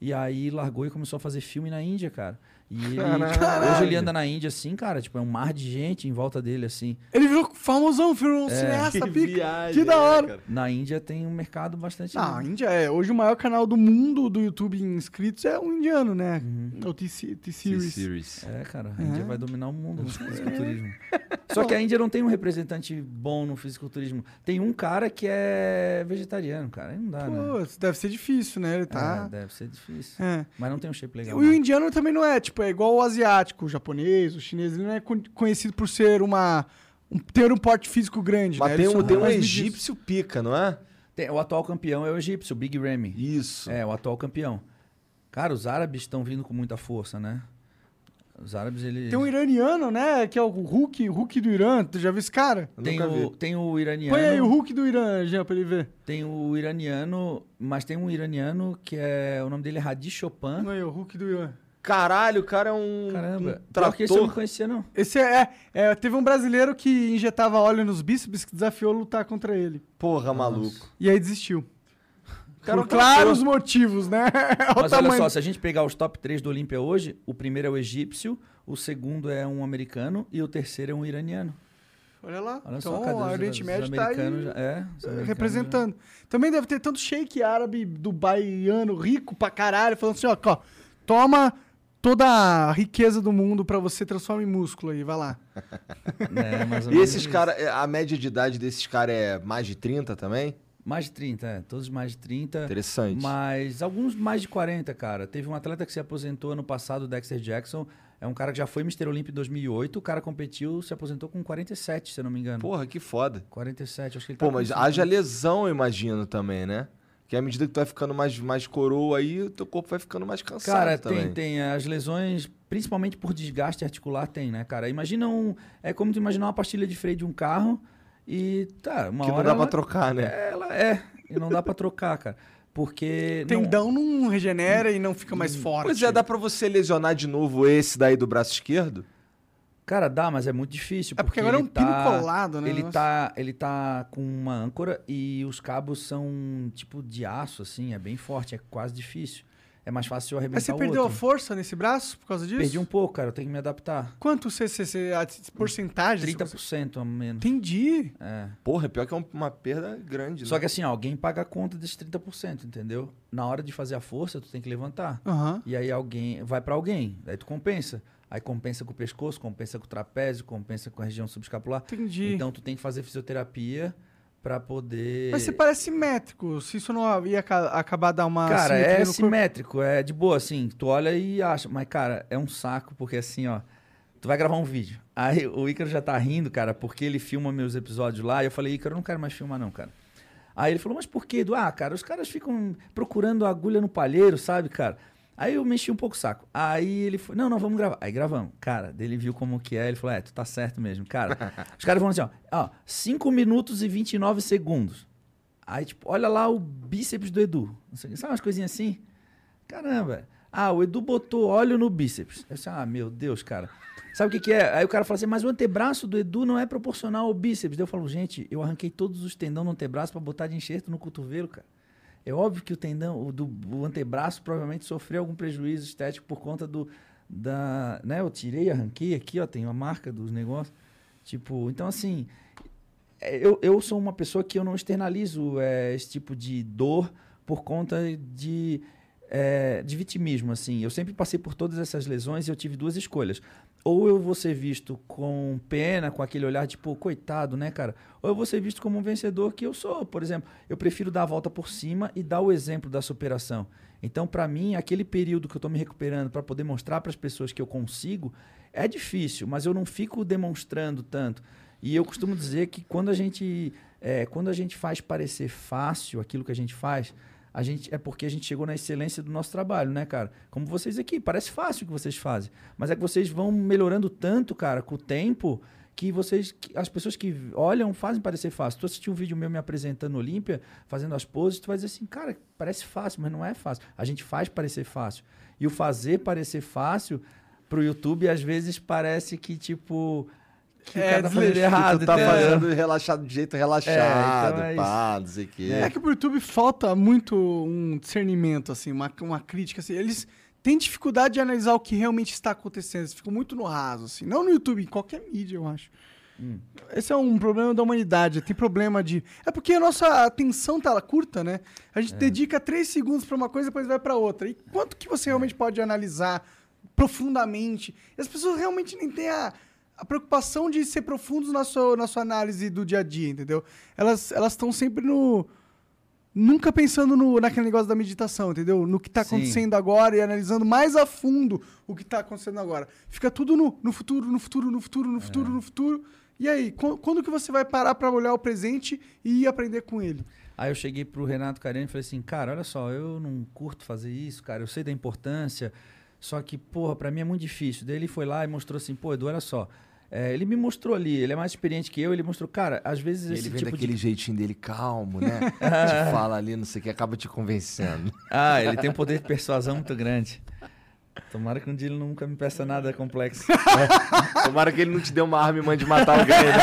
Speaker 5: E aí largou e começou a fazer filme na Índia, cara. E ele, tipo, hoje ele anda na Índia assim, cara, tipo, é um mar de gente em volta dele, assim.
Speaker 4: Ele virou famosão, virou um
Speaker 5: É.
Speaker 4: cineasta,
Speaker 3: Que
Speaker 4: pica.
Speaker 3: viagem,
Speaker 4: que da
Speaker 3: né,
Speaker 4: hora.
Speaker 3: cara?
Speaker 5: Na Índia tem um mercado bastante.
Speaker 4: Não, a Índia é. Hoje o maior canal do mundo do YouTube em inscritos é o indiano, né?
Speaker 5: Uhum.
Speaker 4: É o T-Series. T-Series.
Speaker 5: É, cara, a
Speaker 4: É.
Speaker 5: Índia vai dominar o mundo no (laughs) fisiculturismo. Só que a Índia não tem um representante bom no fisiculturismo. Tem um cara que é vegetariano, cara. Aí não dá, né?
Speaker 4: Pô, isso deve ser difícil, né? Ele tá.
Speaker 5: É, deve ser difícil.
Speaker 4: É.
Speaker 5: Mas não tem um shape legal.
Speaker 4: E o indiano também não é, tipo, é igual o asiático, o japonês, o chinês, ele não é con- conhecido por ser uma. um- ter um porte físico grande.
Speaker 3: Mas
Speaker 4: né?
Speaker 3: tem um, tem um egípcio pica, não é?
Speaker 5: Tem- o atual campeão é o egípcio, o Big Ramy.
Speaker 3: Isso.
Speaker 5: É, o atual campeão. Cara, os árabes estão vindo com muita força, né? Os árabes, eles...
Speaker 4: Tem um iraniano, né? Que é o Hulk, Hulk do Irã. Tu já viu esse cara?
Speaker 3: Eu
Speaker 5: Tem
Speaker 3: nunca
Speaker 5: o,
Speaker 3: vi.
Speaker 5: tem o iraniano...
Speaker 4: Põe aí o Hulk do Irã, Jean, pra ele ver.
Speaker 5: Tem o iraniano... Mas tem um iraniano que é... O nome dele é Hadi Chopin.
Speaker 4: Põe aí o Hulk do Irã.
Speaker 3: Caralho, o cara é um,
Speaker 5: Caramba.
Speaker 3: um
Speaker 5: Pior que esse eu não
Speaker 3: trator.
Speaker 5: conhecia, não.
Speaker 4: Esse é, é, Teve um brasileiro que injetava óleo nos bíceps que desafiou lutar contra ele.
Speaker 3: Porra, maluco.
Speaker 4: E aí desistiu.
Speaker 3: Cara,
Speaker 4: Por
Speaker 3: trator.
Speaker 4: claros motivos, né? Olha (laughs) o
Speaker 5: Mas olha
Speaker 4: tamanho.
Speaker 5: só, se a gente pegar os top 3 do Olímpia hoje, o primeiro é o egípcio, o segundo é um americano e o terceiro é um iraniano.
Speaker 4: Olha lá.
Speaker 5: Olha
Speaker 4: então,
Speaker 5: só, cadê
Speaker 4: o Oriente Médio tá aí
Speaker 5: já- é,
Speaker 4: representando. Também deve ter tanto shake árabe, dubaiano, rico pra caralho, falando assim, ó, ó toma toda a riqueza do mundo pra você transformar em músculo aí, vai lá. (laughs)
Speaker 5: É, mais ou
Speaker 3: E esses caras, a média de idade desses caras é mais de 30 também?
Speaker 5: Mais de 30, é. Todos mais de 30.
Speaker 3: Interessante.
Speaker 5: Mas alguns mais de 40, cara. Teve um atleta que se aposentou ano passado, o Dexter Jackson. É um cara que já foi Mr. Olímpia em 2008. O cara competiu, se aposentou com 47, se eu não me engano.
Speaker 3: Porra, que foda.
Speaker 5: 47, acho que ele
Speaker 3: Pô,
Speaker 5: tá
Speaker 3: mas
Speaker 5: com
Speaker 3: haja
Speaker 5: 50.
Speaker 3: lesão, eu imagino, também, né? Que à medida que tu vai ficando mais, mais coroa aí, o teu corpo vai ficando mais cansado
Speaker 5: Cara,
Speaker 3: também.
Speaker 5: tem, tem. As lesões, principalmente por desgaste articular, tem, né, cara? Imagina um. É como tu imaginar uma pastilha de freio de um carro e. Tá, uma
Speaker 3: Que não
Speaker 5: hora.
Speaker 3: dá pra
Speaker 5: ela-
Speaker 3: trocar, né?
Speaker 5: Ela é. E não dá pra trocar, cara. Porque. (laughs) não-
Speaker 4: Tendão não regenera e não fica mais forte.
Speaker 3: Pois é, dá pra você lesionar de novo esse daí do braço esquerdo?
Speaker 5: Cara, dá, mas é muito difícil.
Speaker 4: É porque agora é um pino
Speaker 5: tá-
Speaker 4: colado, né,
Speaker 5: Ele
Speaker 4: negócio?
Speaker 5: tá, ele tá com uma âncora e os cabos são tipo de aço, assim, é bem forte, é quase difícil. É mais fácil eu arrebentar
Speaker 4: Mas você perdeu
Speaker 5: outro.
Speaker 4: a força nesse braço por causa disso?
Speaker 5: Perdi um pouco, cara, eu tenho que me adaptar.
Speaker 4: Quanto você, você, você a porcentagem?
Speaker 5: 30% a menos.
Speaker 4: Entendi.
Speaker 5: É.
Speaker 3: Porra, pior que é um- uma perda grande,
Speaker 5: Só
Speaker 3: né?
Speaker 5: que assim, ó, alguém paga a conta desses 30%, entendeu? Na hora de fazer a força, tu tem que levantar.
Speaker 4: Aham.
Speaker 5: E aí alguém vai pra alguém, daí tu compensa. Aí compensa com o pescoço, compensa com o trapézio, compensa com a região subescapular.
Speaker 4: Entendi.
Speaker 5: Então tu tem que fazer fisioterapia pra poder.
Speaker 4: Mas você parece simétrico. Se isso não ia aca- acabar dar uma
Speaker 5: Cara, é
Speaker 4: no corpo.
Speaker 5: simétrico, é de boa, assim. Tu olha e acha. Mas, cara, é um saco, porque assim, ó. Tu vai gravar um vídeo. Aí o Ícaro já tá rindo, cara, porque ele filma meus episódios lá. E eu falei, Ícaro, eu não quero mais filmar, não, cara. Aí ele falou, mas por quê? Edu? Ah, cara, os caras ficam procurando agulha no palheiro, sabe, cara? Aí eu mexi um pouco o saco. Aí ele foi, não, não, vamos gravar. Aí gravamos. Cara, daí ele viu como que é, ele falou, é, tu tá certo mesmo. Cara, (laughs) os caras falam assim, ó, ó, 5 minutos e 29 segundos. Aí, tipo, olha lá o bíceps do Edu. Sabe umas coisinhas assim? Caramba. Ah, o Edu botou óleo no bíceps. Eu disse, ah, meu Deus, cara. Sabe o que, que é? Aí o cara fala assim, mas o antebraço do Edu não é proporcional ao bíceps. Daí eu falo, gente, eu arranquei todos os tendão no antebraço pra botar de enxerto no cotovelo, cara. É óbvio que o tendão, o, do, o antebraço provavelmente sofreu algum prejuízo estético por conta do, da, né? Eu tirei, arranquei aqui, ó, tem uma marca dos negócios. Tipo, então assim, é, eu, eu sou uma pessoa que eu não externalizo é, esse tipo de dor por conta de é, de vitimismo, assim. Eu sempre passei por todas essas lesões e eu tive duas escolhas. Ou eu vou ser visto com pena, com aquele olhar tipo, coitado, né, cara? Ou eu vou ser visto como um vencedor que eu sou. Por exemplo, eu prefiro dar a volta por cima e dar o exemplo da superação. Então, para mim, aquele período que eu tô me recuperando para poder mostrar para as pessoas que eu consigo é difícil, mas eu não fico demonstrando tanto. E eu costumo dizer que quando a gente, é, quando a gente faz parecer fácil aquilo que a gente faz, a gente é porque a gente chegou na excelência do nosso trabalho, né, cara? Como vocês aqui, parece fácil o que vocês fazem, mas é que vocês vão melhorando tanto, cara, com o tempo, que vocês, que as pessoas que olham fazem parecer fácil. Tu assistiu um vídeo meu me apresentando Olímpia, fazendo as poses, tu vai dizer assim, cara, parece fácil, mas não é fácil. A gente faz parecer fácil. E o fazer parecer fácil pro YouTube às vezes parece que tipo que
Speaker 4: É, que
Speaker 5: errado.
Speaker 3: Tu tá
Speaker 5: entendeu?
Speaker 3: fazendo relaxado de jeito relaxado,
Speaker 5: então é
Speaker 3: pá, não sei o quê.
Speaker 4: É que pro YouTube falta muito um discernimento, assim, uma, uma crítica, assim. Eles têm dificuldade de analisar o que realmente está acontecendo. Eles ficam muito no raso, assim. Não no YouTube, em qualquer mídia, eu acho. Esse é um problema da humanidade. Tem problema de. É porque a nossa atenção tá curta, né? A gente dedica três segundos pra uma coisa e depois vai pra outra. E quanto que você realmente pode analisar profundamente? E as pessoas realmente nem têm a, a preocupação de ser profundos na sua, na sua análise do dia a dia, entendeu? Elas estão sempre no. Nunca pensando no, naquele negócio da meditação, entendeu? No que tá
Speaker 5: Sim.
Speaker 4: acontecendo agora e analisando mais a fundo o que tá acontecendo agora. Fica tudo no, no futuro, no futuro, no futuro, no futuro, no futuro. E aí, qu- quando que você vai parar pra olhar o presente e aprender com ele?
Speaker 5: Aí eu cheguei pro Renato Carene e falei assim, cara, olha só, eu não curto fazer isso, cara, eu sei da importância, só que, porra, pra mim é muito difícil. Daí ele foi lá e mostrou assim, pô, Edu, olha só, é, ele me mostrou ali, ele é mais experiente que eu, ele mostrou, cara, às vezes
Speaker 3: Ele
Speaker 5: esse
Speaker 3: vem
Speaker 5: tipo
Speaker 3: daquele
Speaker 5: de...
Speaker 3: jeitinho dele calmo, né? (laughs) te fala ali, não sei o que, acaba te convencendo. (laughs)
Speaker 5: Ah, ele tem um poder de persuasão muito grande. Tomara que um dia ele nunca me peça nada complexo. (laughs)
Speaker 3: Tomara que ele não te dê uma arma e mande matar alguém, né?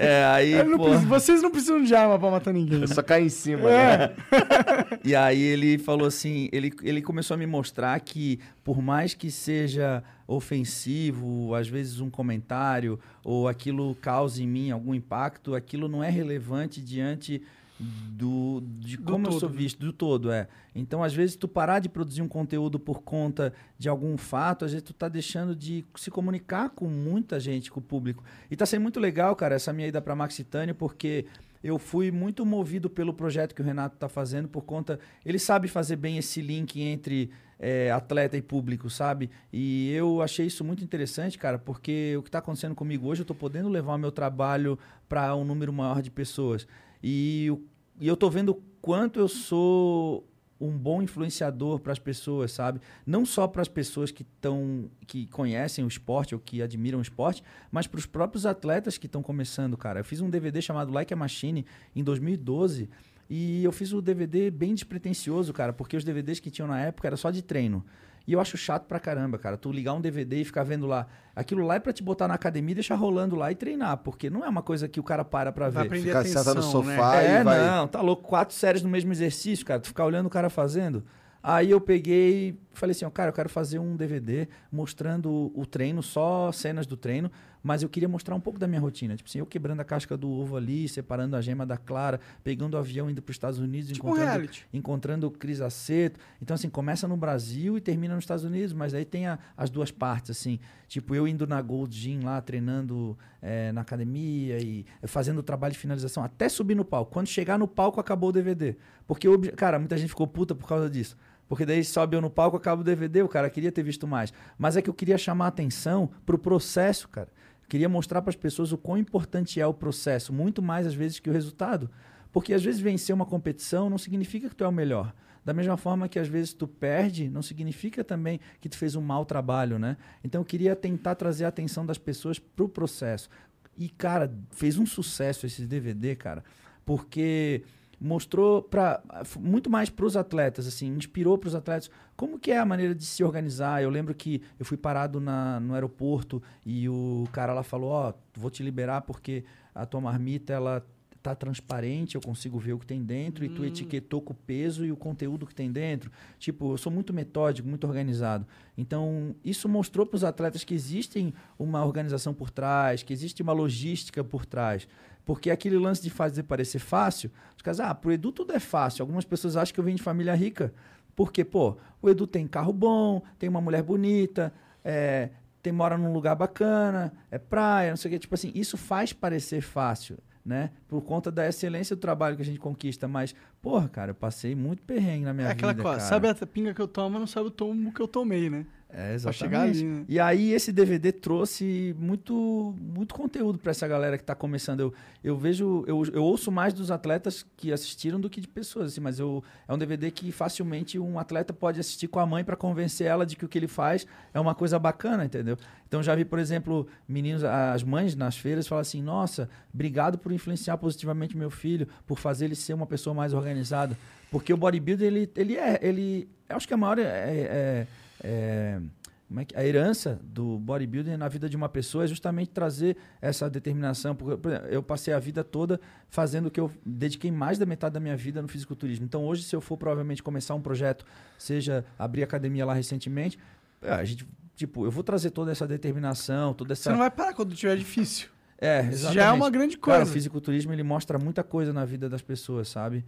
Speaker 5: É, aí,
Speaker 4: não preciso- vocês não precisam de arma pra matar ninguém. Né?
Speaker 3: só cair em cima,
Speaker 4: É.
Speaker 3: né? (laughs)
Speaker 5: E aí ele falou assim, ele, ele começou a me mostrar que por mais que seja ofensivo, às vezes um comentário, ou aquilo cause em mim algum impacto, aquilo não é relevante diante do, de
Speaker 4: Do
Speaker 5: como eu sou
Speaker 4: né?
Speaker 5: visto, do todo, é. Então, às vezes, tu parar de produzir um conteúdo por conta de algum fato, às vezes tu tá deixando de se comunicar com muita gente, com o público. E tá sendo muito legal, cara, essa minha ida pra Maxitânia, porque eu fui muito movido pelo projeto que o Renato tá fazendo, por conta. Ele sabe fazer bem esse link entre é, atleta e público, sabe? E eu achei isso muito interessante, cara, porque o que tá acontecendo comigo hoje, eu tô podendo levar o meu trabalho para um número maior de pessoas. E, e eu tô vendo quanto eu sou um bom influenciador para as pessoas, sabe? Não só para as pessoas que estão que conhecem o esporte ou que admiram o esporte, mas para os próprios atletas que estão começando, cara. Eu fiz um DVD chamado Like a Machine em 2012 e eu fiz o DVD bem despretensioso, cara, porque os DVDs que tinham na época era só de treino. E eu acho chato pra caramba, cara. Tu ligar um DVD e ficar vendo lá. Aquilo lá é pra te botar na academia e deixar rolando lá e treinar, porque não é uma coisa que o cara para pra
Speaker 4: Vai
Speaker 5: ver.
Speaker 4: aprender
Speaker 3: Ficar
Speaker 4: atenção,
Speaker 3: sentado no
Speaker 4: né?
Speaker 3: sofá
Speaker 5: É,
Speaker 3: e vai...
Speaker 5: não, tá louco. Quatro séries no mesmo exercício, cara. Tu ficar olhando o cara fazendo. Aí eu peguei falei assim, ó, cara, eu quero fazer um DVD mostrando o treino, só cenas do treino, mas eu queria mostrar um pouco da minha rotina. Tipo assim, eu quebrando a casca do ovo ali, separando a gema da clara, pegando o avião indo para os Estados Unidos,
Speaker 4: Tipo
Speaker 5: encontrando, encontrando o Cris Aceto. Então, assim, começa no Brasil e termina nos Estados Unidos, mas aí tem a- as duas partes, assim. Tipo, eu indo na Gold Gym lá, treinando eh, na academia e fazendo o trabalho de finalização, até subir no palco. Quando chegar no palco, acabou o DVD. Porque, cara, muita gente ficou puta por causa disso. Porque daí sobe eu no palco, acaba o DVD, o cara queria ter visto mais. Mas é que eu queria chamar a atenção pro processo, cara. Queria mostrar para as pessoas o quão importante é o processo, muito mais às vezes que o resultado. Porque às vezes vencer uma competição não significa que tu é o melhor. Da mesma forma que às vezes tu perde, não significa também que tu fez um mau trabalho, né? Então eu queria tentar trazer a atenção das pessoas pro processo. E cara, fez um sucesso esse DVD, cara, porque mostrou para muito mais para os atletas, assim, inspirou para os atletas como que é a maneira de se organizar. Eu lembro que eu fui parado na, no aeroporto e o cara lá falou: "Ó, vou te liberar porque a tua marmita ela tá transparente, eu consigo ver o que tem dentro, e tu etiquetou com o peso e o conteúdo que tem dentro. Tipo, eu sou muito metódico, muito organizado. Então, isso mostrou para os atletas que existem uma organização por trás, que existe uma logística por trás. Porque aquele lance de fazer parecer fácil, os caras, ah, pro Edu tudo é fácil. Algumas pessoas acham que eu venho de família rica. Porque, pô, o Edu tem carro bom, tem uma mulher bonita, é, tem, mora num lugar bacana, é praia, não sei o quê. Tipo assim, isso faz parecer fácil, né? Por conta da excelência do trabalho que a gente conquista. Mas, porra, cara, eu passei muito perrengue na minha
Speaker 4: É aquela
Speaker 5: vida,
Speaker 4: coisa,
Speaker 5: cara.
Speaker 4: sabe a pinga que eu tomo, não sabe o tombo que eu tomei, né?
Speaker 5: É,
Speaker 4: Pra
Speaker 5: exatamente.
Speaker 4: chegar ali, né?
Speaker 5: E aí esse DVD trouxe muito, muito conteúdo para essa galera que está começando. Eu, eu vejo, eu, eu ouço mais dos atletas que assistiram do que de pessoas, assim, mas eu, é um DVD que facilmente um atleta pode assistir com a mãe para convencer ela de que o que ele faz é uma coisa bacana, entendeu? Então já vi, por exemplo, meninos, as mães nas feiras falam assim: "Nossa, obrigado por influenciar positivamente meu filho, por fazer ele ser uma pessoa mais organizada". Porque o bodybuilder ele, ele é, ele, eu acho que a maior é- é- é, como é que, a herança do bodybuilding na vida de uma pessoa é justamente trazer essa determinação. Porque, por exemplo, eu passei a vida toda fazendo o que eu dediquei mais da metade da minha vida no fisiculturismo. Então, hoje, se eu for provavelmente começar um projeto, seja abrir academia lá recentemente, é, a gente, tipo, eu vou trazer toda essa determinação, toda essa.
Speaker 4: Você não vai parar quando tiver difícil.
Speaker 5: É, exatamente.
Speaker 4: já é uma grande
Speaker 5: Cara,
Speaker 4: coisa.
Speaker 5: o fisiculturismo ele mostra muita coisa na vida das pessoas, sabe?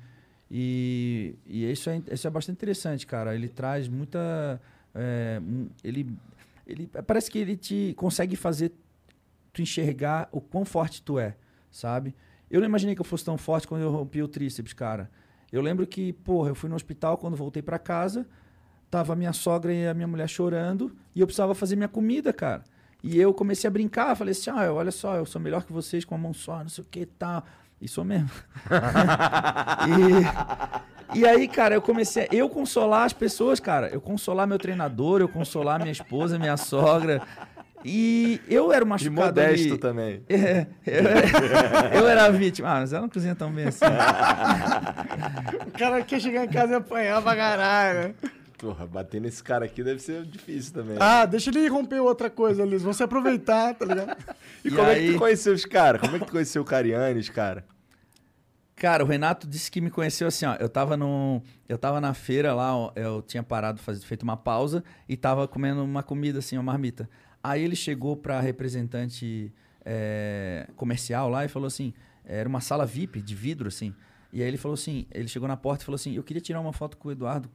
Speaker 5: E, e isso, é, isso é bastante interessante, cara. Ele traz muita. É, um- ele, ele parece que ele te consegue fazer tu enxergar o quão forte tu é, sabe? Eu não imaginei que eu fosse tão forte quando eu rompi o tríceps, cara. Eu lembro que, porra, eu fui no hospital quando voltei pra casa, tava minha sogra e a minha mulher chorando e eu precisava fazer minha comida, cara. E eu comecei a brincar, falei assim: ah, olha só, eu sou melhor que vocês com a mão só, não sei o que tal. E sou mesmo. (laughs) e, e aí, cara, eu comecei a eu consolar as pessoas, cara. Eu consolar meu treinador, eu consolar minha esposa, minha sogra. E eu era o
Speaker 3: E
Speaker 5: machucado
Speaker 3: modesto
Speaker 5: ali.
Speaker 3: também. (laughs)
Speaker 5: É, eu, era, eu era a vítima. Ah, mas ela não cozinha tão bem assim.
Speaker 4: O cara quer chegar em casa e apanhar pra caralho.
Speaker 3: Porra, bater nesse cara aqui deve ser difícil também.
Speaker 4: Ah, deixa ele romper outra coisa, eles vão se aproveitar, tá ligado?
Speaker 3: e
Speaker 5: e
Speaker 3: como é que
Speaker 5: aí-
Speaker 3: tu conheceu os caras? Como é que tu conheceu o Carianes, cara?
Speaker 5: Cara, o Renato disse que me conheceu assim, ó. Eu tava no. Eu tava na feira lá, ó, eu tinha parado, faz- feito uma pausa e tava comendo uma comida, assim, uma marmita. Aí ele chegou pra representante é, comercial lá e falou assim: era uma sala VIP de vidro, assim. E aí ele falou assim: ele chegou na porta e falou assim: eu queria tirar uma foto com o Eduardo.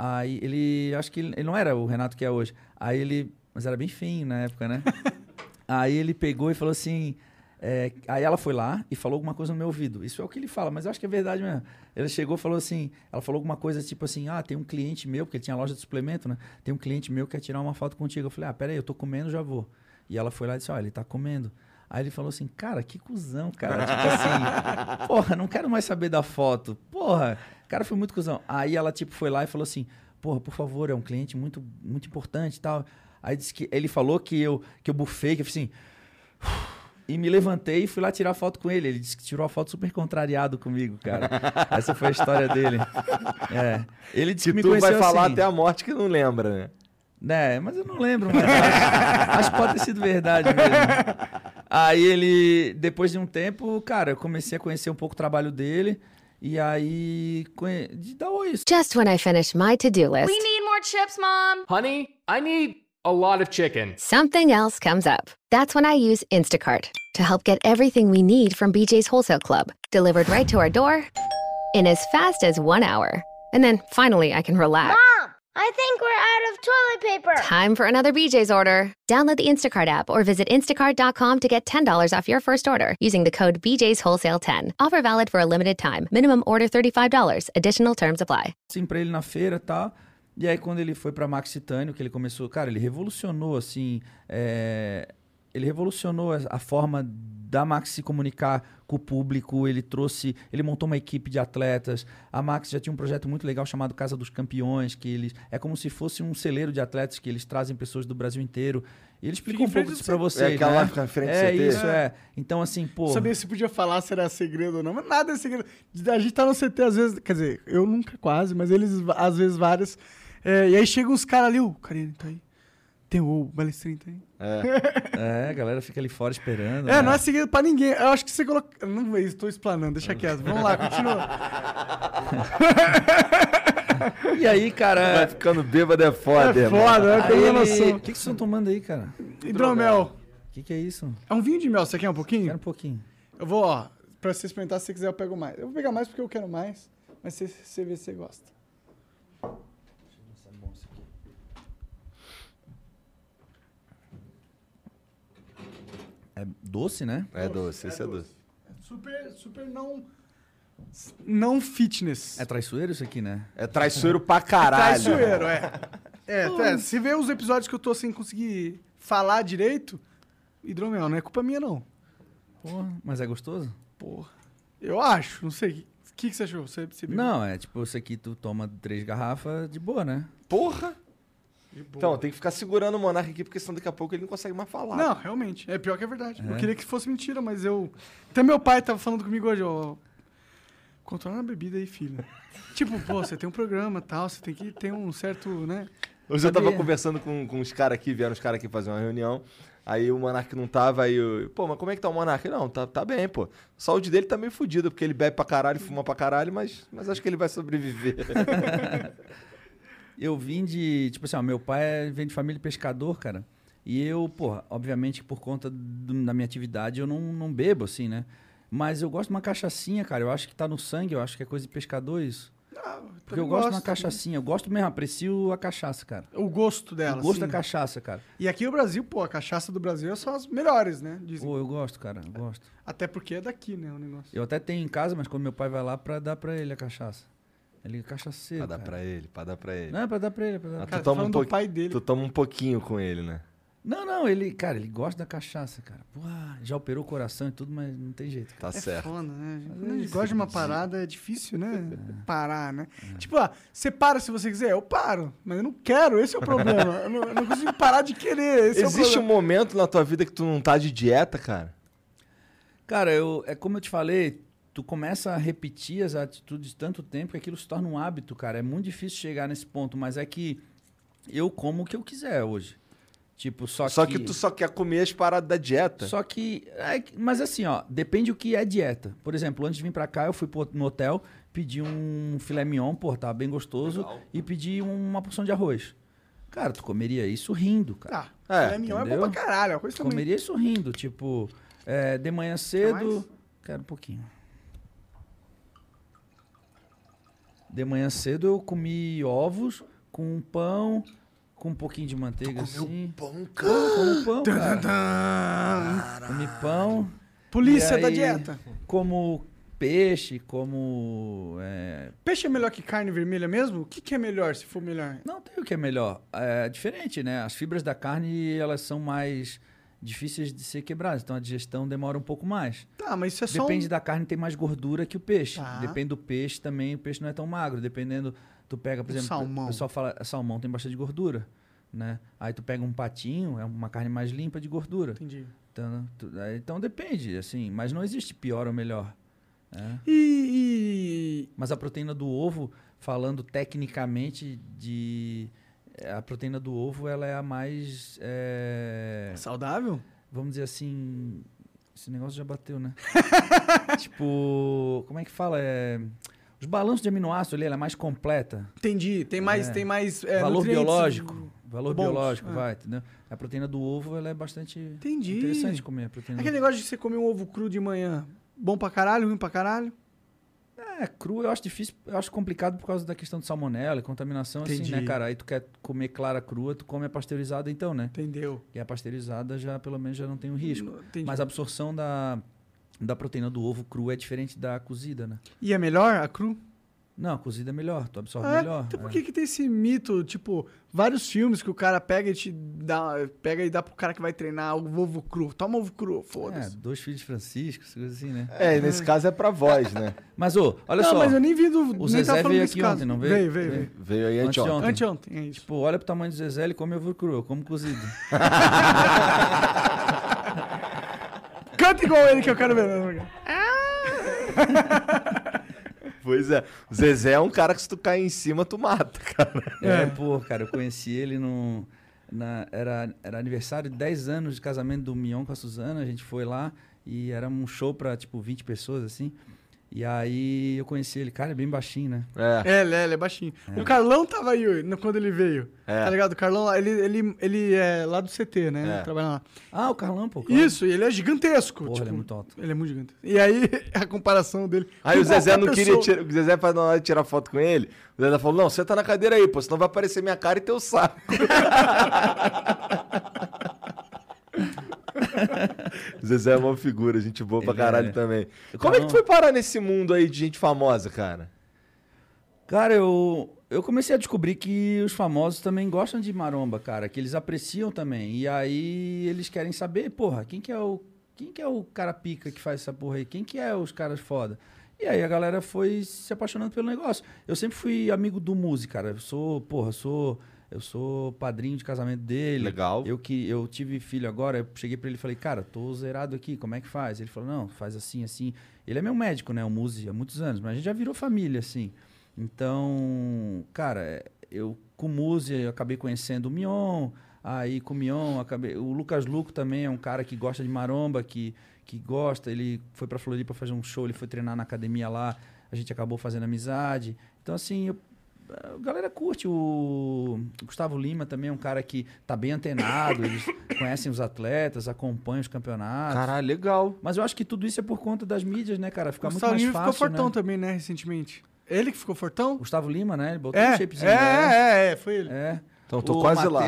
Speaker 5: Aí ele. Acho que ele, ele não era o Renato que é hoje. Aí ele. Mas era bem feinho na época, né? (laughs) Aí ele pegou e falou assim. é, aí ela foi lá e falou alguma coisa no meu ouvido. Isso é o que ele fala, mas eu acho que é verdade mesmo. Ele chegou e falou assim: ela falou alguma coisa tipo assim: ah, tem um cliente meu, porque ele tinha loja de suplemento, né? Tem um cliente meu que quer tirar uma foto contigo. Eu falei: ah, peraí, eu tô comendo, já vou. E ela foi lá e disse: ó, ele tá comendo. Aí ele falou assim: cara, que cuzão, cara. tipo assim, (laughs) porra, não quero mais saber da foto. Porra, cara foi muito cuzão. Aí ela, tipo, foi lá e falou assim: porra, por favor, é um cliente muito, muito importante e tal. Aí disse que ele falou que eu, que eu bufei, que eu fiz assim. E me levantei e fui lá tirar foto com ele. Ele disse que tirou a foto super contrariado comigo, cara. Essa foi a história dele. É. Ele disse
Speaker 3: Que
Speaker 5: que me
Speaker 3: tu vai falar
Speaker 5: assim.
Speaker 3: até a morte que não lembra, né?
Speaker 5: É, mas eu não lembro, mas acho, acho que pode ter sido verdade mesmo. Aí ele, depois de um tempo, cara, eu comecei a conhecer um pouco o trabalho dele. E aí, de dar oi.
Speaker 10: Just when I finish my to do list,
Speaker 11: We need more chips, Mom.
Speaker 12: Honey, I need a lot of chicken.
Speaker 10: something else comes up. That's when I use Instacart to help get everything we need from BJ's Wholesale Club delivered right to our door in as fast as one hour. And then finally, I can relax.
Speaker 11: Mom, I think we're out of toilet paper.
Speaker 10: Time for another BJ's order. Download the Instacart app or visit instacart.com to get $10 off your first order using the code BJ's Wholesale 10. Offer valid for a limited time. Minimum order $35. Additional terms apply.
Speaker 5: assim pra ele na feira tal. E aí, quando ele foi pra Max Titânio, que ele começou, cara, ele revolucionou, assim, é, ele revolucionou a, forma da Max se comunicar com o público, ele trouxe, ele montou uma equipe de atletas, a Max já tinha um projeto muito legal chamado Casa dos Campeões, que eles, é como se fosse um celeiro de atletas que eles trazem pessoas do Brasil inteiro, e ele explicou um pouco disso pra vocês,
Speaker 3: É aquela
Speaker 5: né?
Speaker 3: frente do
Speaker 5: É
Speaker 3: CT?
Speaker 5: isso, é. Então, assim, pô...
Speaker 4: Não sabia se podia falar se era segredo ou não, mas nada é segredo. A gente tá no CT às vezes, quer dizer, eu nunca quase, mas eles às vezes várias. É, e aí chegam os caras ali, o Karine tá aí. Tem o Balestrin tem. (laughs)
Speaker 5: É, a galera fica ali fora esperando.
Speaker 4: É,
Speaker 5: né?
Speaker 4: não é segredo pra ninguém. Eu acho que você coloca. Não, eu estou explanando, deixa quieto. Vamos lá, continua.
Speaker 5: E aí, cara.
Speaker 3: Vai ficando bêbado é foda,
Speaker 4: É foda,
Speaker 5: Aí
Speaker 4: uma
Speaker 5: ele-
Speaker 4: noção.
Speaker 5: O que, que vocês estão tomando aí, cara?
Speaker 4: Hidromel.
Speaker 5: O que, que é isso?
Speaker 4: É um vinho de mel, você quer um pouquinho?
Speaker 5: Quero um pouquinho.
Speaker 4: Eu vou, ó, pra você experimentar, se você quiser, eu pego mais. Eu vou pegar mais porque eu quero mais, mas você, você vê se você gosta.
Speaker 5: É doce, né?
Speaker 3: É doce, esse é doce.
Speaker 4: Super, super não. Não fitness.
Speaker 5: É traiçoeiro isso aqui, né?
Speaker 3: É traiçoeiro pra caralho.
Speaker 4: Traiçoeiro, é. (laughs) É, é, se vê os episódios que eu tô sem conseguir falar direito, hidromel, não é culpa minha, não.
Speaker 5: Porra, mas é gostoso?
Speaker 4: Porra. Eu acho, não sei. O que, que você achou? Você, você?
Speaker 5: Não, é tipo, isso aqui tu toma três garrafas de boa, né?
Speaker 3: Porra! Então, tem que ficar segurando o Monark aqui, porque senão daqui a pouco ele não consegue mais falar.
Speaker 4: Não, realmente. É pior que é verdade. Eu
Speaker 5: É?
Speaker 4: queria que fosse mentira, mas eu. Até meu pai tava falando comigo hoje, ó. Controla a bebida aí, filho. (laughs) tipo, pô, você tem um programa tal, você tem que ter um certo, né?
Speaker 3: Hoje eu tava conversando com, com os caras aqui, vieram os caras aqui fazer uma reunião. Aí o Monark não tava, aí eu, pô, mas como é que tá o Monark? Não, tá, tá bem, pô. A saúde dele tá meio fodida, porque ele bebe pra caralho, fuma pra caralho, mas, mas acho que ele vai sobreviver. (laughs)
Speaker 5: Eu vim de. Tipo assim, ó, meu pai é- vem de família de pescador, cara. E eu, porra, obviamente por conta do- da minha atividade eu não, não bebo, assim, né? Mas eu gosto de uma cachaçinha, cara. Eu acho que tá no sangue, eu acho que é coisa de pescador isso. Porque eu gosto de uma cachaçinha. Eu gosto mesmo, aprecio a cachaça, cara.
Speaker 4: O gosto dela.
Speaker 5: o gosto
Speaker 4: sim.
Speaker 5: da cachaça, cara.
Speaker 4: E aqui no Brasil, pô, a cachaça do Brasil são as melhores, né? Dizem.
Speaker 5: Pô, eu gosto, cara. Eu gosto.
Speaker 4: Até porque é daqui, né, o negócio.
Speaker 5: Eu até tenho em casa, mas quando meu pai vai lá, pra dar pra ele a cachaça. Ele é cachaceiro.
Speaker 3: pra dar
Speaker 5: cara.
Speaker 3: pra ele, pra dar pra ele.
Speaker 5: Não, é pra dar pra ele. é Pra dar
Speaker 3: Ah,
Speaker 5: pra
Speaker 3: tu,
Speaker 4: Cara,
Speaker 5: ele.
Speaker 4: tô
Speaker 3: toma um pouqui-
Speaker 4: pai dele.
Speaker 3: tu toma um pouquinho com ele, né?
Speaker 5: Não, não, ele, cara, ele gosta da cachaça, cara. Porra, já operou o coração e tudo, mas não tem jeito.
Speaker 3: Tá
Speaker 4: É
Speaker 3: certo.
Speaker 4: foda, né? Quando a
Speaker 5: é
Speaker 4: gente
Speaker 5: isso,
Speaker 4: gosta de uma parada, é difícil, né? Parar, né? Tipo, ah, você para se você quiser, eu paro. Mas eu não quero, esse é o problema. eu, não, eu não consigo parar de querer, esse
Speaker 3: Existe
Speaker 4: é
Speaker 3: um momento na tua vida que tu não tá de dieta, cara?
Speaker 5: Cara, eu, é como eu te falei, tu começa a repetir as atitudes tanto tempo que aquilo se torna um hábito, cara. É muito difícil chegar nesse ponto, mas é que eu como o que eu quiser hoje. Tipo, só,
Speaker 3: Só que tu só quer comer as paradas da dieta.
Speaker 5: Só que. é que- mas assim, ó, depende o que é dieta. Por exemplo, antes de vir pra cá, eu fui pro- no hotel, pedi um filé mignon, pô, tava bem gostoso, e pedi uma porção de arroz. Cara, tu comeria isso rindo, cara.
Speaker 4: Ah,
Speaker 3: É,
Speaker 4: filé mignon é bom pra caralho, a coisa
Speaker 5: Tu
Speaker 4: também.
Speaker 5: comeria isso rindo, tipo, é, de manhã cedo.
Speaker 4: mais?
Speaker 5: Quero um pouquinho. De manhã cedo eu comi ovos com pão, com um pouquinho de manteiga assim.
Speaker 3: Pão,
Speaker 5: Pô, como pão, cara. Comi pão.
Speaker 4: Polícia
Speaker 5: e
Speaker 4: da
Speaker 5: aí,
Speaker 4: dieta.
Speaker 5: Como peixe, como. é,
Speaker 4: Peixe é melhor que carne vermelha mesmo? O que, que é melhor, se for melhor?
Speaker 5: Não tem o que é melhor. É diferente, né? As fibras da carne, elas são mais difíceis de ser quebradas. Então a digestão demora um pouco mais.
Speaker 4: Tá, mas isso é só
Speaker 5: Depende
Speaker 4: um...
Speaker 5: da carne, tem mais gordura que o peixe.
Speaker 4: Tá.
Speaker 5: Depende do peixe também, o peixe não é tão magro. Dependendo, tu pega, por
Speaker 4: O
Speaker 5: exemplo,
Speaker 4: salmão.
Speaker 5: o pessoal fala, salmão tem bastante gordura, né? Aí tu pega um patinho, é uma carne mais limpa de gordura.
Speaker 4: Entendi.
Speaker 5: Então, tu- então depende, assim, mas não existe pior ou melhor. né?
Speaker 4: E,
Speaker 5: Mas a proteína do ovo, falando tecnicamente de a proteína do ovo, ela é a mais é,
Speaker 4: Saudável?
Speaker 5: vamos dizer assim, esse negócio já bateu, né? (laughs) tipo, como é que fala? É, os balanços de aminoácido ali, ela é mais completa.
Speaker 4: Entendi. Tem mais...
Speaker 5: É.
Speaker 4: Tem mais é,
Speaker 5: valor biológico. Valor
Speaker 4: bons,
Speaker 5: biológico,
Speaker 4: é.
Speaker 5: vai, entendeu? A proteína do ovo, ela é bastante
Speaker 4: Entendi.
Speaker 5: interessante comer a proteína.
Speaker 4: Aquele negócio de você comer um ovo cru de manhã, bom pra caralho, ruim pra caralho?
Speaker 5: É, cru eu acho difícil, eu acho complicado por causa da questão de salmonela e contaminação, assim,
Speaker 4: Entendi.
Speaker 5: né, cara? Aí tu quer comer clara crua, tu come a pasteurizada então, né?
Speaker 4: Entendeu?
Speaker 5: E a pasteurizada já, pelo menos, já não tem o risco.
Speaker 4: Entendi.
Speaker 5: Mas a absorção da, da proteína do ovo cru é diferente da cozida, né?
Speaker 4: E é melhor a cru?
Speaker 5: Não, a cozida é melhor, tu absorve
Speaker 4: É,
Speaker 5: melhor.
Speaker 4: Então por
Speaker 5: é.
Speaker 4: que, que tem esse mito, tipo, vários filmes que o cara pega e te dá, pega e dá pro cara que vai treinar o ovo cru. Toma ovo cru,
Speaker 5: É,
Speaker 4: foda-se.
Speaker 5: dois filhos de Francisco, essas coisas assim, né?
Speaker 3: É, nesse caso é pra voz, né? (laughs)
Speaker 5: Mas, ô, olha
Speaker 4: não,
Speaker 5: só.
Speaker 4: mas eu nem vi do.
Speaker 5: O
Speaker 4: nem tava
Speaker 5: Zezé veio aqui
Speaker 4: caso.
Speaker 5: ontem, não veio?
Speaker 4: Veio, veio, veio.
Speaker 3: Veio aí anteontem.
Speaker 5: Anteontem.
Speaker 4: Anteontem, é isso.
Speaker 5: Tipo, olha pro tamanho do Zezé, ele come ovo cru, eu como cozido. (laughs)
Speaker 4: Canta igual ele que eu quero ver. né? (laughs)
Speaker 3: Pois é. O Zezé é um cara que se tu cair em cima, tu mata, cara.
Speaker 5: É, pô, cara, eu conheci ele num, na- era, era aniversário de 10 anos de casamento do Mion com a Suzana. A gente foi lá e era um show pra, tipo, 20 pessoas, assim. E aí eu conheci ele. Cara, é bem baixinho, né?
Speaker 4: É, ele é, ele é baixinho. O Carlão tava aí quando ele veio.
Speaker 5: É.
Speaker 4: Tá ligado? O Carlão, ele, ele, ele é lá do CT, né?
Speaker 5: É.
Speaker 4: Trabalha lá.
Speaker 5: Ah, o Carlão, pô. claro.
Speaker 4: Isso, e ele é gigantesco.
Speaker 5: Porra,
Speaker 4: tipo,
Speaker 5: ele é muito alto.
Speaker 4: Ele é muito gigantesco. E aí, (laughs) a comparação dele.
Speaker 3: Aí o Zezé não queria tirar. O Zezé, pra na hora de tirar foto com ele, o Zezé falou: Não, senta na cadeira aí, pô, senão vai aparecer minha cara e teu saco. (laughs) (laughs) Zezé é uma figura, gente boa pra
Speaker 5: Ele
Speaker 3: caralho
Speaker 5: é.
Speaker 3: também.
Speaker 5: O
Speaker 3: Como é que tu foi parar nesse mundo aí de gente famosa, cara?
Speaker 5: Cara, eu, eu comecei a descobrir que os famosos também gostam de maromba, cara, que eles apreciam também. E aí eles querem saber, porra, quem que é o quem que é o cara pica que faz essa porra aí? Quem que é os caras foda? E aí a galera foi se apaixonando pelo negócio. Eu sempre fui amigo do músico, cara. Eu sou, porra, eu sou eu sou padrinho de casamento dele.
Speaker 3: Legal.
Speaker 5: Eu que eu tive filho agora, eu cheguei pra ele e falei: "Cara, tô zerado aqui, como é que faz?" Ele falou: "Não, faz assim, assim". Ele é meu médico, né, o músico há muitos anos, mas a gente já virou família assim. Então, cara, eu com o Muzi eu acabei conhecendo o Mion, aí com o Mion acabei, o Lucas Luco também é um cara que gosta de maromba, que que gosta, ele foi pra Floripa fazer um show, ele foi treinar na academia lá, a gente acabou fazendo amizade. Então assim, eu, a galera curte o Gustavo Lima também é um cara que tá bem antenado, eles (coughs) conhecem os atletas, acompanham os campeonatos.
Speaker 3: Caralho, legal.
Speaker 5: Mas eu acho que tudo isso é por conta das mídias, né, cara? Fica
Speaker 4: O
Speaker 5: muito
Speaker 4: Gustavo
Speaker 5: mais
Speaker 4: Lima
Speaker 5: fácil,
Speaker 4: ficou fortão
Speaker 5: né?
Speaker 4: também, né, recentemente. Ele que ficou fortão?
Speaker 5: Gustavo Lima, né? Ele botou
Speaker 4: É,
Speaker 5: um shapezinho.
Speaker 4: é,
Speaker 5: né?
Speaker 4: é, é, foi ele.
Speaker 5: É.
Speaker 3: Então, tô
Speaker 5: O
Speaker 3: quase lá.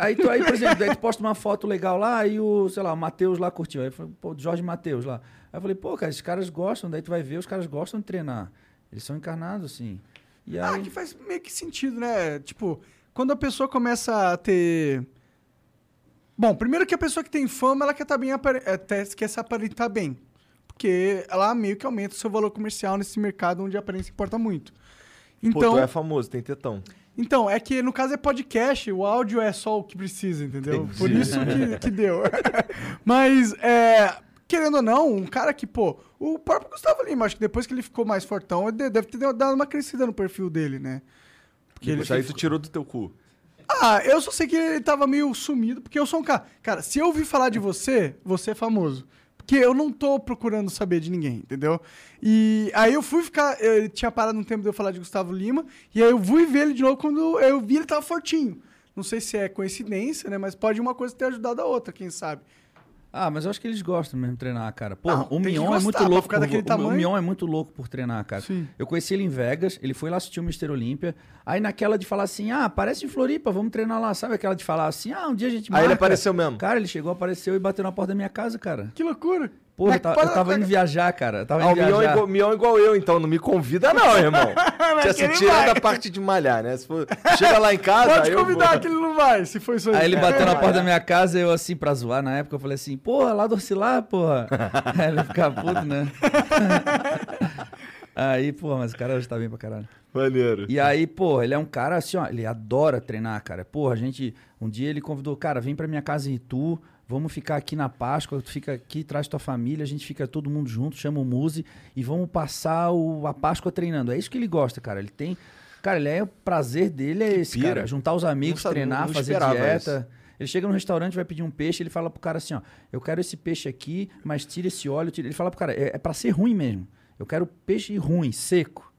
Speaker 5: Aí, tu, aí, por exemplo, aí tu posta uma foto legal lá e o, sei lá, o Matheus lá curtiu. Aí foi, pô, Jorge Matheus lá. Aí eu falei, pô, cara, esses caras gostam, daí tu vai ver, os caras gostam de treinar. Eles são encarnados, assim. E aí...
Speaker 4: Ah, que faz meio que sentido, né? Tipo, quando a pessoa começa a ter. Bom, primeiro que a pessoa que tem fama, ela quer, tá bem, apare- até quer se aparentar bem. Porque ela meio que aumenta o seu valor comercial nesse mercado onde a aparência importa muito.
Speaker 3: Pô,
Speaker 4: Então,
Speaker 3: tu é famoso, tem tetão.
Speaker 4: então, é que no caso é podcast, o áudio é só o que precisa, entendeu?
Speaker 3: Entendi.
Speaker 4: Por isso que, que deu. (laughs) Mas, é, querendo ou não, um cara que, pô, o próprio Gustavo Lima, acho que depois que ele ficou mais fortão, ele deve ter dado uma crescida no perfil dele, né? Porque
Speaker 3: Isso aí tu tirou do teu cu.
Speaker 4: Ah, eu só sei que ele tava meio sumido, porque eu sou um cara. Cara, se eu ouvir falar de você, você é famoso. Porque eu não tô procurando saber de ninguém, entendeu? E aí eu fui ficar. Ele tinha parado um tempo de eu falar de Gustavo Lima, e aí eu fui ver ele de novo quando eu vi ele tava fortinho. Não sei se é coincidência, né? Mas pode uma coisa ter ajudado a outra, quem sabe.
Speaker 5: Ah, mas eu acho que eles gostam mesmo de treinar, cara. Porra,
Speaker 4: Não,
Speaker 5: o Mion é muito louco. por-
Speaker 4: daquele
Speaker 5: o-
Speaker 4: tamanho.
Speaker 5: O Mion é muito louco por treinar, cara.
Speaker 4: Sim.
Speaker 5: Eu conheci ele em Vegas, ele foi lá assistir o Mister Olímpia. Aí naquela de falar assim, ah, aparece em Floripa, vamos treinar lá. Sabe aquela de falar assim, ah, um dia a gente
Speaker 3: Aí ele
Speaker 5: marca.
Speaker 3: apareceu mesmo.
Speaker 5: Cara, ele chegou, apareceu e bateu na porta da minha casa, cara.
Speaker 4: Que loucura.
Speaker 5: Porra, eu, eu tava
Speaker 4: da-
Speaker 5: indo viajar, cara. Eu tava
Speaker 3: Ah, o Mion é,
Speaker 5: viajar.
Speaker 3: igual, Mion é igual eu, então não me convida, não, (laughs) irmão.
Speaker 4: Mas
Speaker 3: assim,
Speaker 4: que ele
Speaker 3: tirando
Speaker 4: vai.
Speaker 3: a parte de malhar, né? Se for, chega lá em casa.
Speaker 4: Pode
Speaker 3: eu
Speaker 4: convidar
Speaker 3: vou.
Speaker 4: que ele não vai, se for isso aí.
Speaker 5: Aí ele bateu na (laughs) porta da minha casa, eu assim, pra zoar na época, eu falei assim, porra, lá do Oscilar, porra. (laughs) Aí ele ficava puto, né? aí, porra, mas o cara hoje tá bem pra caralho.
Speaker 3: Maneiro.
Speaker 5: E aí, porra, ele é um cara assim, ó, ele adora treinar, cara. Porra, a gente, um dia ele convidou, cara, vem pra minha casa em Itu, vamos ficar aqui na Páscoa, tu fica aqui, traz tua família, a gente fica todo mundo junto, chama o Muse e vamos passar o, a Páscoa treinando. É isso que ele gosta, cara. Ele tem, cara, ele é o prazer dele é esse, cara, juntar os amigos,
Speaker 3: Não
Speaker 5: treinar,
Speaker 3: não
Speaker 5: fazer dieta. Ele chega no restaurante, vai pedir um peixe, ele fala pro cara assim, ó, eu quero esse peixe aqui, mas tira esse óleo, tira... ele fala pro cara, é, é para ser ruim mesmo. Eu quero peixe ruim, seco.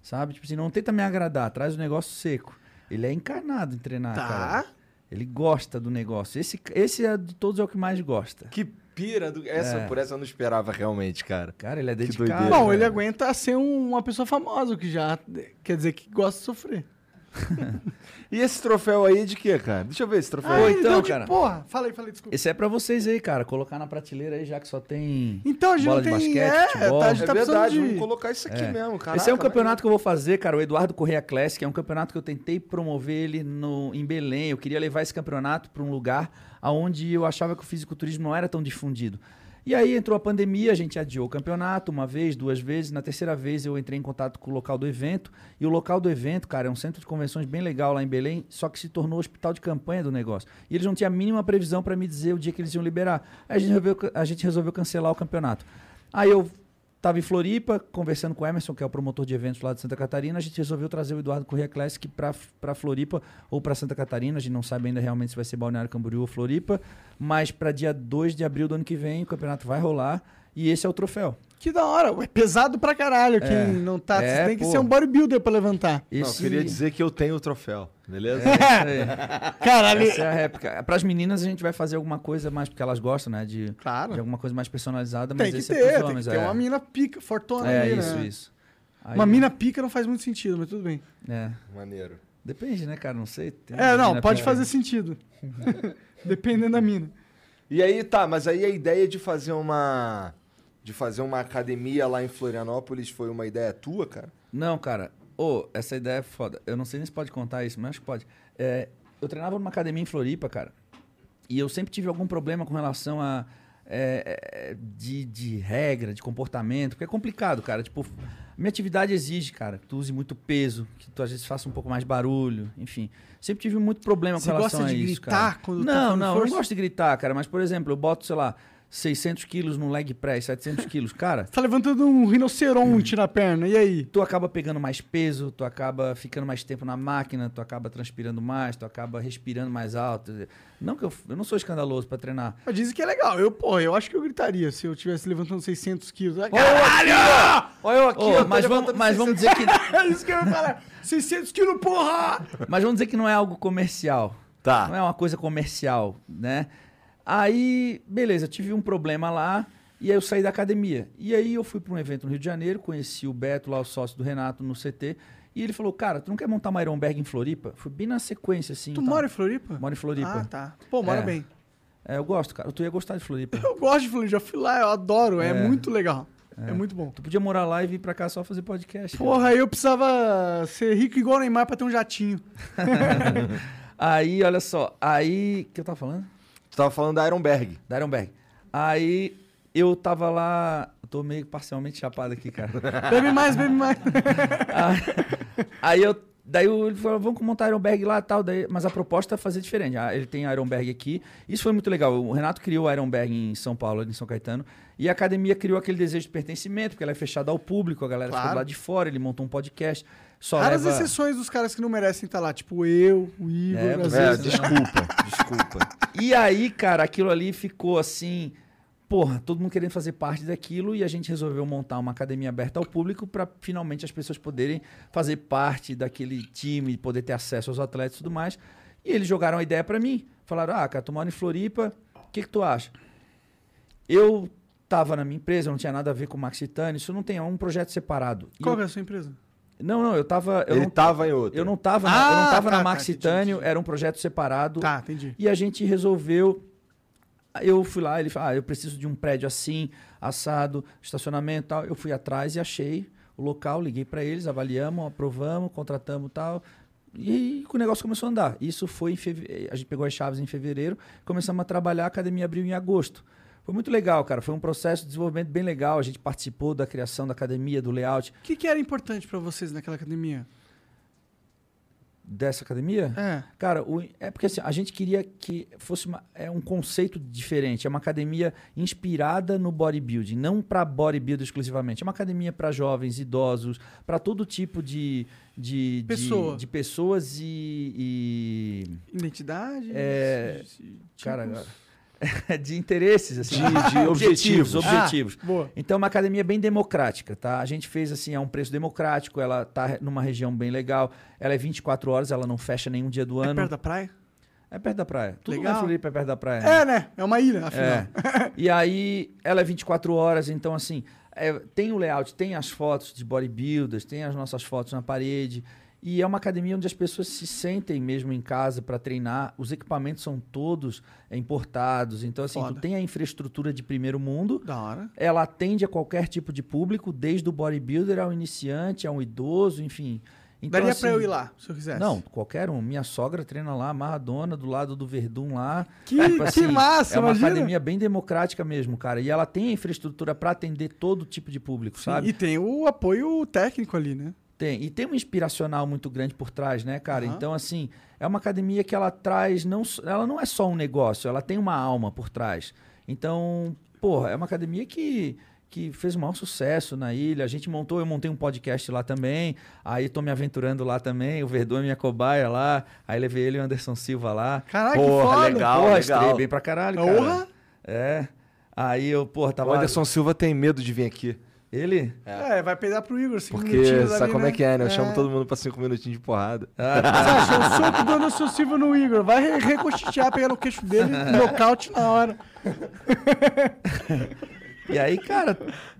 Speaker 5: Sabe? Tipo assim, não tenta me agradar, traz o negócio seco. Ele é encarnado em treinar,
Speaker 4: Tá.
Speaker 5: cara. Ele gosta do negócio. Esse, esse é de todos é o que mais gosta.
Speaker 3: Que pira. Do... Essa,
Speaker 5: É.
Speaker 3: Por essa eu não esperava realmente, cara.
Speaker 5: Cara, ele é dedicado.
Speaker 3: doideira.
Speaker 4: Bom,
Speaker 5: né?
Speaker 4: ele aguenta ser um- uma pessoa famosa, o que já quer dizer que gosta de sofrer. (laughs)
Speaker 3: E esse troféu aí é de quê, cara? Deixa eu ver esse troféu.
Speaker 4: Ah,
Speaker 5: Pô, então, cara.
Speaker 4: porra. Falei, falei, desculpa.
Speaker 5: Esse é pra vocês aí, cara. Colocar na prateleira aí, já que só tem
Speaker 4: Então, a gente
Speaker 5: bola
Speaker 4: não
Speaker 5: de
Speaker 4: tem-
Speaker 5: basquete,
Speaker 4: é,
Speaker 5: futebol.
Speaker 4: tá, a gente
Speaker 3: É
Speaker 4: tá
Speaker 3: verdade,
Speaker 4: de-
Speaker 3: vamos colocar isso aqui
Speaker 5: É.
Speaker 3: mesmo, cara.
Speaker 5: Esse é um campeonato que eu vou fazer, cara, o Eduardo Correia Classic, é um campeonato que eu tentei promover ele no, em Belém. Eu queria levar esse campeonato para um lugar onde eu achava que o fisiculturismo não era tão difundido. E aí entrou a pandemia, a gente adiou o campeonato uma vez, duas vezes. Na terceira vez eu entrei em contato com o local do evento. E o local do evento, cara, é um centro de convenções bem legal lá em Belém, só que se tornou hospital de campanha do negócio. E eles não tinham a mínima previsão para me dizer o dia que eles iam liberar. Aí a gente resolveu, a gente resolveu cancelar o campeonato. Aí eu Tava em Floripa, conversando com o Emerson, que é o promotor de eventos lá de Santa Catarina. A gente resolveu trazer o Eduardo Corrêa Classic pra Floripa ou pra Santa Catarina. A gente não sabe ainda realmente se vai ser Balneário Camboriú ou Floripa. Mas pra dia 2 de abril do ano que vem, o campeonato vai rolar. E esse é o troféu.
Speaker 4: Que da hora. É pesado pra caralho.
Speaker 5: É.
Speaker 4: Quem não tá.
Speaker 5: É,
Speaker 4: tem que
Speaker 5: pô.
Speaker 4: ser um bodybuilder pra levantar.
Speaker 3: Não, eu queria dizer que eu tenho o troféu, beleza?
Speaker 5: É, (laughs)
Speaker 4: Caralho.
Speaker 5: Essa é a réplica. Para as meninas a gente vai fazer alguma coisa mais, porque elas gostam, né? De,
Speaker 4: Claro.
Speaker 5: de alguma coisa mais personalizada, mas
Speaker 4: Tem que
Speaker 5: esse
Speaker 4: ter,
Speaker 5: é pros
Speaker 4: tem que
Speaker 5: homens.
Speaker 4: ter
Speaker 5: é.
Speaker 4: uma mina pica, fortona
Speaker 5: É,
Speaker 4: ali,
Speaker 5: isso,
Speaker 4: né?
Speaker 5: isso. Aí-
Speaker 4: Uma mina pica não faz muito sentido, mas tudo bem.
Speaker 5: É.
Speaker 3: Maneiro.
Speaker 5: Depende, né, cara? Não sei. Tem
Speaker 4: É, não, pode fazer sentido. (laughs) Dependendo da mina.
Speaker 3: E aí, tá, mas aí a ideia de fazer uma. De fazer uma academia lá em Florianópolis foi uma ideia tua, cara?
Speaker 5: Não, cara. Ô, essa ideia é foda. Eu não sei nem se pode contar isso, mas acho que pode. É, eu treinava numa academia em Floripa, cara. E eu sempre tive algum problema com relação a. é, é, de, de regra, de comportamento, porque é complicado, cara. Tipo, minha atividade exige, cara, que tu use muito peso, que tu às vezes faça um pouco mais barulho, enfim. Sempre tive muito problema
Speaker 4: Você
Speaker 5: com relação
Speaker 4: gosta
Speaker 5: a
Speaker 4: de
Speaker 5: isso,
Speaker 4: gritar
Speaker 5: cara.
Speaker 4: quando tá
Speaker 5: não,
Speaker 4: fazendo
Speaker 5: não, eu não
Speaker 4: força?
Speaker 5: gosto de gritar, cara. Mas, por exemplo, eu boto, sei lá, 600 quilos no leg press, 700 quilos. Cara,
Speaker 4: Tá levantando um rinoceronte na perna, e aí?
Speaker 5: tu acaba pegando mais peso, tu acaba ficando mais tempo na máquina, tu acaba transpirando mais, tu acaba respirando mais alto. Não que eu, eu não sou escandaloso pra treinar.
Speaker 4: Mas dizem que é legal. Eu, pô, eu acho que eu gritaria se eu estivesse levantando 600 quilos.
Speaker 5: Olha
Speaker 4: Caralho!
Speaker 3: Olha eu aqui, ó, tô
Speaker 5: mas, vamos, mas vamos dizer que (laughs)
Speaker 4: É isso que eu ia falar. 600 quilos, porra!
Speaker 5: mas vamos dizer que não é algo comercial.
Speaker 3: Tá.
Speaker 5: Não é uma coisa comercial, né? Aí, beleza, tive um problema lá e aí eu saí da academia. E aí eu fui para um evento no Rio de Janeiro, conheci o Beto lá, o sócio do Renato no CT, e ele falou: "Cara, tu não quer montar uma Ironberg em Floripa?" Foi bem na sequência assim.
Speaker 4: Tu
Speaker 5: tá?
Speaker 4: mora em Floripa?
Speaker 5: Moro em Floripa.
Speaker 4: Ah, tá. Pô, mora
Speaker 5: É.
Speaker 4: bem.
Speaker 5: É, eu gosto, cara. Tu ia gostar de Floripa. (laughs)
Speaker 4: Eu gosto de Floripa, já fui lá, eu adoro, é,
Speaker 5: É.
Speaker 4: muito legal. É. muito bom.
Speaker 5: Tu podia morar lá e vir pra cá só fazer podcast. cara.
Speaker 4: Porra, eu precisava ser rico igual o Neymar pra ter um jatinho. (laughs)
Speaker 5: Aí, olha só. Aí. O que eu tava falando?
Speaker 3: Tava falando da Ironberg.
Speaker 5: Da Ironberg. Aí eu tava lá. Eu tô meio parcialmente chapado aqui, cara. (laughs)
Speaker 4: Bebe mais, bebe mais. (laughs)
Speaker 5: Aí eu. Daí ele falou, vamos montar Ironberg lá e tal. Daí, mas a proposta é fazer diferente. Ah, Ele tem a Ironberg aqui. Isso foi muito legal. O Renato criou a Ironberg em São Paulo, em São Caetano. E a academia criou aquele desejo de pertencimento, porque ela é fechada ao público, a galera ficou
Speaker 4: Claro.
Speaker 5: do lado de fora, ele montou um podcast. Só
Speaker 4: Raras
Speaker 5: leva...
Speaker 4: exceções dos caras que não merecem estar lá, tipo eu, o Igor,
Speaker 5: É,
Speaker 4: às
Speaker 5: é,
Speaker 4: vezes.
Speaker 3: desculpa, (laughs) desculpa.
Speaker 5: E aí, cara, aquilo ali ficou assim. Porra, todo mundo querendo fazer parte daquilo e a gente resolveu montar uma academia aberta ao público para finalmente as pessoas poderem fazer parte daquele time, poder ter acesso aos atletas e tudo mais. E eles jogaram a ideia para mim. Falaram: Ah, cara, tu mora em Floripa, o que, que tu acha? Eu tava na minha empresa, não tinha nada a ver com o Maxitane, isso não tem, é um projeto separado. E
Speaker 4: Qual
Speaker 5: eu-
Speaker 4: é a sua empresa?
Speaker 5: Não, não, eu tava. Eu
Speaker 3: Ele
Speaker 5: não,
Speaker 3: tava em outra.
Speaker 5: eu não tava, na, eu
Speaker 4: Ah,
Speaker 5: não tava
Speaker 4: tá,
Speaker 5: na
Speaker 4: tá,
Speaker 5: Maxitânio,
Speaker 4: entendi,
Speaker 5: era um projeto separado.
Speaker 4: Tá, entendi.
Speaker 5: E a gente resolveu. Eu fui lá, ele falou: ah, eu preciso de um prédio assim, assado, estacionamento e tal. Eu fui atrás e achei o local, liguei para eles, avaliamos, aprovamos, contratamos e tal. E o negócio começou a andar. Isso foi em fevereiro. A gente pegou as chaves em fevereiro, começamos a trabalhar, a academia abriu em agosto. Foi muito legal, cara. Foi um processo de desenvolvimento bem legal. A gente participou da criação da academia, do layout
Speaker 4: O que, que era importante pra vocês naquela academia?
Speaker 5: dessa academia.
Speaker 4: É.
Speaker 5: Cara, o- é porque assim, a gente queria que fosse uma- é um conceito diferente. É uma academia inspirada no bodybuilding, não para bodybuilding exclusivamente. É uma academia para jovens, idosos, para todo tipo de, de, de-
Speaker 4: Pessoa.
Speaker 5: de, pessoas e, e
Speaker 4: Identidade?
Speaker 5: É,
Speaker 4: tipos?
Speaker 5: cara, (laughs) de interesses, assim,
Speaker 3: De- de (laughs) objetivos.
Speaker 5: objetivos.
Speaker 4: Ah, boa.
Speaker 5: Então, é uma academia bem democrática, tá? A gente fez assim, é um preço democrático, ela tá numa região bem legal, ela é 24 horas, ela não fecha nenhum dia do
Speaker 4: É
Speaker 5: ano.
Speaker 4: perto da praia?
Speaker 5: É perto da praia. Tudo
Speaker 4: Legal.
Speaker 5: em Floripa é perto da praia.
Speaker 4: É, né? É uma ilha, afinal.
Speaker 5: É. E aí, ela é 24 horas, então assim, é, tem o layout, tem as fotos de bodybuilders, tem as nossas fotos na parede. E é uma academia onde as pessoas se sentem mesmo em casa para treinar. Os equipamentos são todos é, importados. Então, assim,
Speaker 4: Foda.
Speaker 5: tu tem a infraestrutura de primeiro mundo.
Speaker 4: Da hora.
Speaker 5: Ela atende a qualquer tipo de público, desde o bodybuilder ao iniciante, ao idoso, enfim. Então,
Speaker 4: Daria
Speaker 5: assim,
Speaker 4: pra eu ir lá, se eu quisesse.
Speaker 5: Não, qualquer um. Minha sogra treina lá, Maradona, do lado do Verdun lá.
Speaker 4: Que-
Speaker 5: Tipo
Speaker 4: que massa,
Speaker 5: É uma
Speaker 4: imagina.
Speaker 5: academia bem democrática mesmo, cara. E ela tem a infraestrutura pra atender todo tipo de público,
Speaker 4: Sim,
Speaker 5: sabe?
Speaker 4: E tem o apoio técnico ali, né?
Speaker 5: Tem. E tem um inspiracional muito grande por trás, né, cara?
Speaker 4: Aham.
Speaker 5: Então, assim, é uma academia que ela traz. Não, ela não é só um negócio, ela tem uma alma por trás. Então, porra, é uma academia que, que fez o maior sucesso na ilha. A gente montou, eu montei um podcast lá também. Aí tô me aventurando lá também. O Verdun é minha cobaia lá. Aí levei ele e o Anderson Silva lá.
Speaker 4: Caraca, que
Speaker 3: Porra,
Speaker 4: foda.
Speaker 3: legal.
Speaker 5: Porra, estrei bem pra caralho, cara.
Speaker 4: Porra!
Speaker 5: É. Aí eu, porra,
Speaker 3: O
Speaker 5: tava.
Speaker 3: Anderson Silva tem medo de vir aqui.
Speaker 5: Ele?
Speaker 4: É, vai peidar pro Igor, cinco
Speaker 3: Porque
Speaker 4: minutinhos
Speaker 3: sabe
Speaker 4: ali,
Speaker 3: como
Speaker 4: né?
Speaker 3: é que é, né? Eu chamo todo mundo pra cinco minutinhos de porrada. (laughs)
Speaker 5: Ah, tá.
Speaker 4: Você achou o soco do Anderson Silva no Igor? Vai re- reconstituir, pegar no queixo dele, (laughs) nocaute na hora.
Speaker 5: E aí, cara,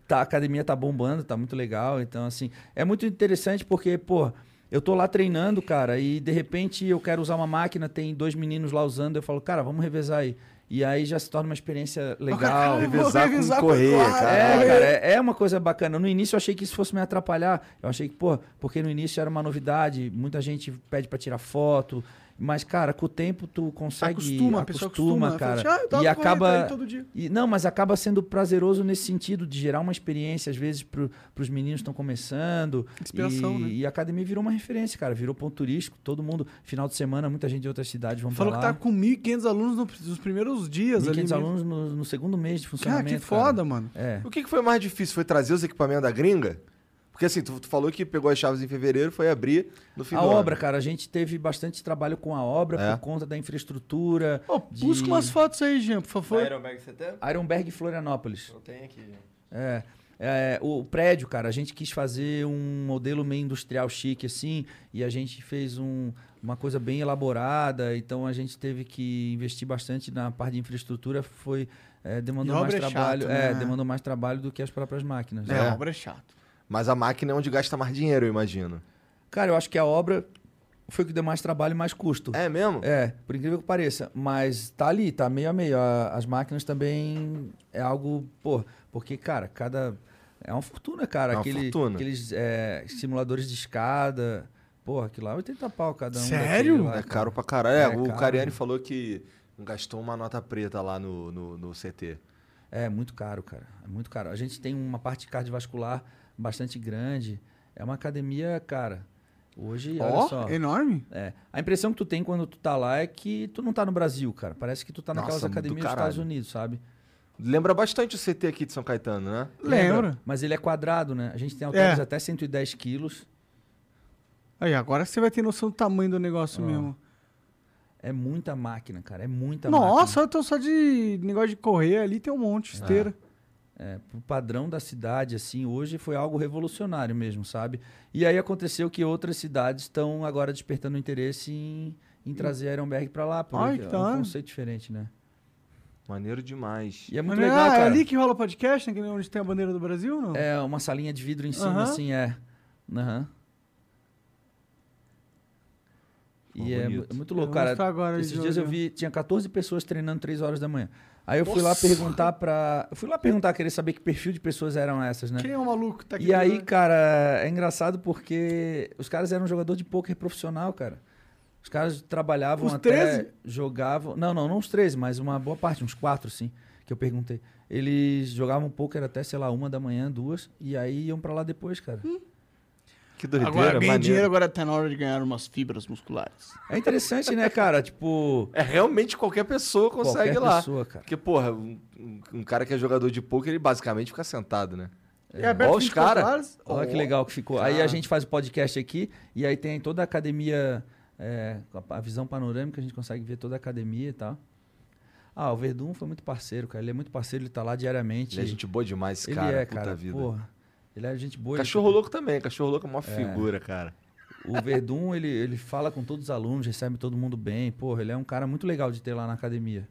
Speaker 5: tá, a academia tá bombando, tá muito legal. Então, assim, é muito interessante porque, pô, eu tô lá treinando, cara, e de repente eu quero usar uma máquina, tem dois meninos lá usando, eu falo, cara, vamos revezar aí. E aí já se torna uma experiência legal.
Speaker 4: Cara, eu vou
Speaker 3: revezar com
Speaker 4: Eduardo.
Speaker 3: cara.
Speaker 5: É, cara, é, é uma coisa bacana. No início eu achei que isso fosse me atrapalhar. Eu achei que, pô, porque no início era uma novidade, muita gente pede pra tirar foto. Mas, cara, com o tempo tu consegue.
Speaker 4: Acostuma, a pessoa acostuma,
Speaker 5: cara.
Speaker 4: fala assim, "Ah, eu tava
Speaker 5: e acaba.
Speaker 4: todo dia."
Speaker 5: E, não, mas acaba sendo prazeroso nesse sentido de gerar uma experiência, às vezes, pro, pros meninos que estão começando.
Speaker 4: Inspiração,
Speaker 5: e,
Speaker 4: né?
Speaker 5: E a academia virou uma referência, cara. Virou ponto turístico. Todo mundo, final de semana, muita gente de outras cidades vão
Speaker 4: Falou
Speaker 5: pra
Speaker 4: que
Speaker 5: lá.
Speaker 4: tá com 1.500 alunos no- nos primeiros dias ali.
Speaker 5: 1.500
Speaker 4: mesmo.
Speaker 5: alunos no, no segundo mês de
Speaker 4: Cara,
Speaker 5: funcionamento.
Speaker 4: que foda, mano.
Speaker 5: É.
Speaker 3: O que, que foi mais difícil? Foi trazer os equipamentos da gringa? Porque assim, tu, tu falou que pegou as chaves em fevereiro, foi abrir no fim
Speaker 5: A
Speaker 3: do
Speaker 5: obra,
Speaker 3: ano.
Speaker 5: cara, a gente teve bastante trabalho com a obra
Speaker 3: É.
Speaker 5: por conta da infraestrutura.
Speaker 4: Ô,
Speaker 5: de-
Speaker 4: busca umas fotos aí, Jean, por favor.
Speaker 13: Ironberg você tem?
Speaker 5: Ironberg Florianópolis.
Speaker 13: Eu tenho aqui.
Speaker 5: É. É, o prédio, cara, a gente quis fazer um modelo meio industrial chique, assim, e a gente fez um- uma coisa bem elaborada, então a gente teve que investir bastante na parte de infraestrutura, foi é, demandou mais
Speaker 4: é
Speaker 5: trabalho,
Speaker 4: chato,
Speaker 5: é,
Speaker 4: né?
Speaker 5: demandou mais trabalho do que as próprias máquinas.
Speaker 4: É,
Speaker 5: né?
Speaker 4: a obra é chato.
Speaker 3: Mas a máquina é onde gasta mais dinheiro, eu imagino.
Speaker 5: Cara, eu acho que a obra foi o que deu mais trabalho e mais custo.
Speaker 3: É mesmo?
Speaker 5: É, por incrível que pareça. Mas tá ali, tá meio a meio. A- as máquinas também é algo, pô, porque, cara, cada. É uma fortuna, cara.
Speaker 3: É uma
Speaker 5: Aquele,
Speaker 3: fortuna.
Speaker 5: Aqueles é, simuladores de escada. Porra, aquilo lá é 80 pau cada um.
Speaker 4: Sério?
Speaker 5: lá,
Speaker 3: É
Speaker 5: cara.
Speaker 3: caro pra caralho. É,
Speaker 5: É
Speaker 3: o
Speaker 5: caro.
Speaker 3: Cariani falou que gastou uma nota preta lá no, no, no CT.
Speaker 5: É muito caro, cara. É muito caro. A gente tem uma parte cardiovascular bastante grande. É uma academia, cara. Hoje, olha só.
Speaker 4: enorme.
Speaker 5: É. A impressão que tu tem quando tu tá lá é que tu não tá no Brasil, cara. Parece que tu tá naquelas
Speaker 3: Nossa,
Speaker 5: academias dos. Estados Unidos, sabe?
Speaker 3: Lembra bastante o CT aqui de São Caetano, né?
Speaker 4: Lembra?
Speaker 5: Mas ele é quadrado, né? A gente tem
Speaker 4: É.
Speaker 5: até 110 quilos.
Speaker 4: Aí, agora você vai ter noção do tamanho do negócio mesmo.
Speaker 5: É muita máquina, cara. É muita máquina.
Speaker 4: Nossa, então só de negócio de correr ali tem um monte, esteira.
Speaker 5: É, pro padrão da cidade, assim, hoje foi algo revolucionário mesmo, sabe? E aí aconteceu que outras cidades estão agora despertando interesse em, em trazer a Ironberg pra lá, porque
Speaker 4: Ai,
Speaker 5: é um conceito diferente, né?
Speaker 3: Maneiro demais.
Speaker 5: E é muito
Speaker 4: Mas,
Speaker 5: legal,
Speaker 4: ah,
Speaker 5: cara.
Speaker 4: é ali que rola o podcast, né? que é Onde tem a bandeira do Brasil, não?
Speaker 5: É uma salinha de vidro em cima, assim, é. Aham. E é, é muito louco, cara. Esses dias eu vi, tinha 14 pessoas treinando 3 horas da manhã. Aí eu fui lá perguntar pra. Eu fui lá perguntar, querer saber que perfil de pessoas eram essas, né?
Speaker 4: Quem é o maluco tá aqui?
Speaker 5: E aí, cara, é engraçado porque os caras eram jogador de pôquer profissional, cara. Os caras trabalhavam
Speaker 4: Os
Speaker 5: até
Speaker 4: 13?
Speaker 5: jogavam, não, não, não os 13, mas uma boa parte, uns quatro, sim, que eu perguntei. Eles jogavam pôquer até, sei lá, uma da manhã, duas, e aí iam pra lá depois, cara.
Speaker 3: Que doideira,
Speaker 4: Agora ganha
Speaker 3: maneiro.
Speaker 4: dinheiro, agora tá na hora de ganhar umas fibras musculares.
Speaker 5: É interessante, né, cara? Tipo,
Speaker 3: É realmente qualquer pessoa consegue ir
Speaker 5: qualquer
Speaker 3: lá.
Speaker 5: pessoa, cara.
Speaker 3: Porque, porra, um, um- cara que é jogador de poker, ele basicamente fica sentado, né?
Speaker 4: É aberto
Speaker 3: Ó os
Speaker 4: 24
Speaker 3: cara.
Speaker 4: horas?
Speaker 5: Olha que legal que ficou. Aí a gente faz o podcast aqui e aí tem toda a academia, é, a visão panorâmica, a gente consegue ver toda a academia e tal. Ah, o Verdun foi muito parceiro, cara. Ele é muito parceiro, ele tá lá diariamente.
Speaker 3: Ele é gente boa demais, esse
Speaker 5: Ele
Speaker 3: cara.
Speaker 5: é,
Speaker 3: puta
Speaker 5: cara.
Speaker 3: vida.
Speaker 5: Porra. Ele é gente boa. ele-
Speaker 3: Cachorro louco também. Cachorro louco é uma figura, cara.
Speaker 5: O Verdun, ele, ele fala com todos os alunos, recebe todo mundo bem. Porra, ele é um cara muito legal de ter lá na academia.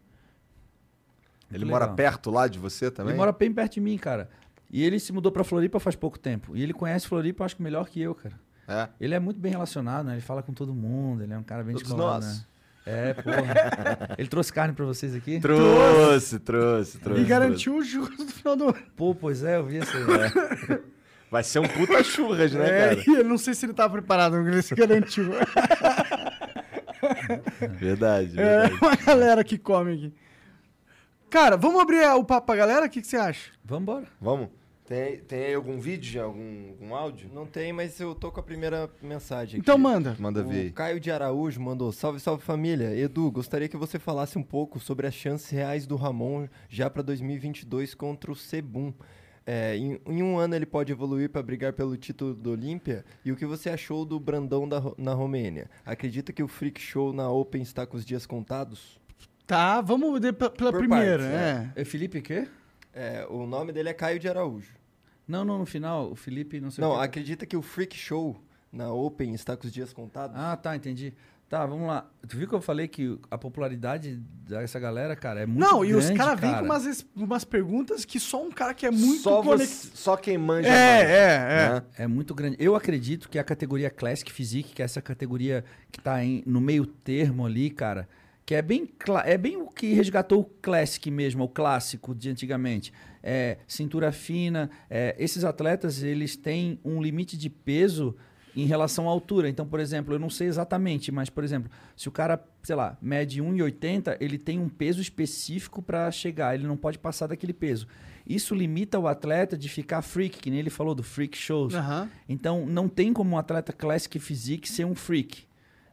Speaker 3: Ele
Speaker 5: Muito
Speaker 3: mora
Speaker 5: legal.
Speaker 3: perto lá de você também?
Speaker 5: Ele mora bem perto de mim, cara. E ele se mudou pra Floripa faz pouco tempo. E ele conhece Floripa, acho que melhor que eu, cara.
Speaker 3: É.
Speaker 5: Ele é muito bem relacionado, né? Ele fala com todo mundo, ele é um cara bem
Speaker 3: Todos
Speaker 5: descolado,
Speaker 3: nós.
Speaker 5: né? É, porra. (laughs) ele trouxe carne pra vocês aqui?
Speaker 3: Trouxe, trouxe, trouxe.
Speaker 4: E garantiu o churras no final do ano.
Speaker 5: Pô, pois é, eu vi isso aí.
Speaker 3: trouxe. Vai ser um puta (laughs) churras, né,
Speaker 4: É,
Speaker 3: cara?
Speaker 4: eu não sei se ele tava preparado, mas ele se garantiu. (laughs)
Speaker 3: Verdade,
Speaker 4: É uma galera que come aqui. Cara, vamos abrir o papo pra galera? O que, que você acha?
Speaker 5: Vambora.
Speaker 3: Vamos? Tem, tem aí algum vídeo, já? Algum, algum áudio?
Speaker 13: Não tem, mas eu tô com a primeira mensagem
Speaker 4: Então
Speaker 13: aqui.
Speaker 4: manda.
Speaker 3: Manda
Speaker 13: O
Speaker 3: ver.
Speaker 13: Caio de Araújo mandou: Salve, salve família. Edu, gostaria que você falasse um pouco sobre as chances reais do Ramon já para 2022 contra o Sebum. É, em, em um ano ele pode evoluir para brigar pelo título do Olímpia. E o que você achou do Brandão da, na Romênia? Acredita que o Freak Show na Open está com os dias contados?
Speaker 4: Tá, vamos pela
Speaker 13: Por
Speaker 4: primeira,
Speaker 13: partes,
Speaker 4: é.
Speaker 5: É Felipe quê?
Speaker 13: É, o nome dele é Caio de Araújo.
Speaker 5: Não, não, no final, o Felipe não sei
Speaker 13: Não,
Speaker 5: o quê.
Speaker 13: acredita que o Freak Show na Open está com os dias contados?
Speaker 5: Ah, tá, entendi. Tá, vamos lá. Tu viu que eu falei que a popularidade dessa galera, cara, é muito
Speaker 4: Não,
Speaker 5: grande,
Speaker 4: e os caras vêm com umas, umas perguntas que só um cara que é muito
Speaker 3: Só,
Speaker 4: conec-
Speaker 3: você, só quem manja.
Speaker 4: É,
Speaker 3: manja,
Speaker 4: é, é.
Speaker 3: né?
Speaker 5: É muito grande. Eu acredito que a categoria Classic Physique, que é essa categoria que tá em- no meio termo ali, cara, que é bem, é bem o que resgatou o Classic mesmo, o clássico de antigamente. É, cintura fina. é, esses atletas, eles têm um limite de peso em relação à altura. Então, por exemplo, eu não sei exatamente, mas, por exemplo, se o cara, sei lá, mede 1,80, ele tem um peso específico para chegar, ele não pode passar daquele peso. Isso limita o atleta de ficar freak, que nem ele falou do freak shows.
Speaker 4: Aham.
Speaker 5: Então, não tem como um atleta classic physique ser um freak,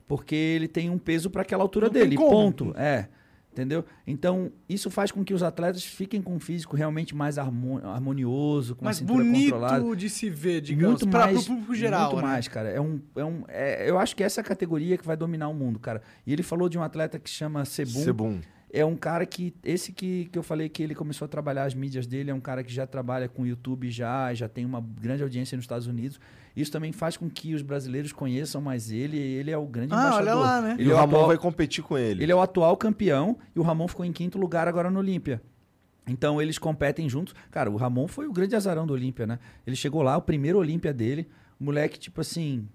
Speaker 5: porque ele tem um peso para aquela altura
Speaker 4: Não
Speaker 5: dele, ponto. É. Entendeu? Então, isso faz com que os atletas fiquem com um físico realmente mais harmo- harmonioso, com cintura
Speaker 4: bonito de se ver, digamos,
Speaker 5: Muito
Speaker 4: para
Speaker 5: mais,
Speaker 4: pro público geral,
Speaker 5: Muito
Speaker 4: né?
Speaker 5: mais, cara. É um, é um, é- eu acho que essa é a categoria que vai dominar o mundo, cara. E ele falou de um atleta que chama Sebum.
Speaker 3: Sebum.
Speaker 5: É um cara que. Esse que, que eu falei que ele começou a trabalhar as mídias dele, é um cara que já trabalha com YouTube já, já tem uma grande audiência nos Estados Unidos. Isso também faz com que os brasileiros conheçam mais ele. e Ele é o grande
Speaker 4: Ah,
Speaker 5: embaixador.
Speaker 4: olha lá, né?
Speaker 3: E
Speaker 5: Ele
Speaker 3: o
Speaker 5: é o
Speaker 3: Ramon
Speaker 5: atual-
Speaker 3: vai competir com ele.
Speaker 5: ele é o atual campeão e o Ramon ficou em quinto lugar agora no Olímpia. Então eles competem juntos. Cara, o Ramon foi o grande azarão do Olímpia, né? Ele chegou lá, o primeiro Olímpia dele. O moleque, tipo assim,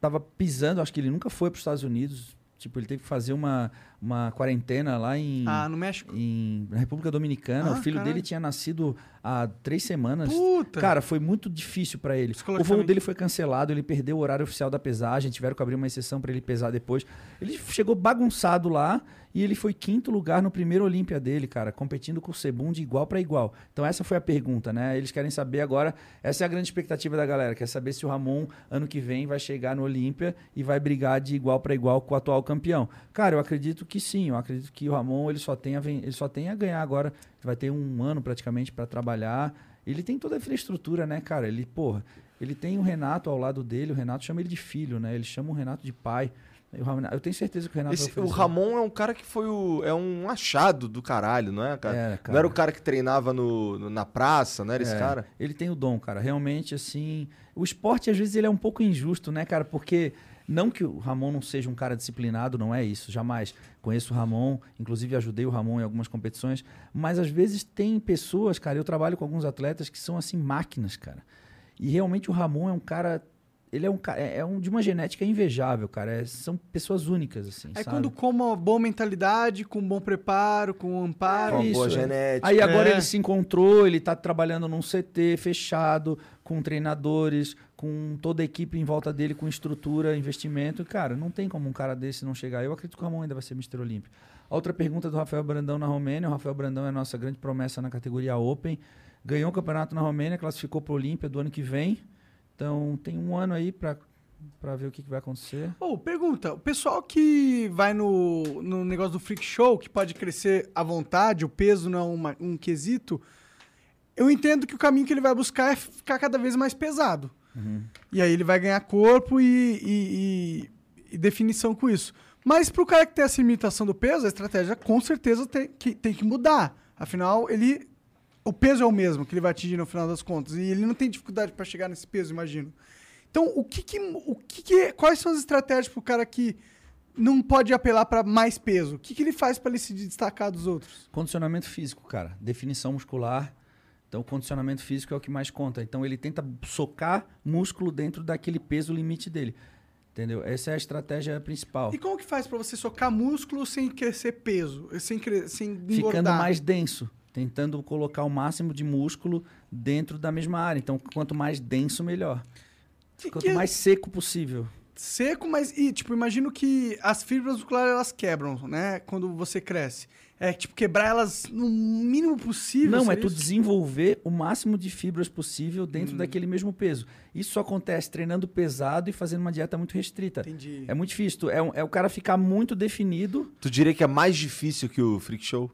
Speaker 5: tava pisando, acho que ele nunca foi para os Estados Unidos. Tipo, ele teve que fazer uma, uma quarentena lá em,
Speaker 4: Ah, no México.
Speaker 5: em na República Dominicana.
Speaker 4: Ah,
Speaker 5: o filho
Speaker 4: caralho.
Speaker 5: dele tinha nascido há três semanas.
Speaker 4: Puta!
Speaker 5: Cara, foi muito difícil para ele. O voo dele foi cancelado, ele perdeu o horário oficial da pesagem, tiveram que abrir uma exceção para ele pesar depois. Ele chegou bagunçado lá e ele foi quinto lugar no primeiro Olímpia dele, cara, competindo com o Sebum de igual para igual. Então essa foi a pergunta, né? Eles querem saber agora, essa é a grande expectativa da galera, quer saber se o Ramon ano que vem vai chegar no Olímpia e vai brigar de igual para igual com o atual campeão. Cara, eu acredito que sim, eu acredito que o Ramon ele só tem a, ele só tem a ganhar agora, vai ter um ano praticamente para trabalhar. Ele tem toda a infraestrutura, né, cara? Ele, porra, ele tem o Renato ao lado dele, o Renato chama ele de filho, né? Ele chama o Renato de pai. Eu tenho certeza que o Renato
Speaker 3: Esse- o. Ramon é um cara que foi o. É um achado do caralho, não é, cara?
Speaker 5: É,
Speaker 3: Não
Speaker 5: cara.
Speaker 3: era o cara que treinava no, no- na praça, não era esse
Speaker 5: É,
Speaker 3: cara?
Speaker 5: Ele tem o dom, cara. Realmente, assim. O esporte, às vezes, ele é um pouco injusto, né, cara? Porque. Não que o Ramon não seja um cara disciplinado, não é isso, jamais. Conheço o Ramon, inclusive ajudei o Ramon em algumas competições, mas às vezes tem pessoas, cara, eu trabalho com alguns atletas que são assim máquinas, cara. E realmente o Ramon é um cara, ele é um é é um de uma genética invejável, cara. É- são pessoas únicas assim,
Speaker 4: Aí
Speaker 5: sabe?
Speaker 4: quando com uma boa mentalidade, com um bom preparo, com um amparo.
Speaker 3: Uma
Speaker 5: isso,
Speaker 3: boa
Speaker 5: é.
Speaker 3: genética.
Speaker 5: Aí agora
Speaker 4: É.
Speaker 5: ele se encontrou, ele tá trabalhando num CT fechado, com treinadores, com toda a equipe em volta dele, com estrutura, investimento. E, Cara, não tem como um cara desse não chegar. Eu acredito que o Ramon ainda vai ser Mr. Olímpio. A outra pergunta do Rafael Brandão na Romênia. O Rafael Brandão é a nossa grande promessa na categoria Open. Ganhou o campeonato na Romênia, classificou para Olímpia do ano que vem. Então tem um ano aí para para ver o que, que vai acontecer.
Speaker 4: Ô, pergunta, o pessoal que vai no, no negócio do freak show, que pode crescer à vontade, o peso não é uma- um quesito, eu entendo que o caminho que ele vai buscar é ficar cada vez mais pesado. E aí ele vai ganhar corpo e, e- e- e definição com isso. Mas pro cara que tem essa limitação do peso, a estratégia com certeza tem que, tem que mudar. Afinal, ele. O peso é o mesmo que ele vai atingir no final das contas. E ele não tem dificuldade para chegar nesse peso, imagino. Então, o que que, o que que- quais são as estratégias pro cara que não pode apelar para mais peso? O que, que ele faz para ele se destacar dos outros?
Speaker 5: Condicionamento físico, cara. Definição muscular. Então, o condicionamento físico é o que mais conta. Então, ele tenta socar músculo dentro daquele peso limite dele. Entendeu? Essa é a estratégia principal.
Speaker 4: E como que faz para você socar músculo sem crescer peso, sem, cre... sem engordar?
Speaker 5: Ficando mais denso. Tentando colocar o máximo de músculo dentro da mesma área. Então, quanto mais denso, melhor.
Speaker 4: Que-
Speaker 5: Quanto
Speaker 4: que-
Speaker 5: mais seco possível.
Speaker 4: Seco, mas... E, tipo, imagino que as fibras musculares, elas quebram, né? Quando você cresce. É, tipo, quebrar elas no mínimo possível.
Speaker 5: Não, é tu
Speaker 4: isso?
Speaker 5: desenvolver o máximo de fibras possível dentro
Speaker 4: Hum.
Speaker 5: daquele mesmo peso. Isso só acontece treinando pesado e fazendo uma dieta muito restrita.
Speaker 4: Entendi.
Speaker 5: É muito difícil. tu- É, um- é o cara ficar muito definido.
Speaker 3: Tu diria que é mais difícil que o Freak Show?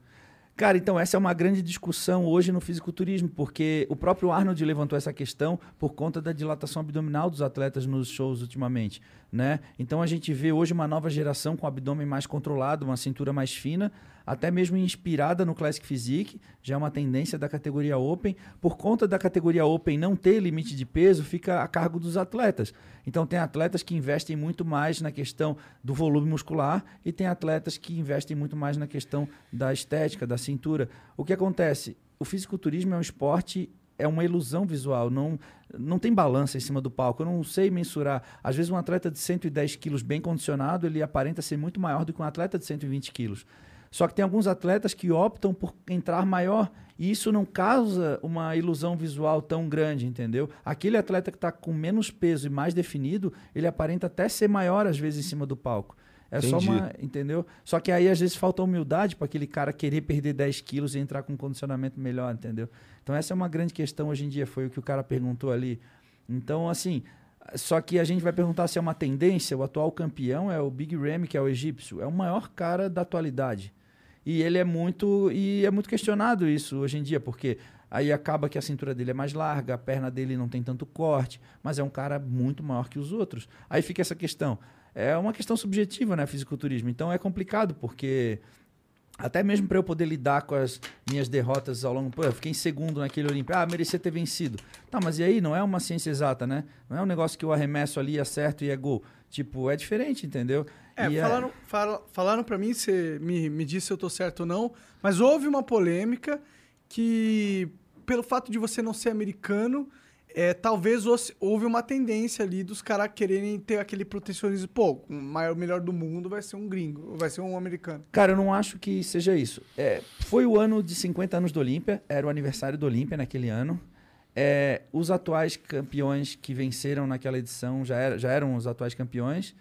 Speaker 5: Cara, então essa é uma grande discussão hoje no fisiculturismo, porque o próprio Arnold levantou essa questão por conta da dilatação abdominal dos atletas nos shows ultimamente, né? Então a gente vê hoje uma nova geração com o abdômen mais controlado, uma cintura mais fina, até mesmo inspirada no Classic Physique, já é uma tendência da categoria Open. Por conta da categoria Open não ter limite de peso, fica a cargo dos atletas. Então tem atletas que investem muito mais na questão do volume muscular e tem atletas que investem muito mais na questão da estética, da cintura. O que acontece? O fisiculturismo é um esporte é uma ilusão visual, não, não tem balança em cima do palco. Eu não sei mensurar. Às vezes, um atleta de 110 quilos bem condicionado, ele aparenta ser muito maior do que um atleta de 120 quilos. Só que tem alguns atletas que optam por entrar maior e isso não causa uma ilusão visual tão grande, entendeu? Aquele atleta que está com menos peso e mais definido, ele aparenta até ser maior às vezes em cima do palco. É
Speaker 3: Entendi.
Speaker 5: só uma. Entendeu? Só que aí às vezes falta humildade para aquele cara querer perder 10 quilos e entrar com um condicionamento melhor, entendeu? Então essa é uma grande questão hoje em dia, foi o que o cara perguntou ali. Então, assim. Só que a gente vai perguntar se é uma tendência. O atual campeão é o Big Ramy, que é o egípcio. É o maior cara da atualidade. E ele é muito. E é muito questionado isso hoje em dia, porque aí acaba que a cintura dele é mais larga, a perna dele não tem tanto corte, mas é um cara muito maior que os outros. Aí fica essa questão. É uma questão subjetiva, né, fisiculturismo. Então é complicado, porque até mesmo para eu poder lidar com as minhas derrotas ao longo. Pô, eu fiquei em segundo naquele Olímpia. Ah, merecia ter vencido. Tá, mas e aí? Não é uma ciência exata, né? Não é um negócio que eu arremesso ali, acerto e é gol. Tipo, é diferente, entendeu?
Speaker 4: É,
Speaker 5: E
Speaker 4: falaram, fala- falaram para mim, você me, me disse se eu tô certo ou não, mas houve uma polêmica que, pelo fato de você não ser americano, é, talvez houve uma tendência ali dos caras quererem ter aquele protecionismo. Pô, o maior, o melhor do mundo vai ser um gringo, vai ser um americano.
Speaker 5: Cara, eu não acho que seja isso. É, foi o ano de 50 anos do Olímpia, era o aniversário do Olímpia naquele ano. É, os atuais campeões que venceram naquela edição já, era- já eram os atuais campeões.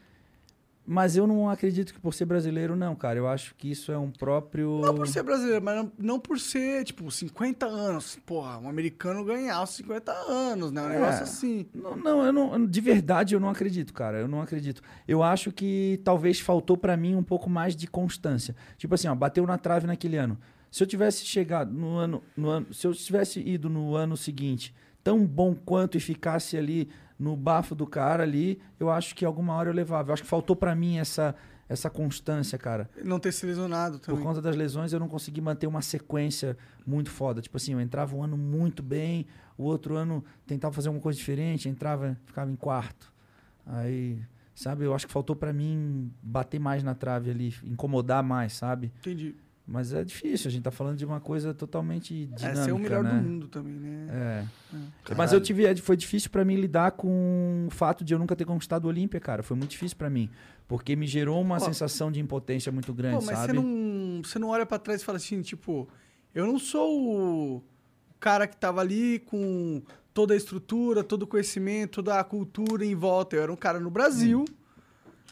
Speaker 5: Mas eu não acredito que por ser brasileiro, não, cara. Eu acho que isso é um próprio.
Speaker 4: Não por ser brasileiro, mas não, não por ser, tipo, 50 anos. Porra, um americano ganhar os 50 anos, né? Um
Speaker 5: É.
Speaker 4: negócio assim.
Speaker 5: Não, não, eu não, de verdade eu não acredito, cara. Eu não acredito. Eu acho que talvez faltou pra mim um pouco mais de constância. Tipo assim, ó, bateu na trave naquele ano. Se eu tivesse chegado no ano, no ano, se eu tivesse ido no ano seguinte, tão bom quanto e ficasse ali no bafo do cara ali, eu acho que alguma hora eu levava. Eu acho que faltou pra mim essa essa constância, cara.
Speaker 4: Não ter se lesionado também.
Speaker 5: Por conta das lesões, eu não consegui manter uma sequência muito foda. Tipo assim, eu entrava um ano muito bem, o outro ano tentava fazer alguma coisa diferente, entrava, ficava em quarto. Aí, sabe, eu acho que faltou pra mim bater mais na trave ali, incomodar mais, sabe?
Speaker 4: Entendi.
Speaker 5: Mas é difícil, a gente tá falando de uma coisa totalmente dinâmica,
Speaker 4: É ser o melhor
Speaker 5: né?
Speaker 4: do mundo também, né?
Speaker 5: É.
Speaker 4: É.
Speaker 5: Mas eu tive, é, foi difícil pra mim lidar com o fato de eu nunca ter conquistado o Olímpia, cara. Foi muito difícil pra mim, porque me gerou uma
Speaker 4: Pô.
Speaker 5: sensação de impotência muito grande,
Speaker 4: Pô, mas
Speaker 5: sabe?
Speaker 4: você não, você não olha pra trás e fala assim, tipo, eu não sou o cara que tava ali com toda a estrutura, todo o conhecimento, toda a cultura em volta. Eu era um cara no Brasil,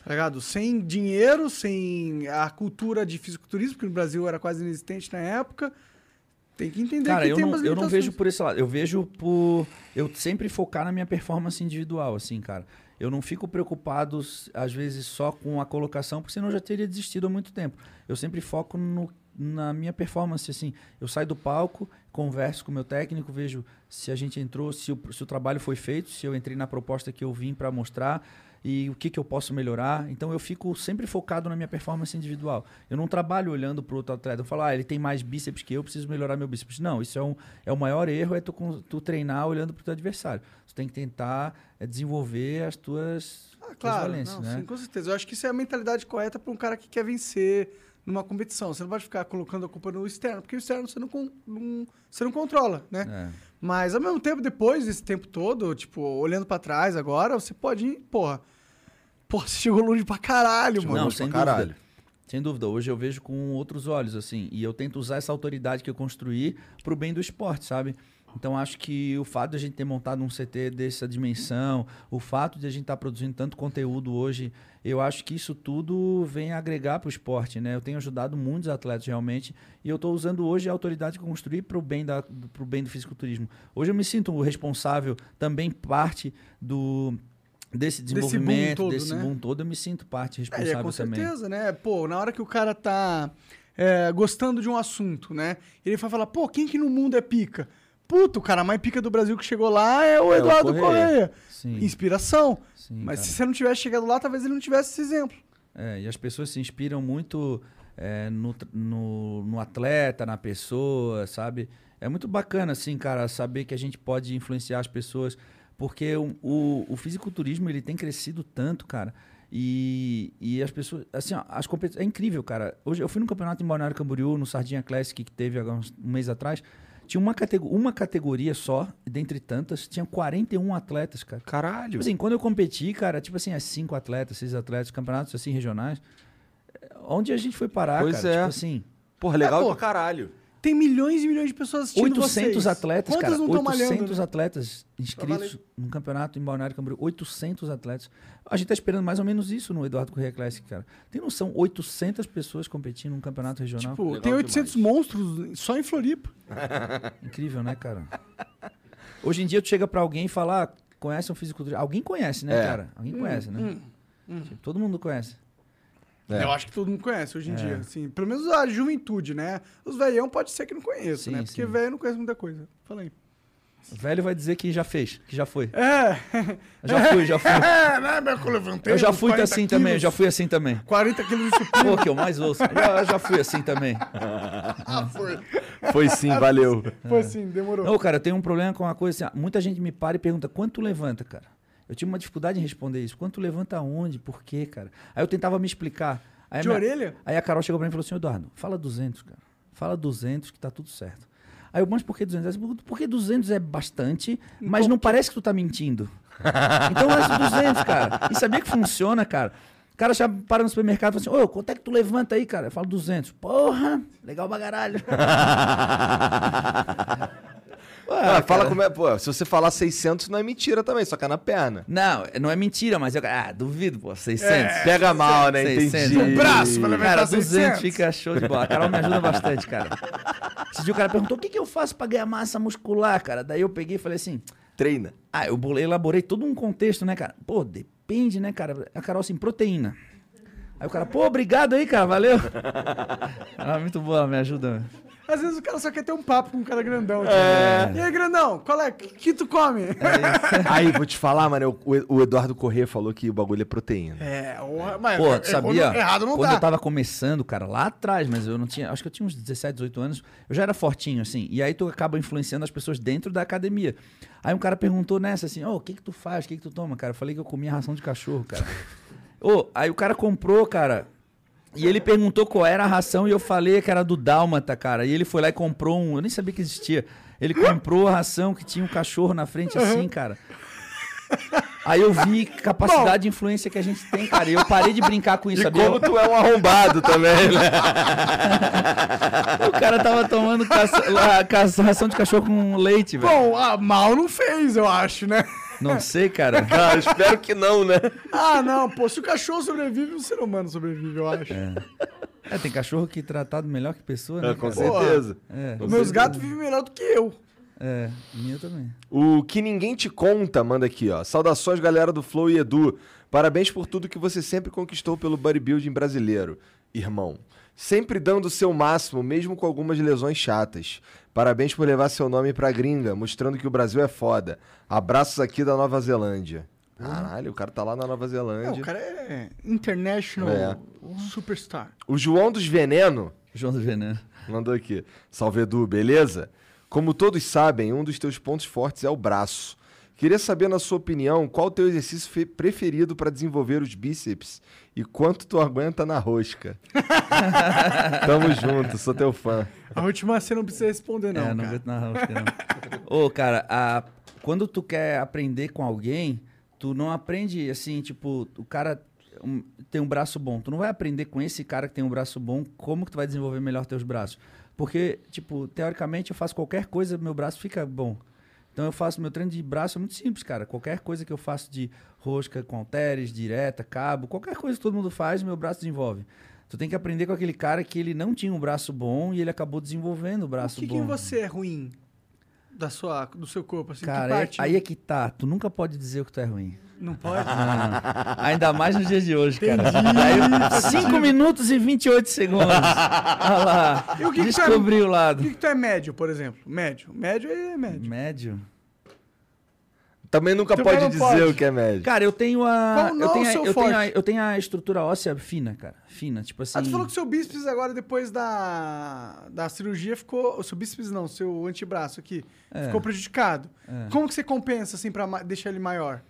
Speaker 4: tá ligado? Sem dinheiro, sem a cultura de fisiculturismo, porque no Brasil era quase inexistente na época. Tem que entender
Speaker 5: Cara,
Speaker 4: que
Speaker 5: eu
Speaker 4: tem
Speaker 5: não, eu não vejo por esse lado. Eu vejo por eu sempre focar na minha performance individual, assim, cara. Eu não fico preocupado, às vezes, só com a colocação, porque senão eu já teria desistido há muito tempo. Eu sempre foco no- na minha performance, assim. Eu saio do palco, converso com o meu técnico, vejo se a gente entrou, se o, se o trabalho foi feito, se eu entrei na proposta que eu vim para mostrar e o que, que eu posso melhorar. Então eu fico sempre focado na minha performance individual. Eu não trabalho olhando para o outro atleta. Eu falo, ah, ele tem mais bíceps que eu, preciso melhorar meu bíceps. Não, isso é, um, é o maior erro, é tu, tu treinar olhando para o teu adversário. Tu tem que tentar é, desenvolver as tuas, tuas
Speaker 4: Claro,
Speaker 5: valências,
Speaker 4: não,
Speaker 5: né?
Speaker 4: sim, com certeza. Eu acho que isso é a mentalidade correta para um cara que quer vencer numa competição. Você não pode ficar colocando a culpa no externo, porque o externo você não, con- não- você não controla, né?
Speaker 5: É.
Speaker 4: Mas ao mesmo tempo, depois desse tempo todo, tipo, olhando pra trás agora, você pode ir, porra. Porra, você chegou longe pra caralho, mano.
Speaker 5: Não, sem dúvida. Sem dúvida. Hoje eu vejo com outros olhos, assim. E eu tento usar essa autoridade que eu construí pro bem do esporte, sabe? Então acho que o fato de a gente ter montado um CT dessa dimensão, o fato de a gente estar produzindo tanto conteúdo hoje, eu acho que isso tudo vem agregar para o esporte, né? Eu tenho ajudado muitos atletas realmente e eu estou usando hoje a autoridade que eu construí para o bem, da- bem do fisiculturismo. Hoje eu me sinto responsável, também parte do desse
Speaker 4: Desse boom
Speaker 5: desenvolvimento,
Speaker 4: todo,
Speaker 5: desse
Speaker 4: né?
Speaker 5: boom todo, eu me sinto parte
Speaker 4: É,
Speaker 5: responsável
Speaker 4: com
Speaker 5: também.
Speaker 4: certeza, né? Pô, na hora que o cara tá é, gostando de um assunto, né? Ele vai falar, pô, quem que no mundo é pica? Puto, o cara mais pica do Brasil que chegou lá é o
Speaker 3: É o
Speaker 4: Eduardo
Speaker 3: Correia.
Speaker 4: Correia.
Speaker 5: Sim.
Speaker 4: Inspiração.
Speaker 5: Sim,
Speaker 4: Mas
Speaker 5: cara.
Speaker 4: se você não tivesse chegado lá, talvez ele não tivesse esse exemplo.
Speaker 5: É, e as pessoas se inspiram muito é, no, no, no atleta, na pessoa, sabe? É muito bacana, assim, cara, saber que a gente pode influenciar as pessoas, porque o, o, o fisiculturismo, ele tem crescido tanto, cara, e, e as pessoas, assim, ó, as competições, é incrível, cara. Hoje eu fui no campeonato em Balneário Camboriú, no Sardinha Classic, que teve uns- um mês atrás, tinha uma, catego uma categoria só, dentre tantas, tinha 41 atletas, cara.
Speaker 3: Caralho.
Speaker 5: Tipo assim, quando eu competi, cara, tipo assim, as cinco atletas, seis atletas, campeonatos assim regionais, é, onde a gente foi parar,
Speaker 3: Pois
Speaker 5: cara?
Speaker 3: é.
Speaker 5: Tipo assim,
Speaker 3: Porra, legal
Speaker 4: É, pô,
Speaker 3: pra caralho.
Speaker 4: Tem milhões e milhões de pessoas assistindo
Speaker 5: 800
Speaker 4: vocês.
Speaker 5: atletas,
Speaker 4: Quantas
Speaker 5: cara.
Speaker 4: não estão
Speaker 5: 800
Speaker 4: malhando, né?
Speaker 5: atletas inscritos no campeonato em Balneário Camboriú. 800 atletas. A gente tá esperando mais ou menos isso no Eduardo Corrêa Classic, cara. Tem noção? 800 pessoas competindo num campeonato regional.
Speaker 4: Tipo, tem 800 monstros só em Floripa. (laughs)
Speaker 5: Incrível, né, cara? Hoje em dia, tu chega pra alguém e fala, ah, conhece um fisiculturista. Alguém conhece, né,
Speaker 3: É.
Speaker 5: cara? Alguém
Speaker 4: Hum,
Speaker 5: conhece, né?
Speaker 4: hum, hum.
Speaker 5: Tipo, todo mundo conhece.
Speaker 3: É.
Speaker 4: Eu acho que todo mundo conhece hoje em
Speaker 5: É.
Speaker 4: dia. Assim, pelo menos a juventude, né? Os velhão pode ser que não conheça,
Speaker 5: Sim,
Speaker 4: né? Porque
Speaker 5: sim.
Speaker 4: velho não conhece muita coisa. Fala aí.
Speaker 5: O velho vai dizer que já fez, que já foi.
Speaker 4: É. (laughs)
Speaker 5: Já fui, já fui. (laughs)
Speaker 4: É, né, meu? que Eu levantei
Speaker 5: Eu já fui
Speaker 4: 40
Speaker 5: assim também, eu
Speaker 4: quilos,
Speaker 5: já fui assim também.
Speaker 4: 40 quilos de (laughs) supino.
Speaker 5: Pô, que eu mais ouço. Já, já fui assim também.
Speaker 4: Ah, foi.
Speaker 3: Foi sim, valeu.
Speaker 4: Foi assim, demorou.
Speaker 5: Não, cara, eu tenho um problema com uma coisa assim. Muita gente me para e pergunta, quanto tu levanta, cara? Eu tive uma dificuldade em responder isso. Quanto levanta aonde? Por quê, cara? Aí eu tentava me explicar. Aí
Speaker 4: De
Speaker 5: minha-
Speaker 4: orelha?
Speaker 5: Aí a Carol chegou pra mim e falou assim, Eduardo, fala 200, cara. Fala 200 que tá tudo certo. Aí eu, mas por que 200? Ela disse, Porque 200 é bastante, mas não parece que tu tá mentindo. (laughs) Então é 200, cara. E sabia que funciona, cara? O cara já para no supermercado e fala assim, ô, quanto é que tu levanta aí, cara? Eu falo 200. Porra, legal pra caralho. (laughs)
Speaker 3: Ah, fala como é. Pô, se você falar 600 não é mentira também, só que é na perna.
Speaker 5: Não, não é mentira, mas eu. Ah, duvido, pô. 600.
Speaker 3: É, Pega mal, né?
Speaker 5: 600.
Speaker 3: Entendi.
Speaker 4: Um braço pra levantar
Speaker 5: Cara, 200
Speaker 4: 600.
Speaker 5: fica show de bola. A Carol me ajuda bastante, cara. (laughs) Esse dia o cara perguntou: o que, que eu faço pra ganhar massa muscular, cara? Daí eu peguei e falei assim:
Speaker 3: Treina.
Speaker 5: ah, eu elaborei todo um contexto, né, cara? Pô, depende, né, cara? A Carol assim, proteína. Aí o cara, pô, obrigado aí, cara, valeu. (laughs) Ah, muito boa, me ajuda.
Speaker 4: Às vezes o cara só quer ter um papo com um cara grandão. tipo,
Speaker 3: É.
Speaker 4: E aí, grandão, qual é? O que, que tu come? (laughs)
Speaker 3: Aí, vou te falar, mano, o, o Eduardo Corrêa falou que o bagulho é proteína.
Speaker 4: É, o- mas
Speaker 5: Pô, tu sabia?
Speaker 4: no- errado não
Speaker 5: quando
Speaker 4: tá.
Speaker 5: eu tava começando, cara, lá atrás, mas eu não tinha. Acho que eu tinha uns 17, 18 anos. Eu já era fortinho, assim. E aí tu acaba influenciando as pessoas dentro da academia. Aí um cara perguntou nessa assim: Ô, o que que tu faz? O que que tu toma, cara? Eu falei que eu comia ração de cachorro, cara. (laughs) Ô, aí o cara comprou, cara. E ele perguntou qual era a ração e eu falei que era do Dálmata, cara. E ele foi lá e comprou um. Eu nem sabia que existia. Ele comprou a ração que tinha um cachorro na frente assim, cara. Aí eu vi capacidade de influência que a gente tem, cara. E eu parei de brincar com isso,
Speaker 3: E
Speaker 5: sabia?
Speaker 3: como tu é um arrombado também, né? (laughs)
Speaker 5: O cara tava tomando caça- ração de cachorro com leite, velho.
Speaker 4: Bom, ah, mal não fez, eu acho, né?
Speaker 5: Não sei, cara. (laughs)
Speaker 3: Ah, espero que não, né?
Speaker 4: Ah, não, pô, se o cachorro sobrevive, o ser humano sobrevive, eu acho.
Speaker 5: É, tem cachorro que é tratado melhor que pessoa, né?
Speaker 3: É, com certeza.
Speaker 5: É,
Speaker 4: Os meus gatos vivem melhor do que eu.
Speaker 5: é, minha também.
Speaker 3: O que ninguém te conta, manda aqui, ó. Saudações, galera do Flow e Edu. Parabéns por tudo que você sempre conquistou pelo bodybuilding brasileiro, irmão. Sempre dando o seu máximo, mesmo com algumas lesões chatas. Parabéns por levar seu nome pra gringa, mostrando que o Brasil é foda. Abraços aqui da Nova Zelândia. Caralho, o cara tá lá na Nova Zelândia.
Speaker 4: o cara é international
Speaker 3: É.
Speaker 4: superstar.
Speaker 3: O João dos Veneno
Speaker 5: João do Veneno.
Speaker 3: mandou aqui. Salve Edu, beleza? Como todos sabem, um dos teus pontos fortes é o braço. Queria saber, na sua opinião, qual o teu exercício fe- preferido para desenvolver os bíceps e quanto tu aguenta na rosca. (laughs) Tamo junto, sou teu fã.
Speaker 4: A última você não precisa responder, não.
Speaker 5: é, não
Speaker 4: cara.
Speaker 5: aguento na rosca, não. Ô, cara, a- quando tu quer aprender com alguém, tu não aprende assim, tipo, o cara um- tem um braço bom. Tu não vai aprender com esse cara que tem um braço bom como que tu vai desenvolver melhor teus braços. Porque, tipo, teoricamente eu faço qualquer coisa, meu braço fica bom. Então eu faço meu treino de braço é muito simples, cara. Qualquer coisa que eu faço de rosca com halteres, direta, cabo, qualquer coisa que todo mundo faz, meu braço desenvolve. Tu tem que aprender com aquele cara que ele não tinha um braço bom e ele acabou desenvolvendo o
Speaker 4: O
Speaker 5: braço
Speaker 4: que, que
Speaker 5: bom.
Speaker 4: em você é ruim? da sua, do seu corpo, assim, que
Speaker 5: Cara, é-
Speaker 4: parte?
Speaker 5: aí é que tá. Tu nunca pode dizer que tu é ruim.
Speaker 4: Não pode?
Speaker 5: Não. (laughs) Ainda mais nos dias de hoje, cara.
Speaker 4: Entendi.
Speaker 5: Aí, 5 minutos e 28 segundos. (laughs) Olha lá.
Speaker 4: E o que que tu é-
Speaker 5: Descobri o lado.
Speaker 4: O que, que tu é médio, por exemplo? Médio. Médio é médio.
Speaker 5: Médio?
Speaker 3: Também nunca
Speaker 4: Também
Speaker 3: pode dizer
Speaker 4: pode.
Speaker 3: o que é médio.
Speaker 5: Cara, eu tenho a.
Speaker 4: Qual
Speaker 5: eu,
Speaker 4: não
Speaker 5: tenho
Speaker 4: é o
Speaker 5: a
Speaker 4: seu
Speaker 5: eu, tenho a eu tenho a estrutura óssea fina, cara. Fina. Tipo assim.
Speaker 4: Ah, tu falou que o seu bíceps agora, depois da, da cirurgia, ficou... O seu bíceps não, o seu antebraço aqui,
Speaker 5: É.
Speaker 4: ficou prejudicado.
Speaker 5: É.
Speaker 4: Como que você compensa, assim, pra deixar ele maior?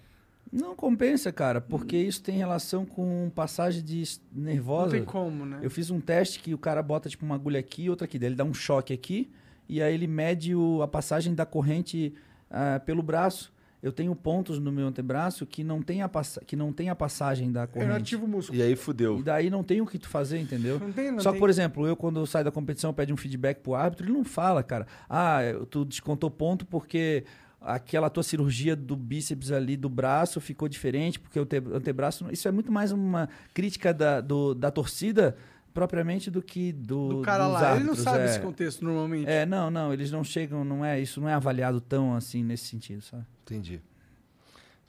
Speaker 5: Não compensa, cara, porque isso tem relação com passagem de nervosa.
Speaker 4: Não tem como, né?
Speaker 5: Eu fiz um teste que o cara bota tipo uma agulha aqui e outra aqui. Daí ele dá um choque aqui e aí ele mede o- a passagem da corrente ah, pelo braço. Eu tenho pontos no meu antebraço que não tem a, que não tem a passagem da
Speaker 4: Eu
Speaker 5: corrente.
Speaker 4: não ativo o músculo.
Speaker 3: E aí fudeu.
Speaker 5: E daí não tem o que tu fazer, entendeu?
Speaker 4: Não tem, não
Speaker 5: Só
Speaker 4: tem.
Speaker 5: por exemplo, eu quando eu saio da competição, pede um feedback pro árbitro, ele não fala, cara. Ah, eu- tu descontou ponto porque aquela tua cirurgia do bíceps ali do braço ficou diferente, porque o te- antebraço. Isso é muito mais uma crítica da, do- da torcida propriamente do que do.
Speaker 4: Do cara
Speaker 5: dos
Speaker 4: lá. Ele não
Speaker 5: árbitros,
Speaker 4: sabe
Speaker 5: é.
Speaker 4: esse contexto, normalmente.
Speaker 5: É, não, não, eles não chegam, não é, isso não é avaliado tão assim nesse sentido, sabe?
Speaker 3: Entendi.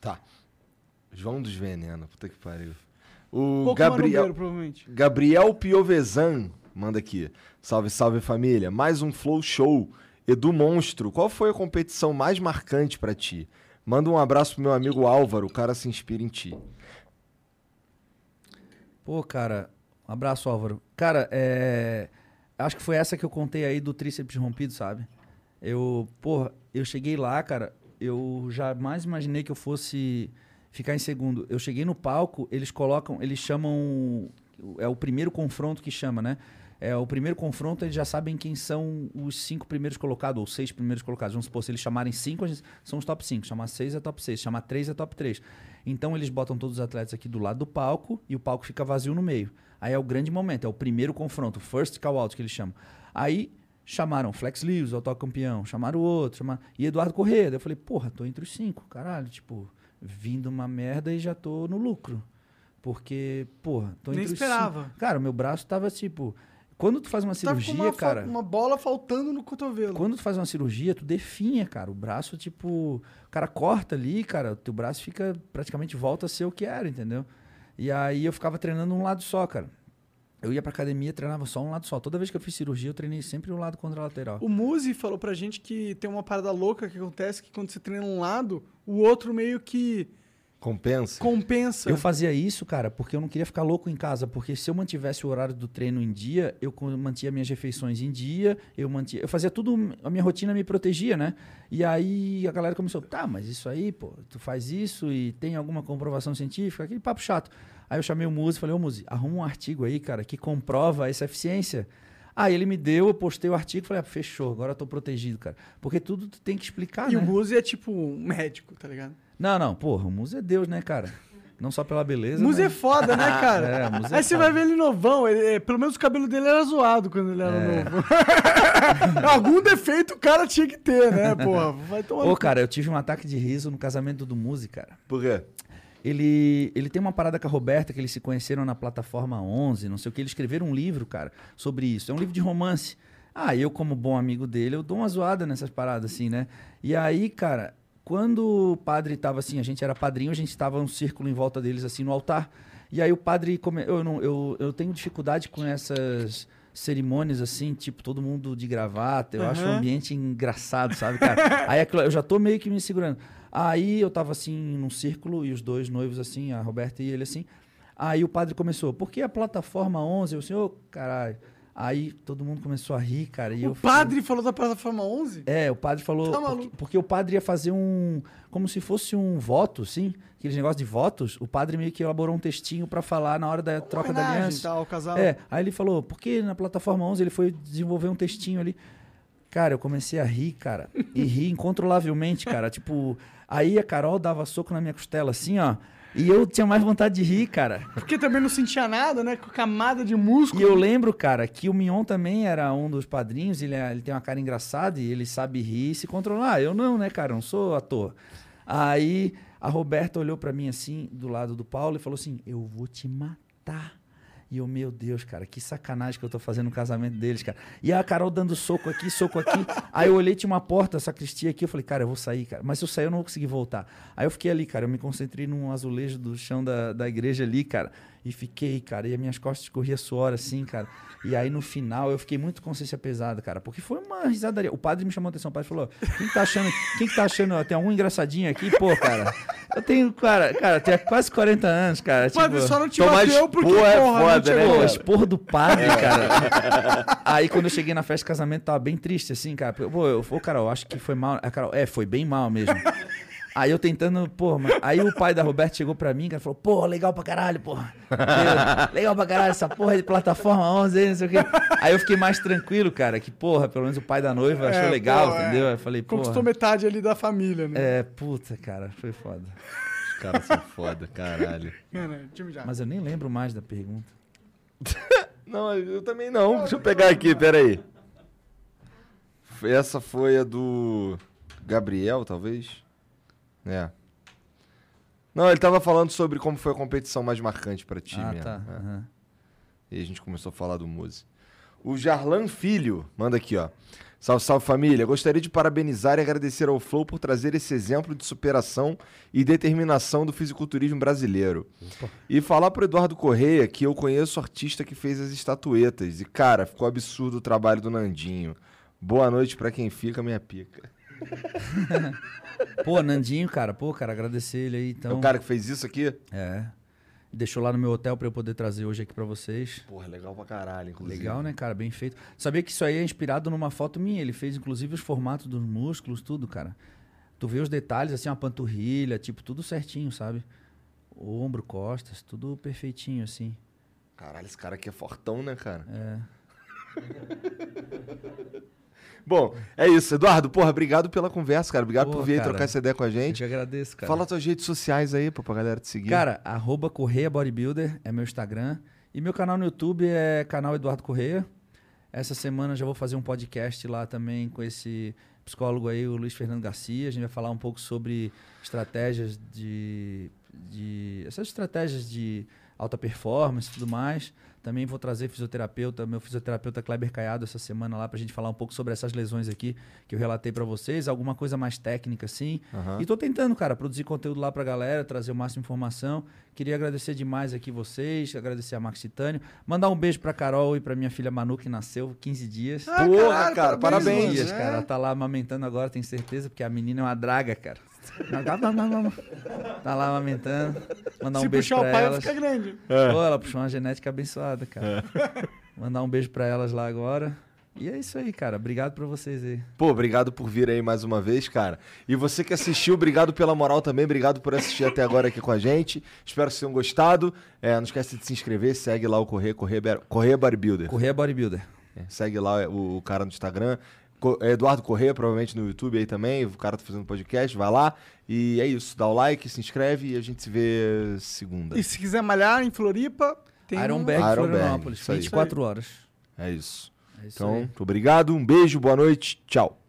Speaker 3: Tá. João dos Veneno, puta que pariu. O
Speaker 4: Pouco
Speaker 3: Gabriel. Gabriel Piovesan manda aqui. Salve, salve família. Mais um Flow Show. Edu Monstro, qual foi a competição mais marcante pra ti? Manda um abraço pro meu amigo Álvaro, o cara se inspira em ti.
Speaker 5: Pô, cara, um abraço, Álvaro. Cara, é. Acho que foi essa que eu contei aí do tríceps rompido, sabe? Eu, porra, eu cheguei lá, cara, eu jamais imaginei que eu fosse ficar em segundo. Eu cheguei no palco, eles colocam, eles chamam. É o primeiro confronto que chama, né? É o primeiro confronto, eles já sabem quem são os cinco primeiros colocados, ou seis primeiros colocados. Vamos supor, se eles chamarem cinco, são os top cinco. Chamar seis é top seis, chamar três é top três. Então eles botam todos os atletas aqui do lado do palco e o palco fica vazio no meio. Aí é o grande momento, é o primeiro confronto, first call out que eles chamam. Aí chamaram Flex Lewis, o atual campeão, chamaram o outro, chamaram... e Eduardo Corrêa. Daí eu falei, porra, tô entre os cinco, caralho, tipo, vindo uma merda e já tô no lucro. Porque, porra, tô
Speaker 4: Nem
Speaker 5: entre os
Speaker 4: esperava.
Speaker 5: cinco. Cara, o meu braço tava tipo. Quando tu faz uma
Speaker 4: com
Speaker 5: cirurgia,
Speaker 4: uma,
Speaker 5: cara.
Speaker 4: uma bola faltando no cotovelo.
Speaker 5: Quando tu faz uma cirurgia, tu definha, cara. O braço, tipo. O cara corta ali, cara. O teu braço fica. Praticamente volta a ser o que era, entendeu? E aí eu ficava treinando um lado só, cara. Eu ia pra academia, treinava só um lado só. Toda vez que eu fiz cirurgia, eu treinei sempre um lado contralateral.
Speaker 4: O Muzi falou pra gente que tem uma parada louca que acontece que quando você treina um lado, o outro meio que
Speaker 3: Compensa?
Speaker 4: compensa.
Speaker 5: Eu fazia isso, cara, porque eu não queria ficar louco em casa. Porque se eu mantivesse o horário do treino em dia, eu mantia minhas refeições em dia, eu mantia. Eu fazia tudo, a minha rotina me protegia, né? E aí a galera começou, tá, mas isso aí, pô, tu faz isso e tem alguma comprovação científica? Aquele papo chato. Aí eu chamei o Muzi e falei, ô Muzi, arruma um artigo aí, cara, que comprova essa eficiência. Aí ele me deu, eu postei o artigo e falei, ah, fechou, agora eu tô protegido, cara. Porque tudo tu tem que explicar,
Speaker 4: E
Speaker 5: né?
Speaker 4: o Muzi é tipo um médico, tá ligado?
Speaker 5: Não, não, porra, o Muzi é Deus, né, cara? Não só pela beleza.
Speaker 4: É
Speaker 5: mas-
Speaker 4: foda, né, (laughs) cara?
Speaker 5: É, Muzi é
Speaker 4: Aí você
Speaker 5: foda.
Speaker 4: vai ver ele novão, ele- é, pelo menos o cabelo dele era zoado quando ele era
Speaker 5: É.
Speaker 4: novo. (laughs) Algum defeito o cara tinha que ter, né, (laughs) porra? Vai tomar
Speaker 5: Ô, cara, eu tive um ataque de riso no casamento do Muzi, cara.
Speaker 3: Por quê?
Speaker 5: Ele, ele tem uma parada com a Roberta, que eles se conheceram na plataforma 11, não sei o que. Eles escreveram um livro, cara, sobre isso. É um livro de romance. Ah, eu, como bom amigo dele, eu dou uma zoada nessas paradas, assim, né? E aí, cara, quando o padre tava assim, a gente era padrinho, a gente tava um círculo em volta deles, assim, no altar. E aí o padre. Come... Eu, não, eu, eu tenho dificuldade com essas cerimônias, assim, tipo, todo mundo de gravata. Eu acho o ambiente engraçado, sabe, cara? (laughs) aí aquilo- eu já tô meio que me segurando. Aí eu tava assim, num círculo, e os dois noivos, assim, a Roberta e ele, assim. Aí o padre começou, por que a plataforma 11? Eu assim, ô, caralho. Aí todo mundo começou a rir, cara. E
Speaker 4: O
Speaker 5: eu
Speaker 4: padre falou da plataforma 11?
Speaker 5: é, o padre falou.
Speaker 4: Tá
Speaker 5: porque, porque o padre ia fazer um. Como se fosse um voto, sim. Aqueles negócios de votos. O padre meio que elaborou um textinho pra falar na hora da troca da
Speaker 4: homenagem,
Speaker 5: aliança.
Speaker 4: tal, casal.
Speaker 5: É, aí ele falou, porque na plataforma 11 ele foi desenvolver um textinho ali. Cara, eu comecei a rir, cara. E rir incontrolavelmente, cara. (laughs) Tipo, aí a Carol dava soco na minha costela, assim, ó. E eu tinha mais vontade de rir, cara.
Speaker 4: Porque também não sentia nada, né? Com camada de músculo.
Speaker 5: E eu lembro, cara, que o Mion também era um dos padrinhos, ele, é- ele tem uma cara engraçada e ele sabe rir e se controlar. Eu não, né, cara? Eu não sou ator. Aí a Roberta olhou pra mim assim, do lado do Paulo, e falou assim: Eu vou te matar. E eu, meu Deus, cara, que sacanagem que eu tô fazendo no casamento deles, cara. E a Carol dando soco aqui, soco aqui. (laughs) Aí eu olhei, tinha uma porta, sacristia aqui. Eu falei, cara, eu vou sair, cara. Mas se eu sair, eu não vou conseguir voltar. Aí eu fiquei ali, cara. Eu me concentrei num azulejo do chão da, da igreja ali, cara. E fiquei, cara. E as minhas costas corria suor assim, cara. E aí no final eu fiquei muito consciência pesada, cara. Porque foi uma risadaria. O padre me chamou a atenção. O padre falou: quem que tá achando? Quem que tá achando? Tem algum engraçadinho aqui? Pô, cara. Eu tenho, cara, cara, tenho quase 40 anos, cara.
Speaker 4: O padre
Speaker 5: tipo,
Speaker 4: só não te bateu porque,
Speaker 3: é
Speaker 4: porra, não
Speaker 3: foda,
Speaker 4: tinha
Speaker 3: né.
Speaker 5: Pô,
Speaker 3: cara?
Speaker 5: esporro do padre, cara. Aí quando eu cheguei na festa de casamento, tava bem triste, assim, cara. Pô, eu falei, Carol, acho que foi mal. A Carol, é, foi bem mal mesmo. Aí eu tentando, pô, mas... aí o pai da Roberta chegou pra mim, cara, falou, pô, legal pra caralho, porra. (laughs) legal pra caralho essa porra de plataforma 11 aí, não sei o quê. Aí eu fiquei mais tranquilo, cara, que, porra, pelo menos o pai da noiva achou
Speaker 4: É,
Speaker 5: legal,
Speaker 4: pô, é.
Speaker 5: entendeu? Aí eu falei, pô.
Speaker 4: Conquistou metade ali da família, né?
Speaker 5: É, puta, cara, foi foda.
Speaker 3: Os caras são foda, caralho.
Speaker 4: Mano.
Speaker 5: Mas eu nem lembro mais da pergunta. (laughs)
Speaker 3: Não, eu também não. Deixa eu pegar aqui, peraí. Essa foi a do Gabriel, talvez? É. Não, ele tava falando sobre como foi a competição mais marcante pra ti
Speaker 5: ah,
Speaker 3: mesmo.
Speaker 5: tá.
Speaker 3: é.
Speaker 5: aham.
Speaker 3: E a gente começou a falar do Muse. O Jarlan Filho manda aqui, ó. Salve, salve família. Gostaria de parabenizar e agradecer ao Flow por trazer esse exemplo de superação e determinação do fisiculturismo brasileiro. E falar pro Eduardo Correia que eu conheço o artista que fez as estatuetas. E, cara, ficou absurdo o trabalho do Nandinho. Boa noite pra quem fica, minha pica. (laughs)
Speaker 5: Pô, Nandinho, cara, pô, cara, agradecer ele aí, então.
Speaker 3: É o cara que fez isso aqui?
Speaker 5: É. Deixou lá no meu hotel pra eu poder trazer hoje aqui pra vocês.
Speaker 3: Porra, legal pra caralho, inclusive.
Speaker 5: Legal, né, cara? Bem feito. Sabia que isso aí é inspirado numa foto minha. Ele fez, inclusive, os formatos dos músculos, tudo, cara. Tu vê os detalhes, assim, uma panturrilha, tipo, tudo certinho, sabe? Ombro, costas, tudo perfeitinho, assim.
Speaker 3: Caralho, esse cara aqui é fortão, né, cara?
Speaker 5: É. (laughs)
Speaker 3: Bom, é isso. Eduardo, porra, obrigado pela conversa, cara. Obrigado
Speaker 5: Pô,
Speaker 3: por vir
Speaker 5: cara,
Speaker 3: trocar essa ideia com a
Speaker 5: Eu
Speaker 3: gente.
Speaker 5: que agradeço, cara.
Speaker 3: Fala tuas redes sociais aí, pô, pra galera te seguir.
Speaker 5: Cara, arroba Correia Bodybuilder é meu Instagram. E meu canal no YouTube é canal Eduardo Correia. Essa semana já vou fazer um podcast lá também com esse psicólogo aí, o Luiz Fernando Garcia. A gente vai falar um pouco sobre estratégias de. de essas estratégias de alta performance e tudo mais. Também vou trazer fisioterapeuta, meu fisioterapeuta Kleber Caiado essa semana lá pra gente falar um pouco sobre essas lesões aqui que eu relatei pra vocês, alguma coisa mais técnica assim.
Speaker 3: Aham.
Speaker 5: E tô tentando, cara, produzir conteúdo lá pra galera, trazer o máximo de informação. Queria agradecer demais aqui vocês, agradecer a Max Titânio, mandar um beijo pra Carol e pra minha filha Manu que nasceu 15 dias.
Speaker 4: Ah,
Speaker 3: Porra,
Speaker 4: caralho,
Speaker 3: cara, parabéns.
Speaker 4: mano,
Speaker 5: dias,
Speaker 4: né?
Speaker 5: cara. Ela tá lá amamentando agora, tenho certeza, porque a menina é uma draga, cara. Tá lá amamentando. Mandar um
Speaker 4: Se
Speaker 5: beijo
Speaker 4: puxar
Speaker 5: pra
Speaker 4: o pai,
Speaker 5: elas.
Speaker 4: fica grande.
Speaker 5: Pô, ela puxou uma genética abençoada, cara. (laughs) Mandar um beijo pra elas lá agora. E é isso aí, cara. Obrigado pra vocês aí.
Speaker 3: Pô, obrigado por vir aí mais uma vez, cara. E você que assistiu, obrigado pela moral também. Obrigado por assistir até agora aqui com a gente. Espero que vocês tenham gostado. É, não esquece de se inscrever, segue lá o Correia, Correia, Bar- Correia Bodybuilder.
Speaker 5: Correia Bodybuilder.
Speaker 3: É, segue lá o, o cara no Instagram. É Eduardo Correia, provavelmente no YouTube aí também. O cara tá fazendo podcast, vai lá. E é isso. Dá o like, se inscreve e a gente se vê segunda.
Speaker 4: E se quiser malhar em Floripa, tem um...
Speaker 5: Ironberg,
Speaker 3: Ironberg,
Speaker 5: Florianópolis.
Speaker 3: aí.
Speaker 5: 24 horas.
Speaker 3: É isso.
Speaker 5: É isso
Speaker 3: Então,
Speaker 5: aí.
Speaker 3: muito obrigado, um beijo, boa noite, tchau.